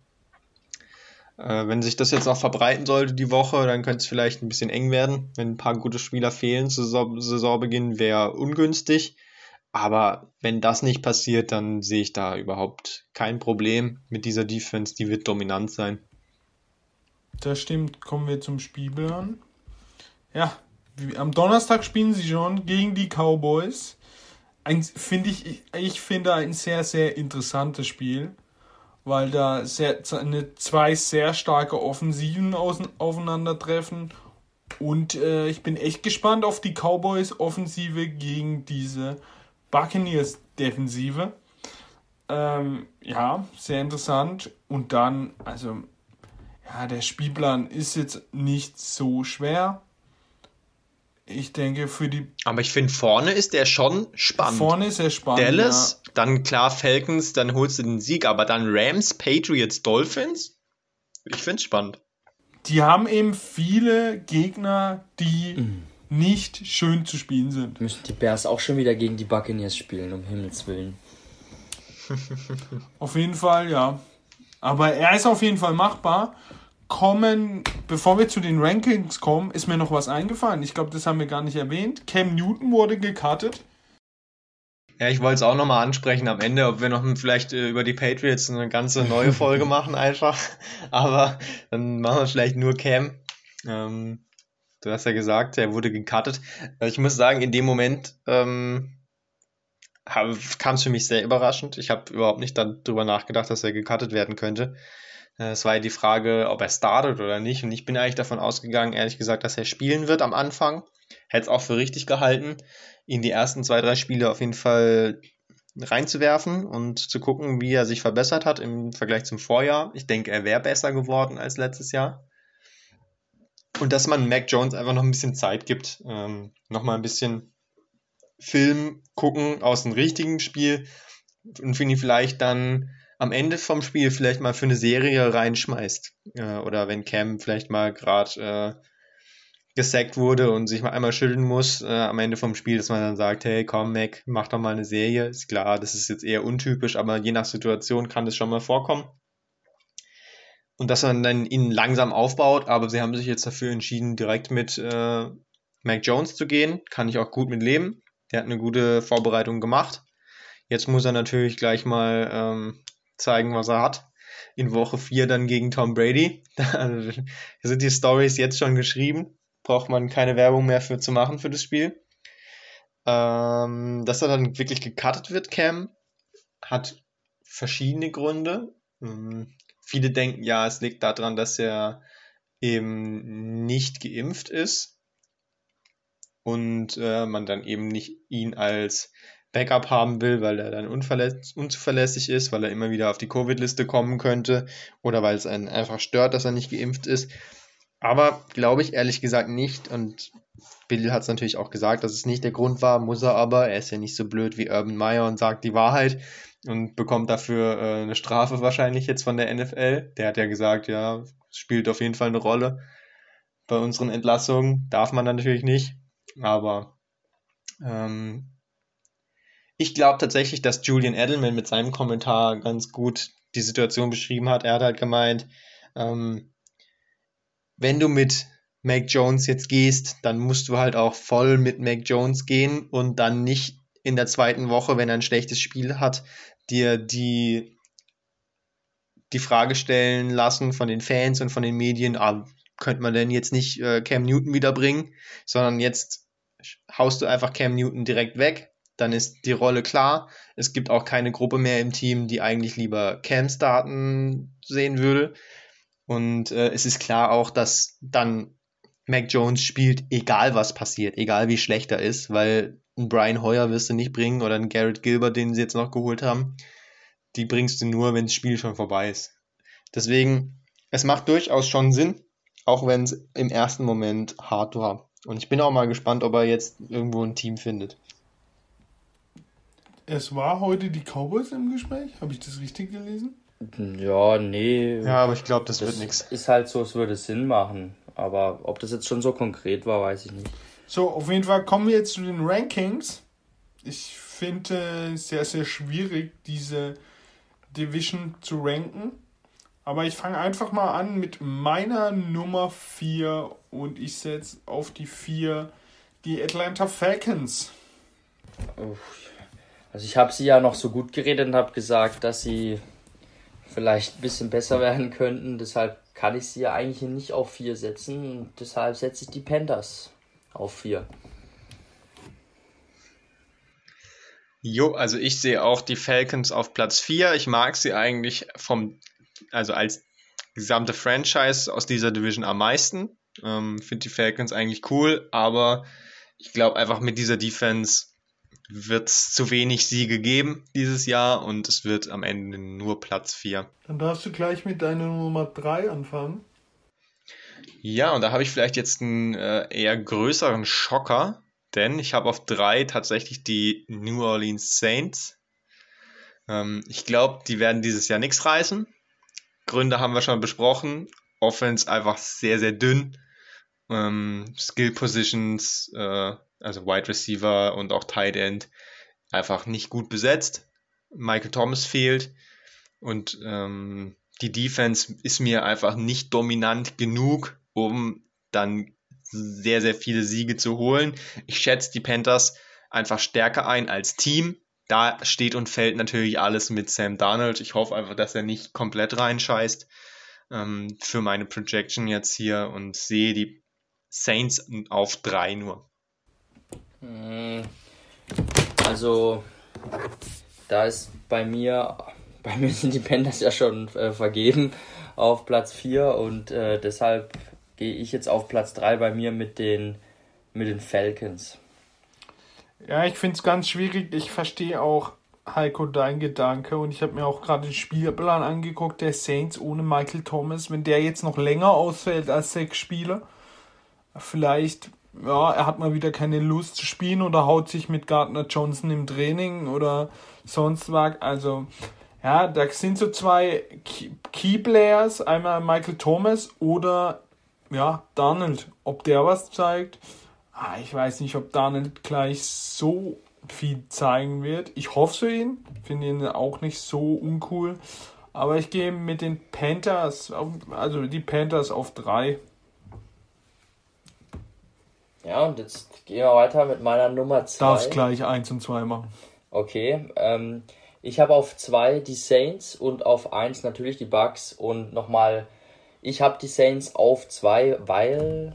Speaker 1: äh, wenn sich das jetzt noch verbreiten sollte die Woche, dann könnte es vielleicht ein bisschen eng werden. Wenn ein paar gute Spieler fehlen zu Saisonbeginn, wäre ungünstig. Aber wenn das nicht passiert, dann sehe ich da überhaupt kein Problem mit dieser Defense. Die wird dominant sein.
Speaker 2: Das stimmt. Kommen wir zum Spielplan. Ja, am Donnerstag spielen sie schon gegen die Cowboys. Finde ich, ich finde ein sehr, sehr interessantes Spiel weil da sehr, eine, zwei sehr starke Offensiven aufeinandertreffen. Und äh, ich bin echt gespannt auf die Cowboys Offensive gegen diese Buccaneers Defensive. Ähm, ja, sehr interessant. Und dann, also, ja, der Spielplan ist jetzt nicht so schwer. Ich denke für die.
Speaker 1: Aber ich finde, vorne ist der schon spannend.
Speaker 2: Vorne ist er spannend.
Speaker 1: Dallas, ja. dann klar Falcons, dann holst du den Sieg, aber dann Rams, Patriots, Dolphins. Ich finde es spannend.
Speaker 2: Die haben eben viele Gegner, die mhm. nicht schön zu spielen sind.
Speaker 3: Müssen die Bears auch schon wieder gegen die Buccaneers spielen, um Himmels Willen. [laughs]
Speaker 2: auf jeden Fall, ja. Aber er ist auf jeden Fall machbar kommen, bevor wir zu den Rankings kommen, ist mir noch was eingefallen. Ich glaube, das haben wir gar nicht erwähnt. Cam Newton wurde gekartet.
Speaker 1: Ja, ich wollte es auch nochmal ansprechen am Ende, ob wir noch vielleicht äh, über die Patriots eine ganze neue Folge [laughs] machen einfach. Aber dann machen wir vielleicht nur Cam. Ähm, du hast ja gesagt, er wurde gekartet. Ich muss sagen, in dem Moment ähm, kam es für mich sehr überraschend. Ich habe überhaupt nicht darüber nachgedacht, dass er gekartet werden könnte. Äh, es war ja die Frage, ob er startet oder nicht. Und ich bin eigentlich davon ausgegangen, ehrlich gesagt, dass er spielen wird am Anfang. Hätte es auch für richtig gehalten, ihn die ersten zwei, drei Spiele auf jeden Fall reinzuwerfen und zu gucken, wie er sich verbessert hat im Vergleich zum Vorjahr. Ich denke, er wäre besser geworden als letztes Jahr. Und dass man Mac Jones einfach noch ein bisschen Zeit gibt, ähm, nochmal ein bisschen Film gucken aus dem richtigen Spiel und ihn vielleicht dann am Ende vom Spiel vielleicht mal für eine Serie reinschmeißt. Äh, oder wenn Cam vielleicht mal gerade äh, gesackt wurde und sich mal einmal schütteln muss äh, am Ende vom Spiel, dass man dann sagt, hey, komm, Mac, mach doch mal eine Serie. Ist klar, das ist jetzt eher untypisch, aber je nach Situation kann das schon mal vorkommen. Und dass man dann ihn langsam aufbaut, aber sie haben sich jetzt dafür entschieden, direkt mit äh, Mac Jones zu gehen. Kann ich auch gut mit leben. Der hat eine gute Vorbereitung gemacht. Jetzt muss er natürlich gleich mal ähm, zeigen, was er hat. In Woche 4 dann gegen Tom Brady. [laughs] Da sind die Stories jetzt schon geschrieben. Braucht man keine Werbung mehr für zu machen für das Spiel. Ähm, dass er dann wirklich gecuttet wird, Cam, hat verschiedene Gründe. Ähm, viele denken, ja, es liegt daran, dass er eben nicht geimpft ist und äh, man dann eben nicht ihn als Backup haben will, weil er dann unzuverlässig ist, weil er immer wieder auf die Covid-Liste kommen könnte oder weil es einen einfach stört, dass er nicht geimpft ist. Aber glaube ich ehrlich gesagt nicht. Und Bill hat es natürlich auch gesagt, dass es nicht der Grund war, muss er aber. Er ist ja nicht so blöd wie Urban Meyer und sagt die Wahrheit und bekommt dafür äh, eine Strafe wahrscheinlich jetzt von der NFL. Der hat ja gesagt, ja, spielt auf jeden Fall eine Rolle bei unseren Entlassungen. Darf man dann natürlich nicht. Aber ähm, ich glaube tatsächlich, dass Julian Edelman mit seinem Kommentar ganz gut die Situation beschrieben hat. Er hat halt gemeint, ähm, wenn du mit Mac Jones jetzt gehst, dann musst du halt auch voll mit Mac Jones gehen und dann nicht in der zweiten Woche, wenn er ein schlechtes Spiel hat, dir die, die Frage stellen lassen von den Fans und von den Medien, ah, könnte man denn jetzt nicht äh, Cam Newton wiederbringen, sondern jetzt haust du einfach Cam Newton direkt weg dann ist die Rolle klar. Es gibt auch keine Gruppe mehr im Team, die eigentlich lieber Cam starten sehen würde. Und äh, es ist klar auch, dass dann Mac Jones spielt, egal was passiert, egal wie schlecht er ist, weil ein Brian Hoyer wirst du nicht bringen oder ein Garrett Gilbert, den sie jetzt noch geholt haben. Die bringst du nur, wenn das Spiel schon vorbei ist. Deswegen, es macht durchaus schon Sinn, auch wenn es im ersten Moment hart war. Und ich bin auch mal gespannt, ob er jetzt irgendwo ein Team findet.
Speaker 2: Es war heute die Cowboys im Gespräch. Habe ich das richtig gelesen?
Speaker 3: Ja, nee.
Speaker 1: Ja, aber ich glaube, das, das, wird nichts.
Speaker 3: Ist halt so, es würde Sinn machen. Aber ob das jetzt schon so konkret war, weiß ich nicht.
Speaker 2: So, auf jeden Fall kommen wir jetzt zu den Rankings. Ich finde es sehr, sehr schwierig, diese Division zu ranken. Aber ich fange einfach mal an mit meiner Nummer 4 und ich setze auf die 4 die Atlanta Falcons.
Speaker 3: Uff, also ich habe sie ja noch so gut geredet und habe gesagt, dass sie vielleicht ein bisschen besser werden könnten. Deshalb kann ich sie ja eigentlich nicht auf 4 setzen. Und deshalb setze ich die Panthers auf 4.
Speaker 1: Jo, also ich sehe auch die Falcons auf Platz 4. Ich mag sie eigentlich vom, also als gesamte Franchise aus dieser Division am meisten. Ähm, Finde die Falcons eigentlich cool, aber ich glaube einfach mit dieser Defense wird es zu wenig Siege geben dieses Jahr und es wird am Ende nur Platz 4.
Speaker 2: Dann darfst du gleich mit deiner Nummer 3 anfangen.
Speaker 1: Ja, und da habe ich vielleicht jetzt einen äh, eher größeren Schocker, denn ich habe auf 3 tatsächlich die New Orleans Saints. Ähm, ich glaube, die werden dieses Jahr nichts reißen. Gründe haben wir schon besprochen. Offense einfach sehr, sehr dünn. Ähm, Skill Positions äh, also Wide Receiver und auch Tight End, einfach nicht gut besetzt. Michael Thomas fehlt und ähm, die Defense ist mir einfach nicht dominant genug, um dann sehr, sehr viele Siege zu holen. Ich schätze die Panthers einfach stärker ein als Team. Da steht und fällt natürlich alles mit Sam Darnold. Ich hoffe einfach, dass er nicht komplett reinscheißt ähm, für meine Projection jetzt hier und sehe die Saints auf drei nur.
Speaker 3: Hm. Also, da ist bei mir, [laughs] bei mir sind die Panthers ja schon äh, vergeben. auf Platz 4 und äh, deshalb gehe ich jetzt auf Platz 3 bei mir mit den, mit den Falcons.
Speaker 2: Ja, ich finde es ganz schwierig. Ich verstehe auch, Heiko, dein Gedanke und ich habe mir auch gerade den Spielplan angeguckt, der Saints ohne Michael Thomas. Wenn der jetzt noch länger ausfällt als sechs Spiele, vielleicht, ja, er hat mal wieder keine Lust zu spielen oder haut sich mit Gardner Johnson im Training oder sonst was. Also, ja, da sind so zwei Key Players, einmal Michael Thomas oder ja, Donald. Ob der was zeigt, ah, ich weiß nicht, ob Donald gleich so viel zeigen wird. Ich hoffe für ihn, finde ihn auch nicht so uncool. Aber ich gehe mit den Panthers, also die Panthers auf drei.
Speaker 3: Ja, und jetzt gehen wir weiter mit meiner Nummer 2.
Speaker 2: Darfst gleich 1 und 2 machen.
Speaker 3: Okay, ähm, ich habe auf 2 die Saints und auf 1 natürlich die Bucks und nochmal, ich habe die Saints auf 2, weil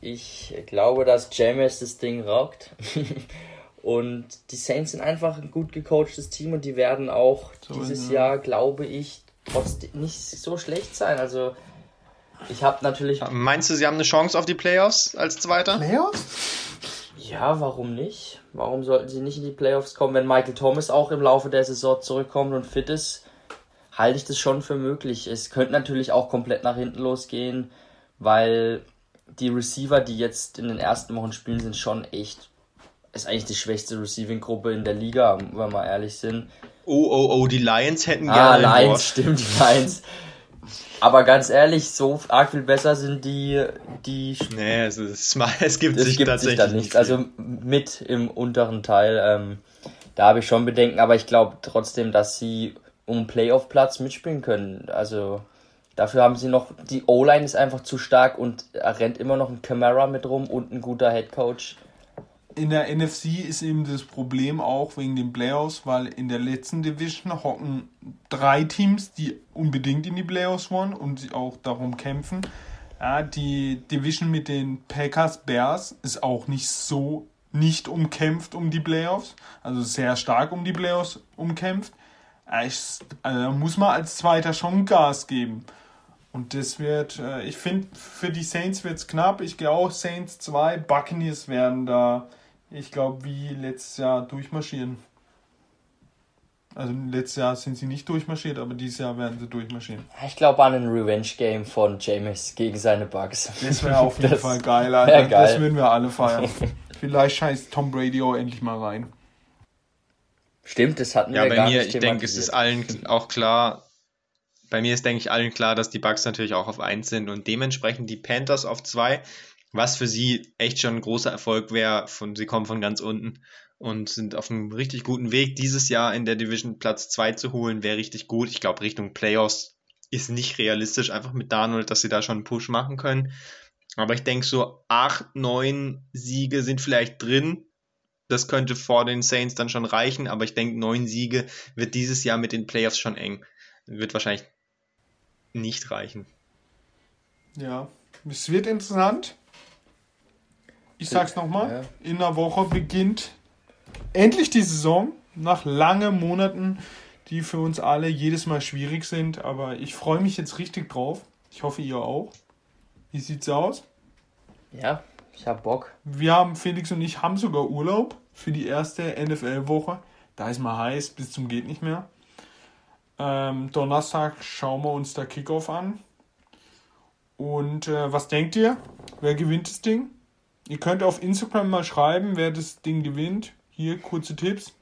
Speaker 3: ich glaube, dass James das Ding rockt. [laughs] und die Saints sind einfach ein gut gecoachtes Team und die werden auch so dieses Jahr, glaube ich, trotzdem nicht so schlecht sein. Also ich habe natürlich.
Speaker 1: Meinst du, sie haben eine Chance auf die Playoffs als Zweiter? Playoffs?
Speaker 3: Ja, warum nicht? Warum sollten sie nicht in die Playoffs kommen, wenn Michael Thomas auch im Laufe der Saison zurückkommt und fit ist? Halte ich das schon für möglich. Es könnte natürlich auch komplett nach hinten losgehen, weil die Receiver, die jetzt in den ersten Wochen spielen, sind schon echt. Ist eigentlich die schwächste Receiving-Gruppe in der Liga, wenn wir mal ehrlich sind.
Speaker 1: Oh, oh, oh, die Lions hätten
Speaker 3: ah, gerne. Ah, Lions, stimmt, die Lions. Aber ganz ehrlich, so arg viel besser sind die. die
Speaker 1: nee, es, ist, [laughs] es gibt es sich gibt tatsächlich
Speaker 3: sich nichts. Also mit im unteren Teil, ähm, da habe ich schon Bedenken, aber ich glaube trotzdem, dass sie um Playoff-Platz mitspielen können. Also dafür haben sie noch. Die O-Line ist einfach zu stark und rennt immer noch ein Camara mit rum und ein guter Head Coach
Speaker 2: in der NFC ist eben das Problem auch wegen den Playoffs, weil in der letzten Division hocken drei Teams, die unbedingt in die Playoffs wollen und auch darum kämpfen. Ja, die Division mit den Packers Bears ist auch nicht so nicht umkämpft um die Playoffs, also sehr stark um die Playoffs umkämpft. Also da muss man als Zweiter schon Gas geben. Und das wird, äh, ich finde, für die Saints wird es knapp. Ich gehe auch Saints 2. Buccaneers werden da ich glaube, wie letztes Jahr durchmarschieren. Also letztes Jahr sind sie nicht durchmarschiert, aber dieses Jahr werden sie durchmarschieren.
Speaker 3: Ich glaube an ein Revenge-Game von James gegen seine Bugs.
Speaker 2: Das wäre auf jeden [laughs] das Fall geil, Alter. Geil. Das würden wir alle feiern. [laughs] Vielleicht scheißt Tom Brady auch endlich mal rein.
Speaker 3: Stimmt, das hatten
Speaker 1: ja, wir bei mir, ich denke, es ist allen auch klar, bei mir ist, denke ich, allen klar, dass die Bugs natürlich auch auf 1 sind und dementsprechend die Panthers auf 2 was für sie echt schon ein großer Erfolg wäre. Von, sie kommen von ganz unten und sind auf einem richtig guten Weg. Dieses Jahr in der Division Platz 2 zu holen, wäre richtig gut. Ich glaube, Richtung Playoffs ist nicht realistisch, einfach mit Darnold, dass sie da schon einen Push machen können. Aber ich denke, so 8, 9 Siege sind vielleicht drin. Das könnte vor den Saints dann schon reichen, aber ich denke, 9 Siege wird dieses Jahr mit den Playoffs schon eng. Wird wahrscheinlich nicht reichen.
Speaker 2: Ja, es wird interessant. Ich sag's nochmal, ja. in einer Woche beginnt endlich die Saison, nach langen Monaten, die für uns alle jedes Mal schwierig sind. Aber ich freue mich jetzt richtig drauf. Ich hoffe, ihr auch. Wie sieht's aus?
Speaker 3: Ja, ich hab Bock.
Speaker 2: Wir haben, Felix und ich haben sogar Urlaub für die erste NFL-Woche. Da ist mal heiß, bis zum geht nicht mehr. Ähm, Donnerstag schauen wir uns da Kickoff an. Und äh, was denkt ihr? Wer gewinnt das Ding? Ihr könnt auf Instagram mal schreiben, wer das Ding gewinnt. Hier kurze Tipps.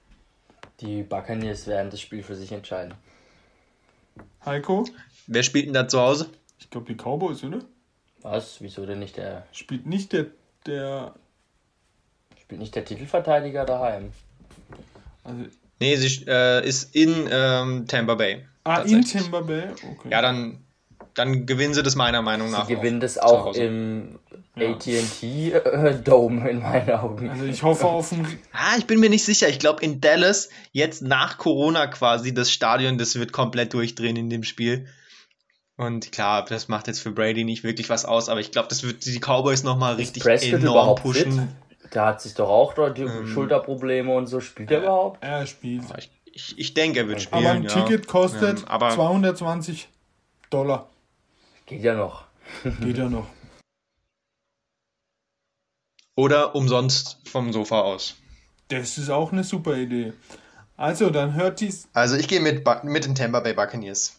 Speaker 3: Die Buccaneers werden das Spiel für sich entscheiden.
Speaker 2: Heiko?
Speaker 1: Wer spielt denn da zu Hause?
Speaker 2: Ich glaube die Cowboys, oder?
Speaker 3: Was? Wieso denn nicht der.
Speaker 2: Spielt nicht der. der
Speaker 3: spielt nicht der Titelverteidiger daheim.
Speaker 1: Also, nee, sie äh, ist in ähm, Tampa Bay.
Speaker 2: Ah, in Tampa Bay?
Speaker 1: Okay. Ja, dann, dann gewinnen sie das meiner Meinung nach.
Speaker 3: Sie gewinnen das auch im ja. AT&T äh, [laughs] Dome in meinen Augen.
Speaker 2: Also ich hoffe auf ein...
Speaker 1: Ah, ich bin mir nicht sicher. Ich glaube in Dallas, jetzt nach Corona quasi, das Stadion, das wird komplett durchdrehen in dem Spiel. Und klar, das macht jetzt für Brady nicht wirklich was aus, aber ich glaube, das wird die Cowboys nochmal richtig Prescott enorm pushen. Fit?
Speaker 3: Der hat sich doch auch dort die ähm, Schulterprobleme und so. Spielt er überhaupt?
Speaker 2: Er spielt.
Speaker 1: Ich, ich, denke, er wird spielen.
Speaker 2: Aber ein ja. Ticket kostet ähm, 220 Dollar.
Speaker 3: Geht ja noch. [laughs]
Speaker 2: Geht ja noch.
Speaker 1: Oder umsonst vom Sofa aus.
Speaker 2: Das ist auch eine super Idee. Also, dann hört dies.
Speaker 1: Also ich gehe mit, mit den Tampa Bay Buccaneers.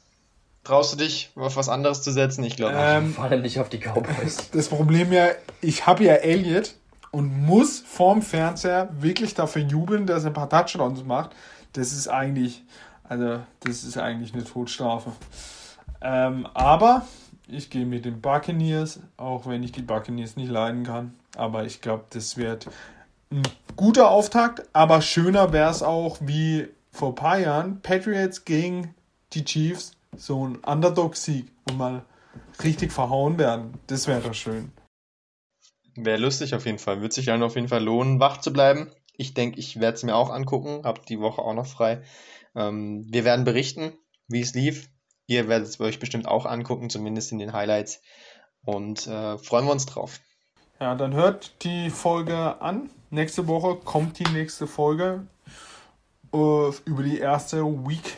Speaker 1: Traust du dich, auf was anderes zu setzen? Ich glaube
Speaker 2: Ähm,
Speaker 3: Vor allem nicht auf die Cowboys. [laughs]
Speaker 2: Das Problem ja, ich habe ja Elliot und muss vorm Fernseher wirklich dafür jubeln, dass er ein paar Touchdowns macht. Das ist eigentlich, also das ist eigentlich eine Todstrafe. Ähm, aber ich gehe mit den Buccaneers, auch wenn ich die Buccaneers nicht leiden kann. Aber ich glaube, das wird ein guter Auftakt. Aber schöner wäre es auch wie vor ein paar Jahren Patriots gegen die Chiefs. So ein Underdog-Sieg und mal richtig verhauen werden. Das wäre doch schön.
Speaker 1: Wäre lustig auf jeden Fall. Wird sich dann auf jeden Fall lohnen, wach zu bleiben. Ich denke, ich werde es mir auch angucken. Hab die Woche auch noch frei. Ähm, wir werden berichten, wie es lief. Ihr werdet es euch bestimmt auch angucken, zumindest in den Highlights. Und äh, freuen wir uns drauf.
Speaker 2: Ja, dann hört die Folge an. Nächste Woche kommt die nächste Folge äh, über die erste Week.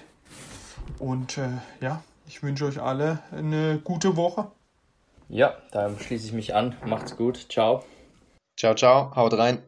Speaker 2: Und äh, ja, ich wünsche euch alle eine gute Woche.
Speaker 3: Ja, da schließe ich mich an. Macht's gut. Ciao.
Speaker 1: Ciao, ciao. Haut rein.